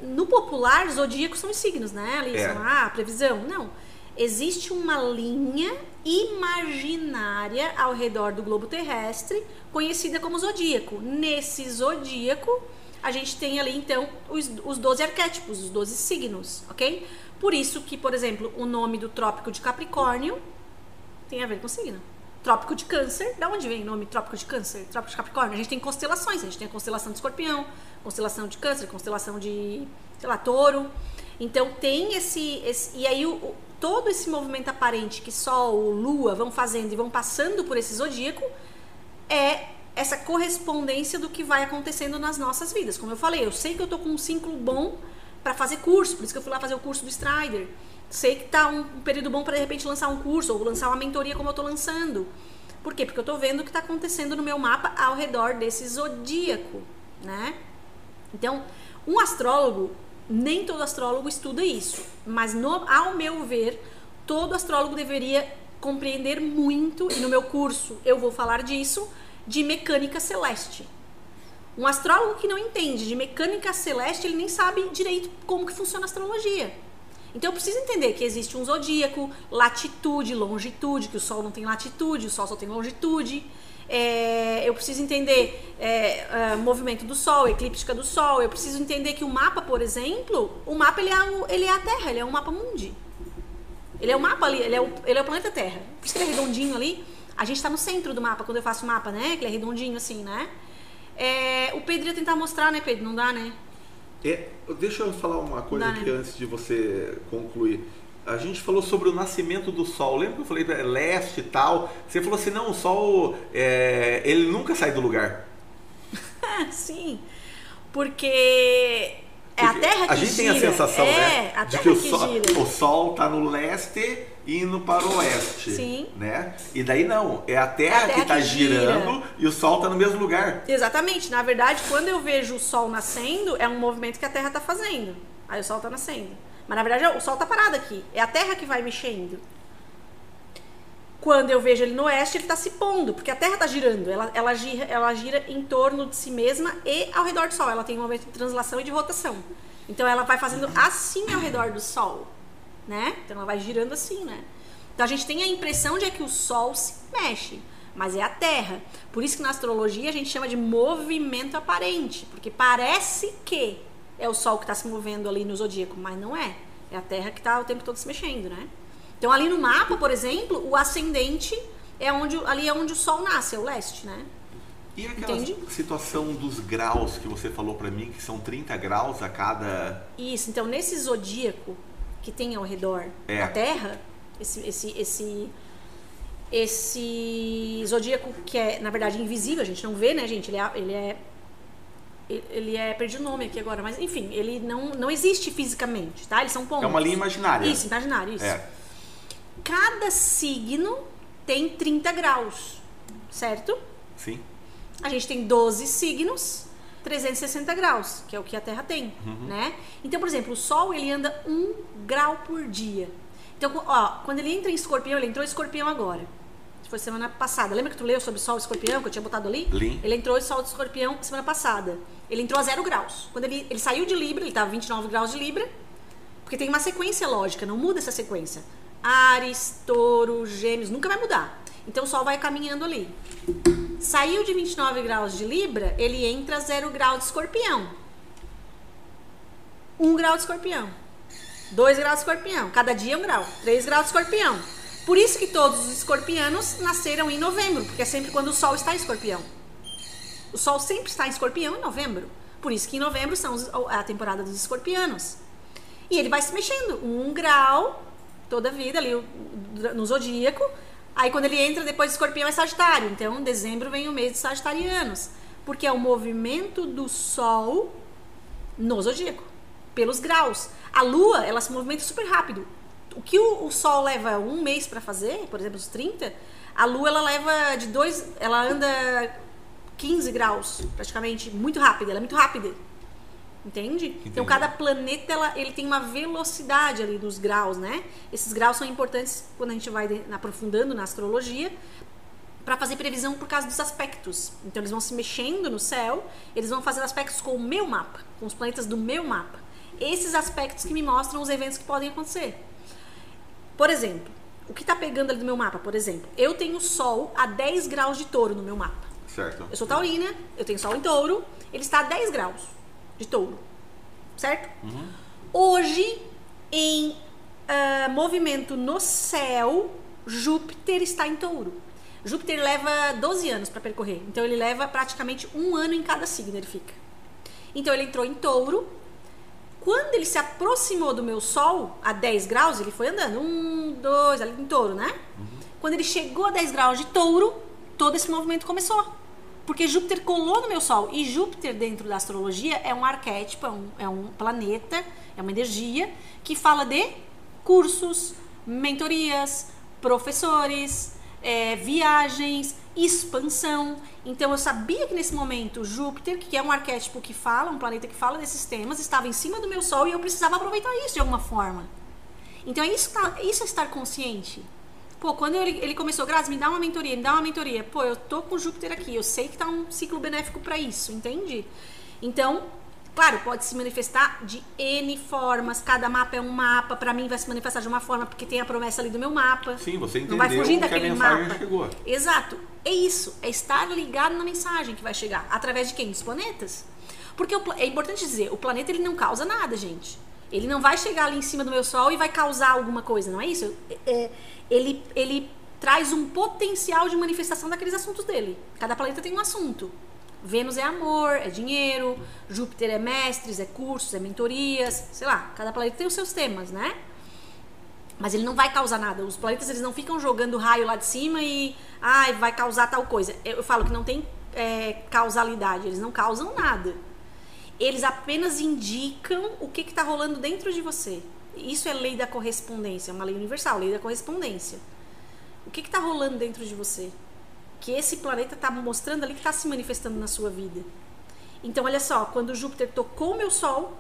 Speaker 2: no popular, zodíacos são os signos, né? Ali é. são ah, previsão. Não. Existe uma linha imaginária ao redor do globo terrestre, conhecida como zodíaco. Nesse zodíaco, a gente tem ali então os, os 12 arquétipos, os 12 signos, ok? Por isso que, por exemplo, o nome do trópico de Capricórnio tem a ver com signo. Trópico de Câncer, da onde vem o nome Trópico de Câncer? Trópico de Capricórnio? A gente tem constelações, a gente tem a constelação de Escorpião, constelação de Câncer, constelação de, sei lá, Touro. Então tem esse, esse e aí o, todo esse movimento aparente que Sol, Lua vão fazendo e vão passando por esse zodíaco é essa correspondência do que vai acontecendo nas nossas vidas. Como eu falei, eu sei que eu tô com um ciclo bom para fazer curso, por isso que eu fui lá fazer o curso do Strider sei que tá um período bom para de repente lançar um curso ou lançar uma mentoria como eu tô lançando. Por quê? Porque eu tô vendo o que está acontecendo no meu mapa ao redor desse zodíaco, né? Então, um astrólogo, nem todo astrólogo estuda isso, mas no, ao meu ver, todo astrólogo deveria compreender muito, e no meu curso eu vou falar disso, de mecânica celeste. Um astrólogo que não entende de mecânica celeste, ele nem sabe direito como que funciona a astrologia. Então eu preciso entender que existe um zodíaco, latitude, longitude, que o Sol não tem latitude, o Sol só tem longitude. É, eu preciso entender é, é, movimento do Sol, eclíptica do Sol. Eu preciso entender que o mapa, por exemplo, o mapa ele é, o, ele é a Terra, ele é um mapa mundi. Ele é o mapa ali, ele é o, ele é o planeta Terra. Por isso que ele é redondinho ali. A gente está no centro do mapa quando eu faço o mapa, né? Que ele é redondinho assim, né? É, o Pedro ia tentar mostrar, né, Pedro? Não dá, né?
Speaker 1: É, deixa eu falar uma coisa aqui né? antes de você concluir. A gente falou sobre o nascimento do Sol. Lembra que eu falei é leste e tal? Você falou assim, não, o Sol, é, ele nunca sai do lugar. (laughs)
Speaker 2: Sim, porque é a Terra que
Speaker 1: A gente
Speaker 2: gira.
Speaker 1: tem a sensação,
Speaker 2: é,
Speaker 1: né?
Speaker 2: A
Speaker 1: de que, o, sol, o Sol está no leste indo para o oeste.
Speaker 2: Sim.
Speaker 1: Né? E daí não, é a Terra, a terra que está girando gira. e o Sol está no mesmo lugar.
Speaker 2: Exatamente. Na verdade, quando eu vejo o Sol nascendo, é um movimento que a Terra está fazendo. Aí o Sol está nascendo. Mas na verdade o Sol está parado aqui. É a Terra que vai mexendo. Quando eu vejo ele no oeste, ele está se pondo, porque a Terra está girando. Ela, ela, gira, ela gira em torno de si mesma e ao redor do Sol. Ela tem um movimento de translação e de rotação. Então ela vai fazendo assim ao redor do Sol, né? Então ela vai girando assim, né? Então a gente tem a impressão de que o Sol se mexe, mas é a Terra. Por isso que na astrologia a gente chama de movimento aparente, porque parece que é o Sol que está se movendo ali no zodíaco, mas não é. É a Terra que está o tempo todo se mexendo, né? Então ali no mapa, por exemplo, o ascendente é onde ali é onde o Sol nasce, é o leste, né?
Speaker 1: E aquela
Speaker 2: Entende?
Speaker 1: situação dos graus que você falou pra mim, que são 30 graus a cada.
Speaker 2: Isso, então nesse zodíaco que tem ao redor
Speaker 1: É.
Speaker 2: da Terra, esse, esse, esse, esse zodíaco que é, na verdade, invisível, a gente não vê, né, gente? Ele é. Ele é ele é, perdi o nome aqui agora, mas enfim, ele não, não existe fisicamente, tá? Eles são pontos.
Speaker 1: É uma linha imaginária.
Speaker 2: Isso, imaginário, isso.
Speaker 1: É.
Speaker 2: Cada signo tem 30 graus, certo?
Speaker 1: Sim.
Speaker 2: A gente tem 12 signos, 360 graus, que é o que a Terra tem,
Speaker 1: Uhum.
Speaker 2: né? Então, por exemplo, o Sol, ele anda um grau por dia. Então, ó, quando ele entra em escorpião, ele entrou em escorpião agora. Foi semana passada. Lembra que tu leu sobre Sol e escorpião, que eu tinha botado ali?
Speaker 1: Li.
Speaker 2: Ele entrou em Sol de escorpião semana passada. Ele entrou a zero graus. Quando ele, ele saiu de Libra, ele estava 29 graus de Libra, porque tem uma sequência lógica, não muda essa sequência. Ares, touro, gêmeos, nunca vai mudar. Então o Sol vai caminhando ali. Saiu de 29 graus de Libra, ele entra a 0 grau de escorpião. 1 grau de escorpião. 2 graus de escorpião. Cada dia 1 grau. 3 graus de escorpião. Por isso que todos os escorpianos nasceram em novembro, porque é sempre quando o Sol está em escorpião. O Sol sempre está em escorpião em novembro. Por isso que em novembro são a temporada dos escorpianos. E ele vai se mexendo, um grau toda a vida ali no zodíaco. Aí quando ele entra depois de escorpião é Sagitário. Então, em dezembro vem o mês dos Sagitarianos. Porque é o movimento do Sol no zodíaco, pelos graus. A Lua, ela se movimenta super rápido. O que o, o Sol leva um mês para fazer, por exemplo, os 30, a Lua ela leva de dois, ela anda 15 graus, praticamente, muito rápida, ela é muito rápida. Entende? Então
Speaker 1: Entendi.
Speaker 2: cada planeta ela, ele tem uma velocidade ali dos graus, né? Esses graus são importantes quando a gente vai de- aprofundando na astrologia para fazer previsão por causa dos aspectos. Então eles vão se mexendo no céu, eles vão fazer aspectos com o meu mapa, com os planetas do meu mapa. Esses aspectos que me mostram os eventos que podem acontecer. Por exemplo, o que está pegando ali do meu mapa, por exemplo, eu tenho Sol a 10 graus de touro no meu mapa.
Speaker 1: Certo.
Speaker 2: Eu sou taurina, eu tenho Sol em touro, ele está a 10 graus de touro, certo? Hoje, em ah, movimento no céu, Júpiter está em touro. Júpiter leva 12 anos para percorrer, então ele leva praticamente um ano em cada signo, ele fica. Então ele entrou em touro. Quando ele se aproximou do meu Sol, a 10 graus, ele foi andando. Um, dois, ali em touro, né? Quando ele chegou a 10 graus de touro, todo esse movimento começou. Porque Júpiter colou no meu Sol. E Júpiter, dentro da astrologia, é um arquétipo, é um, é um planeta, é uma energia que fala de cursos, mentorias, professores, é, viagens, expansão. Então eu sabia que nesse momento Júpiter, que é um arquétipo que fala, um planeta que fala desses temas, estava em cima do meu Sol e eu precisava aproveitar isso de alguma forma. Então é isso, tá- isso é estar consciente. Pô, quando ele, ele começou, Grazi, me dá uma mentoria, me dá uma mentoria. Pô, eu tô com Júpiter aqui, eu sei que tá um ciclo benéfico para isso, entende? Então, claro, pode se manifestar de N formas, cada mapa é um mapa, para mim vai se manifestar de uma forma porque tem a promessa ali do meu mapa.
Speaker 1: Sim, você
Speaker 2: Não vai
Speaker 1: entendeu
Speaker 2: fugir daquele mapa.
Speaker 1: chegou.
Speaker 2: Exato. É isso. É estar ligado na mensagem que vai chegar. Através de quem? Dos planetas. Porque é importante dizer, o planeta ele não causa nada, gente. Ele não vai chegar ali em cima do meu Sol e vai causar alguma coisa, não é isso? É- ele, ele traz um potencial de manifestação daqueles assuntos dele. Cada planeta tem um assunto. Vênus é amor, é dinheiro, Júpiter é mestres, é cursos, é mentorias, sei lá, cada planeta tem os seus temas, né? Mas ele não vai causar nada. Os planetas eles não ficam jogando raio lá de cima e ai, vai causar tal coisa. Eu eu falo que não tem é, causalidade, eles não causam nada. Eles apenas indicam o que está rolando dentro de você. Isso é lei da correspondência, é uma lei universal, lei da correspondência. O que está rolando dentro de você? Que esse planeta está mostrando ali que está se manifestando na sua vida. Então, olha só, quando Júpiter tocou o meu Sol,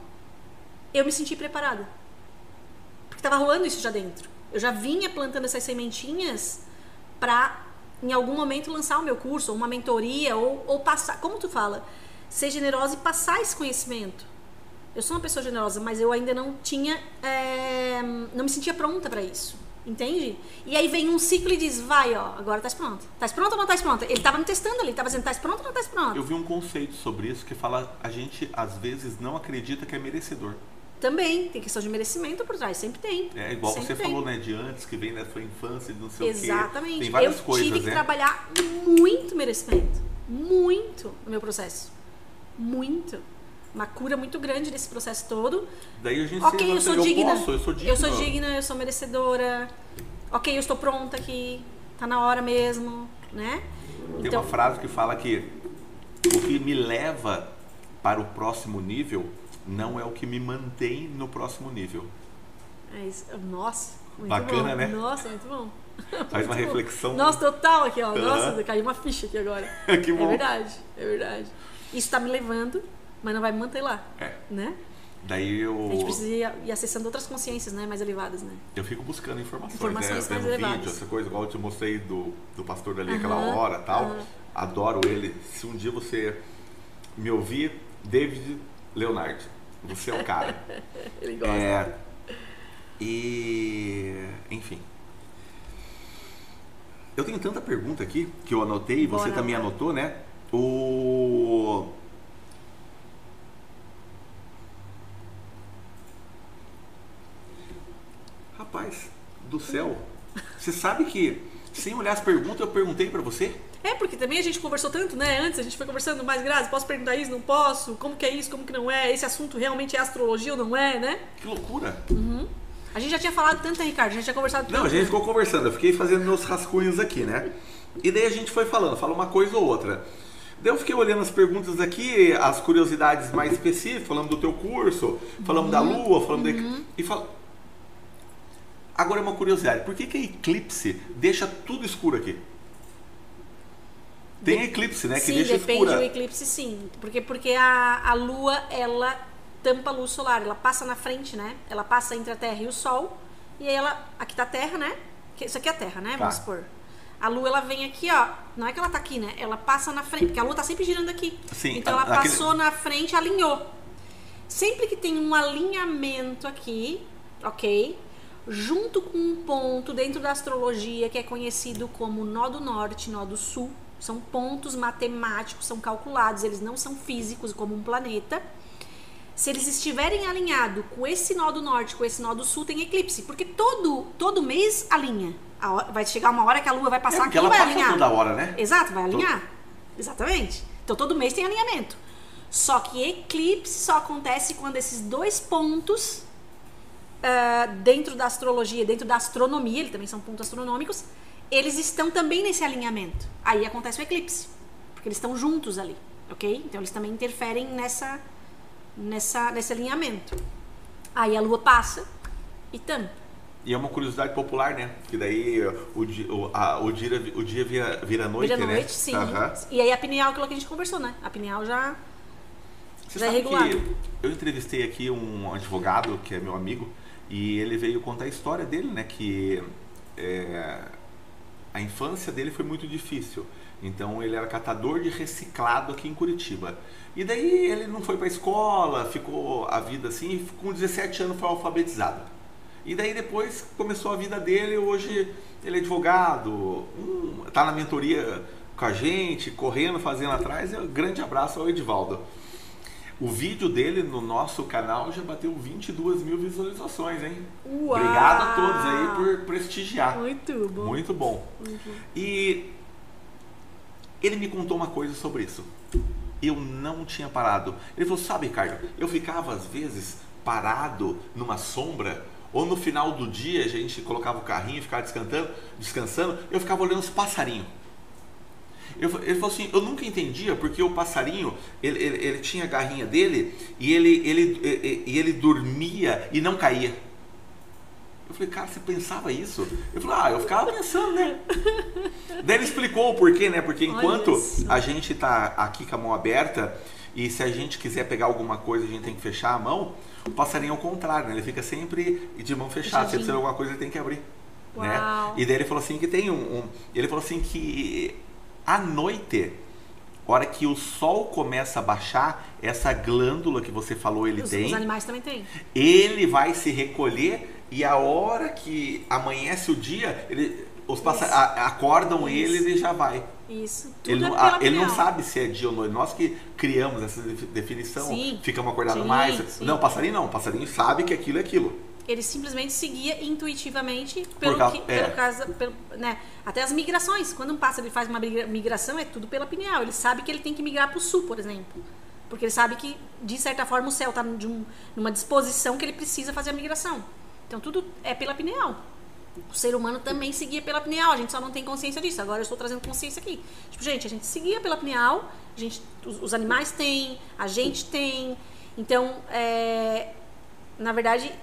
Speaker 2: eu me senti preparada. Porque estava rolando isso já dentro. Eu já vinha plantando essas sementinhas para, em algum momento, lançar o meu curso, ou uma mentoria, ou, ou passar. Como tu fala? Ser generosa e passar esse conhecimento. Eu sou uma pessoa generosa, mas eu ainda não tinha. é, não me sentia pronta para isso. Entende? E aí vem um ciclo e diz, vai, ó, agora tá pronto. Tá pronto ou não tá pronto? Ele tava me testando ali, ele tava dizendo, tá pronto ou não tá pronto?
Speaker 1: Eu vi um conceito sobre isso que fala, a gente às vezes não acredita que é merecedor.
Speaker 2: Também, tem questão de merecimento por trás, sempre tem.
Speaker 1: É igual
Speaker 2: sempre
Speaker 1: você
Speaker 2: tem.
Speaker 1: falou, né, de antes, que vem da sua infância, não sei
Speaker 2: Exatamente.
Speaker 1: o quê. Tem várias
Speaker 2: eu
Speaker 1: coisas,
Speaker 2: tive que
Speaker 1: né?
Speaker 2: trabalhar muito merecimento. Muito no meu processo. Muito. Uma cura muito grande nesse processo todo.
Speaker 1: Daí a gente
Speaker 2: Ok,
Speaker 1: se
Speaker 2: eu sou
Speaker 1: eu
Speaker 2: digna.
Speaker 1: Posso, eu sou digna.
Speaker 2: Eu sou digna, eu sou merecedora. Ok, eu estou pronta aqui. Tá na hora mesmo, né?
Speaker 1: Tem uma frase que fala que o que me leva para o próximo nível não é o que me mantém no próximo nível.
Speaker 2: É isso. Nossa, muito
Speaker 1: Bacana,
Speaker 2: bom.
Speaker 1: né?
Speaker 2: Nossa, muito bom. (laughs)
Speaker 1: Faz uma reflexão.
Speaker 2: Nossa, total aqui, ó. Nossa, caiu uma ficha aqui agora. (laughs)
Speaker 1: Que bom.
Speaker 2: É verdade, é verdade. Isso tá me levando, mas não vai me manter lá,
Speaker 1: É.
Speaker 2: né?
Speaker 1: Daí eu,
Speaker 2: A gente precisa ir, ir acessando outras consciências, né? Mais elevadas, né?
Speaker 1: eu fico buscando informações,
Speaker 2: Informações
Speaker 1: né?
Speaker 2: mais elevadas.
Speaker 1: vídeo, essa coisa, igual eu te mostrei do, do pastor dali
Speaker 2: Aham,
Speaker 1: aquela hora tal. Adoro ele. Se um dia você me ouvir, David Leonard, você é o cara. (laughs)
Speaker 2: Ele gosta.
Speaker 1: É, e enfim. Eu tenho tanta pergunta aqui que eu anotei, você
Speaker 2: Bora
Speaker 1: também anotou, né? O Rapaz do céu. Você sabe que sem olhar as perguntas eu perguntei pra você?
Speaker 2: É, porque também a gente conversou tanto, né? Antes a gente foi conversando mais graças. Posso perguntar isso? Não posso? Como que é isso? Como que não é? Esse assunto realmente é astrologia ou não é, né?
Speaker 1: Que loucura.
Speaker 2: A gente já tinha falado tanto, né, Ricardo? A gente já conversado tanto.
Speaker 1: Não, a gente ficou conversando, eu fiquei fazendo meus rascunhos aqui, né? E daí a gente foi falando, fala uma coisa ou outra. Daí eu fiquei olhando as perguntas aqui, as curiosidades mais específicas, falando do teu curso, falando da lua, falando de... E fala... Agora é uma curiosidade, por que que a eclipse deixa tudo escuro aqui? Tem eclipse, né? Que
Speaker 2: sim,
Speaker 1: deixa
Speaker 2: depende
Speaker 1: escura.
Speaker 2: do eclipse, sim. Porque, porque a, a lua, ela tampa a luz solar. Ela passa na frente, né? Ela passa entre a Terra e o Sol. E aí ela... Aqui tá a Terra, né? Isso aqui é a Terra, né? Vamos
Speaker 1: Tá.
Speaker 2: supor. A lua, ela vem aqui, ó. Não é que ela tá aqui, né? Ela passa na frente. Porque a lua tá sempre girando aqui.
Speaker 1: Sim,
Speaker 2: então ela
Speaker 1: aquele-
Speaker 2: passou na frente, alinhou. Sempre que tem um alinhamento aqui, ok? Junto com um ponto dentro da astrologia que é conhecido como nó do norte, nó do sul, são pontos matemáticos, são calculados, eles não são físicos como um planeta. Se eles estiverem alinhados com esse nó do norte, com esse nó do sul, tem eclipse, porque todo todo mês alinha. Hora- vai chegar uma hora que a lua vai
Speaker 1: É,
Speaker 2: passar
Speaker 1: porque
Speaker 2: aqui e
Speaker 1: ela
Speaker 2: vai alinhar.
Speaker 1: toda hora, né?
Speaker 2: Exato, vai alinhar. Exatamente. Então todo mês tem alinhamento. Só que eclipse só acontece quando esses dois pontos ah, dentro da astrologia, dentro da astronomia, eles também são pontos astronômicos, eles estão também nesse alinhamento. Aí acontece o eclipse, porque eles estão juntos ali, ok? Então eles também interferem nessa, nessa, nesse alinhamento. Aí a lua passa e tampa.
Speaker 1: E é uma curiosidade popular, né? Que daí o, di- o, a- o dia, o dia vira, vira noite,
Speaker 2: Vira
Speaker 1: né?
Speaker 2: noite, sim.
Speaker 1: Aham.
Speaker 2: E aí a pineal, aquilo que a gente conversou, né? A pineal já.
Speaker 1: Você
Speaker 2: Já é
Speaker 1: que eu entrevistei aqui um advogado que é meu amigo e ele veio contar a história dele, né? Que é, a infância dele foi muito difícil. Então ele era catador de reciclado aqui em Curitiba. E daí ele não foi para escola, ficou a vida assim, e com 17 anos foi alfabetizado. E daí depois começou a vida dele, hoje ele é advogado, um, tá na mentoria com a gente, correndo, fazendo atrás. Um grande abraço ao Edivaldo. O vídeo dele no nosso canal já bateu 22 mil visualizações, hein?
Speaker 2: Uau!
Speaker 1: Obrigado a todos aí por prestigiar.
Speaker 2: Muito bom.
Speaker 1: Muito bom.
Speaker 2: Muito bom.
Speaker 1: E ele me contou uma coisa sobre isso. Eu não tinha parado. Ele falou: Sabe, Ricardo, eu ficava às vezes parado numa sombra, ou no final do dia a gente colocava o carrinho e ficava descansando, descansando eu ficava olhando os passarinhos. Eu- ele falou assim: Eu nunca entendia porque o passarinho ele, ele- ele tinha a garrinha dele e ele, ele, e- e ele dormia e não caía. Eu falei, cara, você pensava isso? Eu falei, ah, eu ficava pensando, né? (laughs) Daí ele explicou o porquê, né? Porque enquanto a gente tá aqui com a mão aberta e se a gente quiser pegar alguma coisa, a gente tem que fechar a mão, o passarinho é o contrário, né? Ele fica sempre de mão fechada. Se precisa de alguma coisa, ele tem que abrir. Né?
Speaker 2: Uau.
Speaker 1: E daí ele falou assim que tem um, um- Ele falou assim que à noite, hora que o sol começa a baixar, essa glândula que você falou ele
Speaker 2: Os,
Speaker 1: tem
Speaker 2: os animais também têm.
Speaker 1: ele vai se recolher e a hora que amanhece o dia, ele, os passa
Speaker 2: Isso.
Speaker 1: a- acordam
Speaker 2: Isso.
Speaker 1: ele e ele já vai.
Speaker 2: Isso. Tudo
Speaker 1: Ele
Speaker 2: é
Speaker 1: não,
Speaker 2: pela
Speaker 1: ah, ele não sabe se é dia ou noite. Nós que criamos essa defi- definição,
Speaker 2: Sim.
Speaker 1: ficamos acordados
Speaker 2: Sim,
Speaker 1: mais.
Speaker 2: sim.
Speaker 1: Não, passarinho não. Passarinho sabe que aquilo é aquilo.
Speaker 2: Ele simplesmente seguia intuitivamente pelo
Speaker 1: causa-
Speaker 2: que,
Speaker 1: é.
Speaker 2: pelo caso, pelo, né? Até as migrações. Quando um pássaro ele faz uma migra- migração, é tudo pela pineal. Ele sabe que ele tem que migrar para o sul, por exemplo. Porque ele sabe que, de certa forma, o céu está um, numa disposição que ele precisa fazer a migração. Então, tudo é pela pineal. O ser humano também seguia pela pineal, a gente só não tem consciência disso. Agora eu estou trazendo consciência aqui. Tipo, gente, a gente seguia pela pineal, a gente, os, os animais têm, a gente tem. Então, é, na verdade,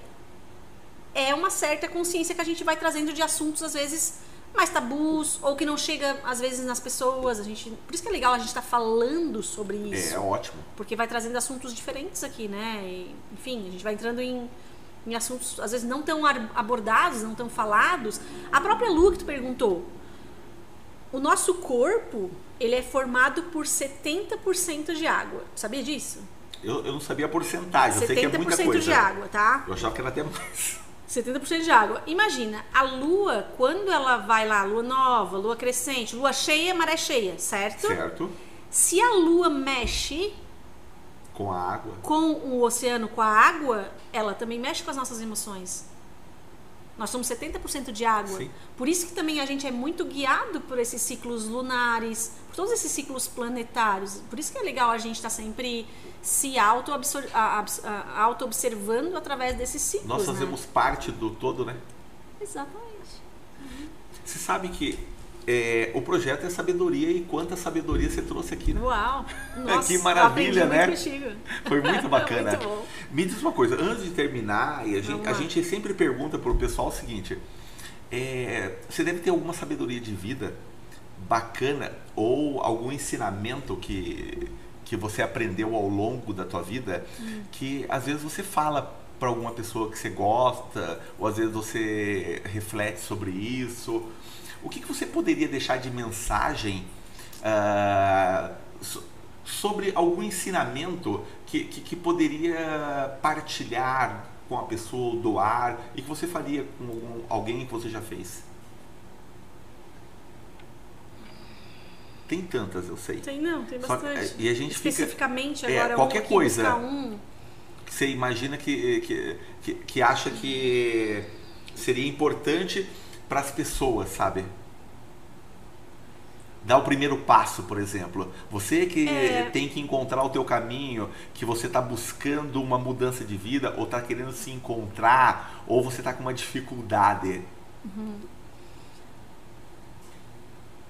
Speaker 2: é uma certa consciência que a gente vai trazendo de assuntos, às vezes, mais tabus, ou que não chega, às vezes, nas pessoas. A gente, por isso que é legal a gente estar falando sobre isso.
Speaker 1: É ótimo.
Speaker 2: Porque vai trazendo assuntos diferentes aqui, né? E, enfim, a gente vai entrando em, em assuntos, às vezes, não tão abordados, não tão falados. A própria Lu que tu perguntou. O nosso corpo, ele é formado por 70% de água. Sabia disso?
Speaker 1: Eu, eu não sabia a porcentagem, eu sei que é muita
Speaker 2: 70%
Speaker 1: coisa.
Speaker 2: de água, tá?
Speaker 1: Eu achava que era até mais.
Speaker 2: 70% de água. Imagina, a lua, quando ela vai lá, lua nova, lua crescente, lua cheia, maré cheia, certo?
Speaker 1: Certo?
Speaker 2: Se a lua mexe
Speaker 1: Com a água.
Speaker 2: com o oceano, com a água, ela também mexe com as nossas emoções. Nós somos 70% de água.
Speaker 1: Sim.
Speaker 2: Por isso que também a gente é muito guiado por esses ciclos lunares, por todos esses ciclos planetários. Por isso que é legal a gente estar sempre se auto-observando através desses ciclos.
Speaker 1: Nós
Speaker 2: né?
Speaker 1: fazemos parte do todo, né?
Speaker 2: Exatamente.
Speaker 1: Você sabe que é, o projeto é sabedoria e quanta sabedoria você trouxe aqui, né?
Speaker 2: Uau! (laughs) Nossa,
Speaker 1: que maravilha, né?
Speaker 2: contigo.
Speaker 1: Foi muito (laughs) bacana.
Speaker 2: Muito.
Speaker 1: Me diz uma coisa, antes de terminar, a, gente, a gente sempre pergunta pro pessoal o seguinte: é, você deve ter alguma sabedoria de vida bacana ou algum ensinamento que, que você aprendeu ao longo da tua vida
Speaker 2: Hum.
Speaker 1: que às vezes você fala para alguma pessoa que você gosta ou às vezes você reflete sobre isso. O que, que você poderia deixar de mensagem so- sobre algum ensinamento que, que, que poderia partilhar com a pessoa, doar e que você faria com alguém que você já fez? Tem tantas, eu sei.
Speaker 2: Tem não, tem
Speaker 1: Só que-
Speaker 2: bastante.
Speaker 1: e a gente fica-
Speaker 2: Especificamente
Speaker 1: é,
Speaker 2: agora,
Speaker 1: qualquer
Speaker 2: um
Speaker 1: coisa.
Speaker 2: um.
Speaker 1: que você imagina que, que, que, que acha que seria importante para as pessoas, sabe? Dar o primeiro passo, por exemplo. Você que
Speaker 2: É.
Speaker 1: tem que encontrar o teu caminho, que você está buscando uma mudança de vida, ou está querendo se encontrar, ou você está com uma dificuldade.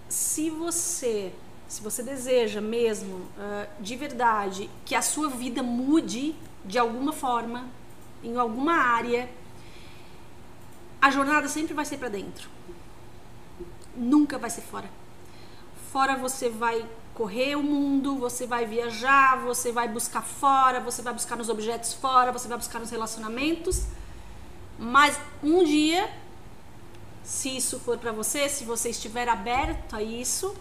Speaker 2: se você se você deseja mesmo ah, de verdade que a sua vida mude de alguma forma em alguma área a jornada sempre vai ser para dentro. Nunca vai ser fora. Fora você vai correr o mundo você vai viajar você vai buscar fora você vai buscar nos objetos fora você vai buscar nos relacionamentos. Mas um dia se isso for para você, se você estiver aberto a isso,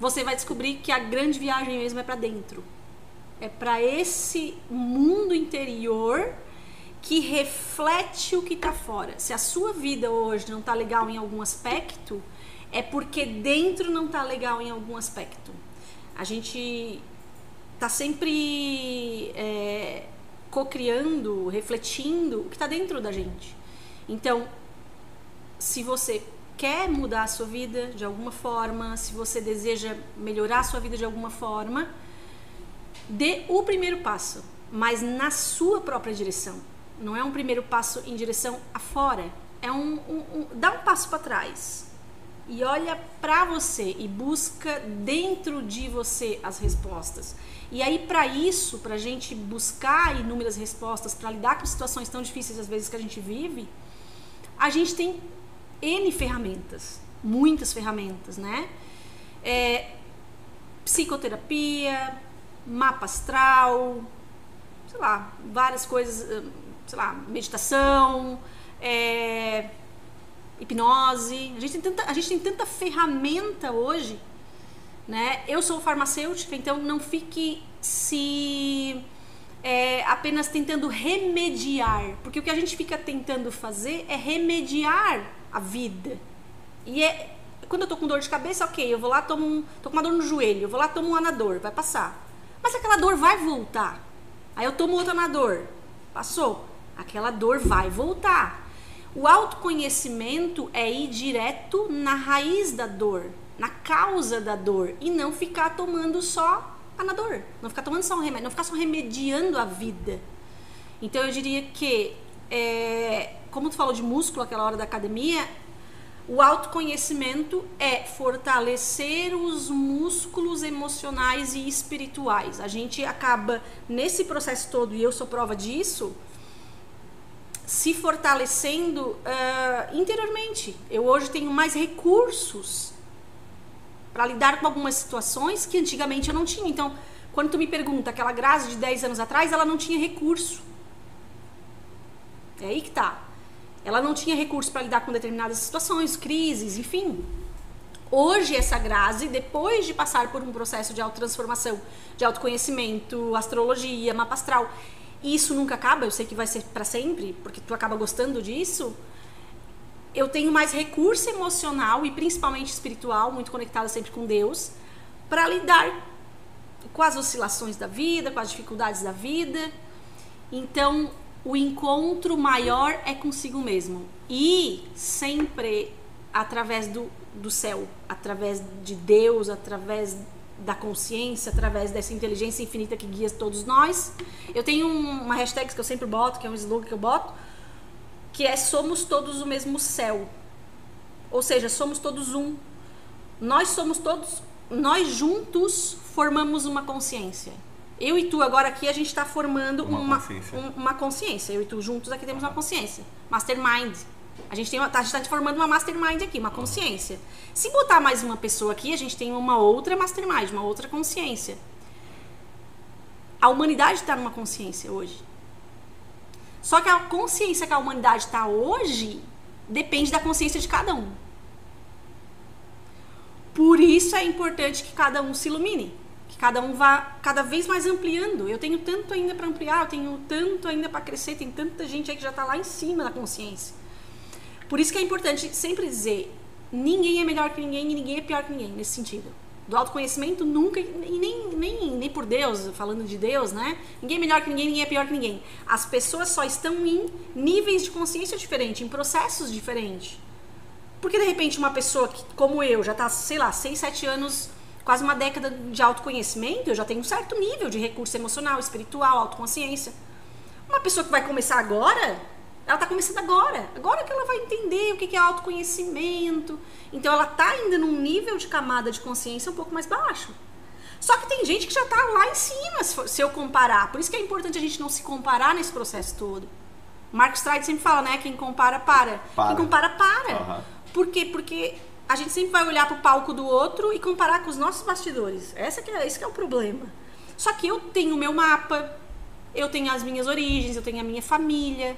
Speaker 2: você vai descobrir que a grande viagem mesmo é para dentro. É para esse mundo interior que reflete o que está fora. Se a sua vida hoje não está legal em algum aspecto, é porque dentro não está legal em algum aspecto. A gente está sempre é, co-criando, refletindo o que está dentro da gente. Então, se você quer mudar a sua vida de alguma forma, se você deseja melhorar a sua vida de alguma forma, dê o primeiro passo, mas na sua própria direção. Não é um primeiro passo em direção afora, é um, um, um dá um passo para trás e olha para você e busca dentro de você as respostas. E aí para isso, para a gente buscar inúmeras respostas, para lidar com situações tão difíceis às vezes que a gente vive, a gente tem N ferramentas, muitas ferramentas, né? É, psicoterapia, mapa astral, sei lá, várias coisas, hum, sei lá, meditação, é, hipnose. A gente, tem tanta, a gente tem tanta ferramenta hoje, né? Eu sou farmacêutica, então não fique se é, apenas tentando remediar, porque o que a gente fica tentando fazer é remediar a vida. E é quando eu tô com dor de cabeça, ok, eu vou lá tomo um, tô com uma dor no joelho, eu vou lá tomo um anador, vai passar. Mas aquela dor vai voltar. Aí eu tomo outro anador, passou. Aquela dor vai voltar. O autoconhecimento é ir direto na raiz da dor, na causa da dor e não ficar tomando só anador, não ficar tomando só um remédio, não ficar só remediando a vida. Então eu diria que, é, como tu falou de músculo aquela hora da academia, o autoconhecimento é fortalecer os músculos emocionais e espirituais. A gente acaba nesse processo todo, e eu sou prova disso, se fortalecendo uh, interiormente. Eu hoje tenho mais recursos para lidar com algumas situações que antigamente eu não tinha. Então, quando tu me pergunta, aquela Grazi de 10 anos atrás, ela não tinha recurso. É aí que tá. Ela não tinha recurso para lidar com determinadas situações, crises, enfim. Hoje, essa Grazi, depois de passar por um processo de autotransformação, de autoconhecimento, astrologia, mapa astral, e isso nunca acaba, eu sei que vai ser para sempre, porque tu acaba gostando disso. Eu tenho mais recurso emocional e principalmente espiritual, muito conectada sempre com Deus, para lidar com as oscilações da vida, com as dificuldades da vida. Então, o encontro maior é consigo mesmo. E sempre através do, do céu, através de Deus, através da consciência, através dessa inteligência infinita que guia todos nós. Eu tenho uma hashtag que eu sempre boto, que é um slogan que eu boto, que é somos todos o mesmo céu. Ou seja, somos todos um. Nós somos todos, nós juntos formamos uma consciência. Eu e tu agora aqui a gente está formando uma, uma, consciência. Um, uma consciência. Eu e tu juntos aqui temos uma consciência. Mastermind. A gente está tá formando uma mastermind aqui, uma consciência. Se botar mais uma pessoa aqui, a gente tem uma outra mastermind, uma outra consciência. A humanidade está numa consciência hoje. Só que a consciência que a humanidade está hoje depende da consciência de cada um. Por isso é importante que cada um se ilumine cada um vá cada vez mais ampliando. Eu tenho tanto ainda para ampliar, eu tenho tanto ainda para crescer, tem tanta gente aí que já está lá em cima da consciência. Por isso que é importante sempre dizer: ninguém é melhor que ninguém e ninguém é pior que ninguém, nesse sentido. Do autoconhecimento nunca, e nem, nem, nem por Deus, falando de Deus, né? Ninguém é melhor que ninguém, ninguém é pior que ninguém. As pessoas só estão em níveis de consciência diferentes, em processos diferentes. Porque de repente uma pessoa que, como eu, já está, sei lá, 6, 7 anos quase uma década de autoconhecimento, eu já tenho um certo nível de recurso emocional, espiritual, autoconsciência. Uma pessoa que vai começar agora, ela está começando agora. Agora que ela vai entender o que é autoconhecimento. Então ela está ainda num nível de camada de consciência um pouco mais baixo. Só que tem gente que já está lá em cima, se eu comparar. Por isso que é importante a gente não se comparar nesse processo todo. Marcos Stride sempre fala, né? Quem compara, para. para. Quem compara, para. Uhum. Por quê? Porque a gente sempre vai olhar para o palco do outro e comparar com os nossos bastidores. Essa que é, esse que é o problema. Só que eu tenho o meu mapa, eu tenho as minhas origens, eu tenho a minha família.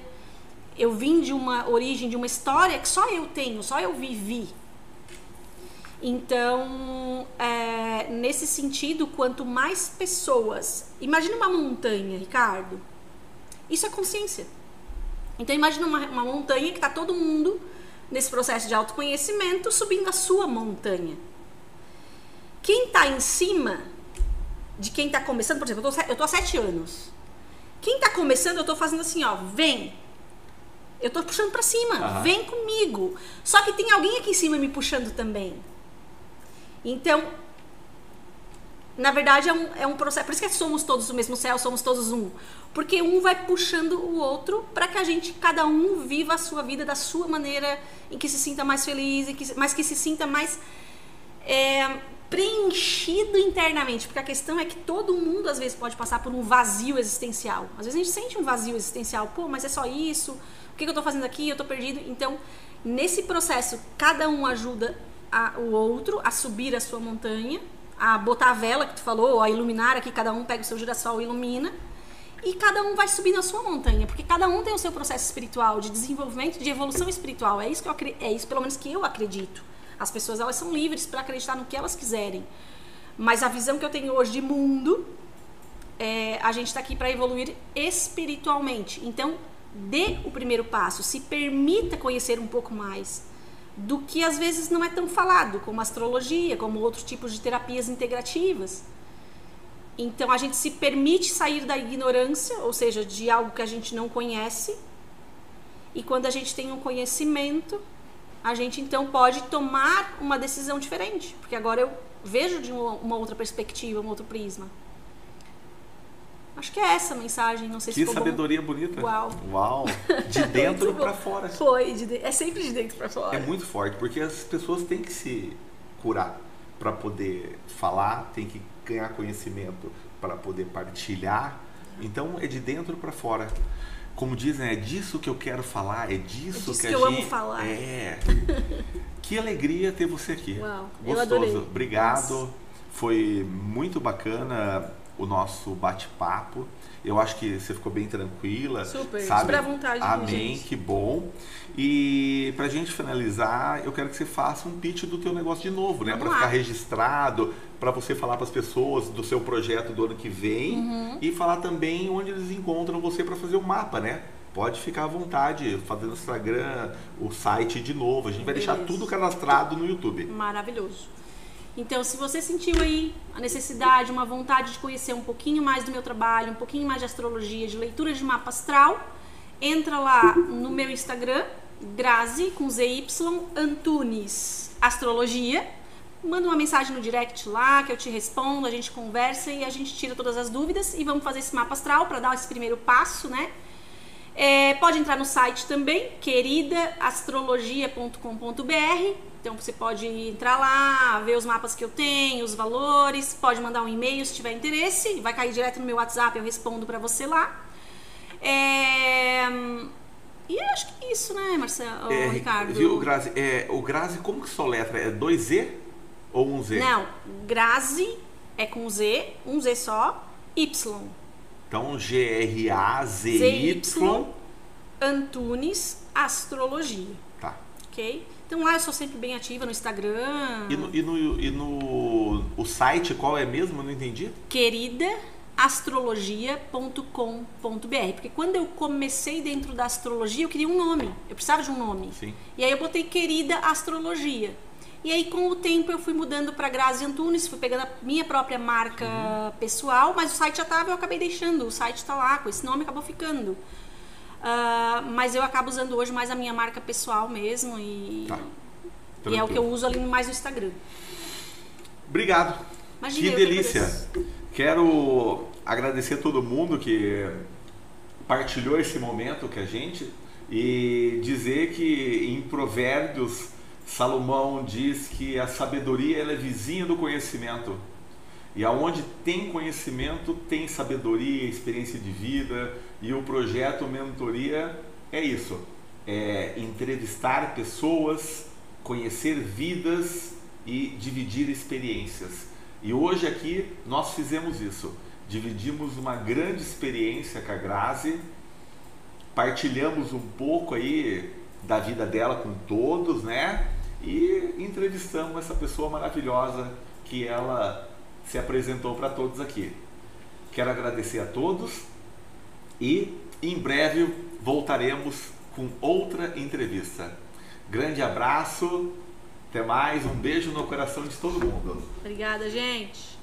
Speaker 2: Eu vim de uma origem, de uma história que só eu tenho, só eu vivi. Então, é, nesse sentido, quanto mais pessoas. Imagina uma montanha, Ricardo. Isso é consciência. Então, imagina uma, uma montanha que está todo mundo nesse processo de autoconhecimento, subindo a sua montanha. Quem está em cima de quem está começando, por exemplo, eu tô, há sete anos. Quem está começando, eu estou fazendo assim, ó, vem. Eu estou puxando para cima, uhum. vem comigo. Só que tem alguém aqui em cima me puxando também. Então, na verdade, é um, é um processo. Por isso que somos todos o mesmo céu, somos todos um. Porque um vai puxando o outro para que a gente, cada um, viva a sua vida da sua maneira, em que se sinta mais feliz, que, mas que se sinta mais é, preenchido internamente. Porque a questão é que todo mundo, às vezes, pode passar por um vazio existencial. Às vezes a gente sente um vazio existencial. Pô, mas é só isso? O que, eu estou fazendo aqui? Eu estou perdido. Então, nesse processo, cada um ajuda a, o outro a subir a sua montanha a botar a vela que tu falou, a iluminar aqui, cada um pega o seu girassol e ilumina. E cada um vai subir na sua montanha, porque cada um tem o seu processo espiritual de desenvolvimento, de evolução espiritual. É isso que eu é isso pelo menos que eu acredito. As pessoas elas são livres para acreditar no que elas quiserem. Mas a visão que eu tenho hoje de mundo é, a gente está aqui para evoluir espiritualmente. Então, dê o primeiro passo, se permita conhecer um pouco mais do que às vezes não é tão falado, como astrologia, como outros tipos de terapias integrativas. Então a gente se permite sair da ignorância, ou seja, de algo que a gente não conhece. E quando a gente tem um conhecimento, a gente então pode tomar uma decisão diferente, porque agora eu vejo de uma, outra perspectiva, um outro prisma. Acho que é essa a mensagem, não sei
Speaker 1: que
Speaker 2: se
Speaker 1: Que sabedoria bom. bonita.
Speaker 2: Uau.
Speaker 1: Uau. De (laughs) dentro para fora.
Speaker 2: Foi, de, é sempre de dentro para fora.
Speaker 1: É muito forte, porque as pessoas têm que se curar para poder falar, tem que ganhar conhecimento para poder partilhar. Então é de dentro para fora. Como dizem, é disso que eu quero falar, é disso,
Speaker 2: é disso
Speaker 1: que,
Speaker 2: que, eu
Speaker 1: gente
Speaker 2: amo falar.
Speaker 1: É. (laughs) que alegria ter você aqui.
Speaker 2: Uau,
Speaker 1: Gostoso. Obrigado.
Speaker 2: Nossa.
Speaker 1: Foi muito bacana o nosso bate-papo. Eu acho que você ficou bem tranquila.
Speaker 2: Super,
Speaker 1: sabe?
Speaker 2: super à vontade.
Speaker 1: Amém,
Speaker 2: gente.
Speaker 1: que bom. E pra gente finalizar, eu quero que você faça um pitch do teu negócio de novo, né? Para ficar registrado, para você falar para as pessoas do seu projeto do ano que vem
Speaker 2: uhum.
Speaker 1: e falar também onde eles encontram você para fazer o mapa, né? Pode ficar à vontade, fazendo o Instagram, o site de novo. A gente vai
Speaker 2: Beleza.
Speaker 1: deixar tudo cadastrado no YouTube.
Speaker 2: Maravilhoso. Então, se você sentiu aí a necessidade, uma vontade de conhecer um pouquinho mais do meu trabalho, um pouquinho mais de astrologia, de leitura de mapa astral, entra lá no meu Instagram, Grazi, com ZY, Antunes Astrologia. Manda uma mensagem no direct lá, que eu te respondo, a gente conversa e a gente tira todas as dúvidas e vamos fazer esse mapa astral para dar esse primeiro passo, né? É, pode entrar no site também, queridaastrologia.com.br. Então você pode entrar lá, ver os mapas que eu tenho, os valores, pode mandar um e-mail se tiver interesse, vai cair direto no meu WhatsApp, eu respondo para você lá. É... E acho que é isso, né, Marcelo,
Speaker 1: é,
Speaker 2: Ricardo?
Speaker 1: Viu, Grazi? É, o Grazi, como que soletra? É 2Z ou 1 um Z?
Speaker 2: Não, Grazi é com Z, um Z só, Y.
Speaker 1: Então, G-R-A-Z-Y.
Speaker 2: Antunes Astrologia.
Speaker 1: Tá.
Speaker 2: Ok? Então lá eu sou sempre bem ativa no Instagram.
Speaker 1: E no, e no, e no o site qual é mesmo? Eu não entendi.
Speaker 2: Querida astrologia.com.br porque quando eu comecei dentro da astrologia eu queria um nome eu precisava de um nome
Speaker 1: Sim.
Speaker 2: e aí eu botei querida astrologia e aí com o tempo eu fui mudando para Grazi Antunes fui pegando a minha própria marca uhum. pessoal mas o site já estava eu acabei deixando o site está lá com esse nome acabou ficando. Uh, mas eu acabo usando hoje mais a minha marca pessoal mesmo e
Speaker 1: tá.
Speaker 2: e é o que eu uso ali mais no Instagram.
Speaker 1: Obrigado.
Speaker 2: Imagina,
Speaker 1: que delícia. Quero agradecer a todo mundo que partilhou esse momento com a gente e dizer que em Provérbios Salomão diz que a sabedoria ela é vizinha do conhecimento. E aonde tem conhecimento, tem sabedoria, experiência de vida, e o projeto Mentoria é isso. É entrevistar pessoas, conhecer vidas e dividir experiências. E hoje aqui nós fizemos isso. Dividimos uma grande experiência com a Grazi, partilhamos um pouco aí da vida dela com todos, né? E entrevistamos essa pessoa maravilhosa que ela se apresentou para todos aqui. Quero agradecer a todos e em breve voltaremos com outra entrevista. Grande abraço até mais, um beijo no coração de todo mundo.
Speaker 2: Obrigada, gente.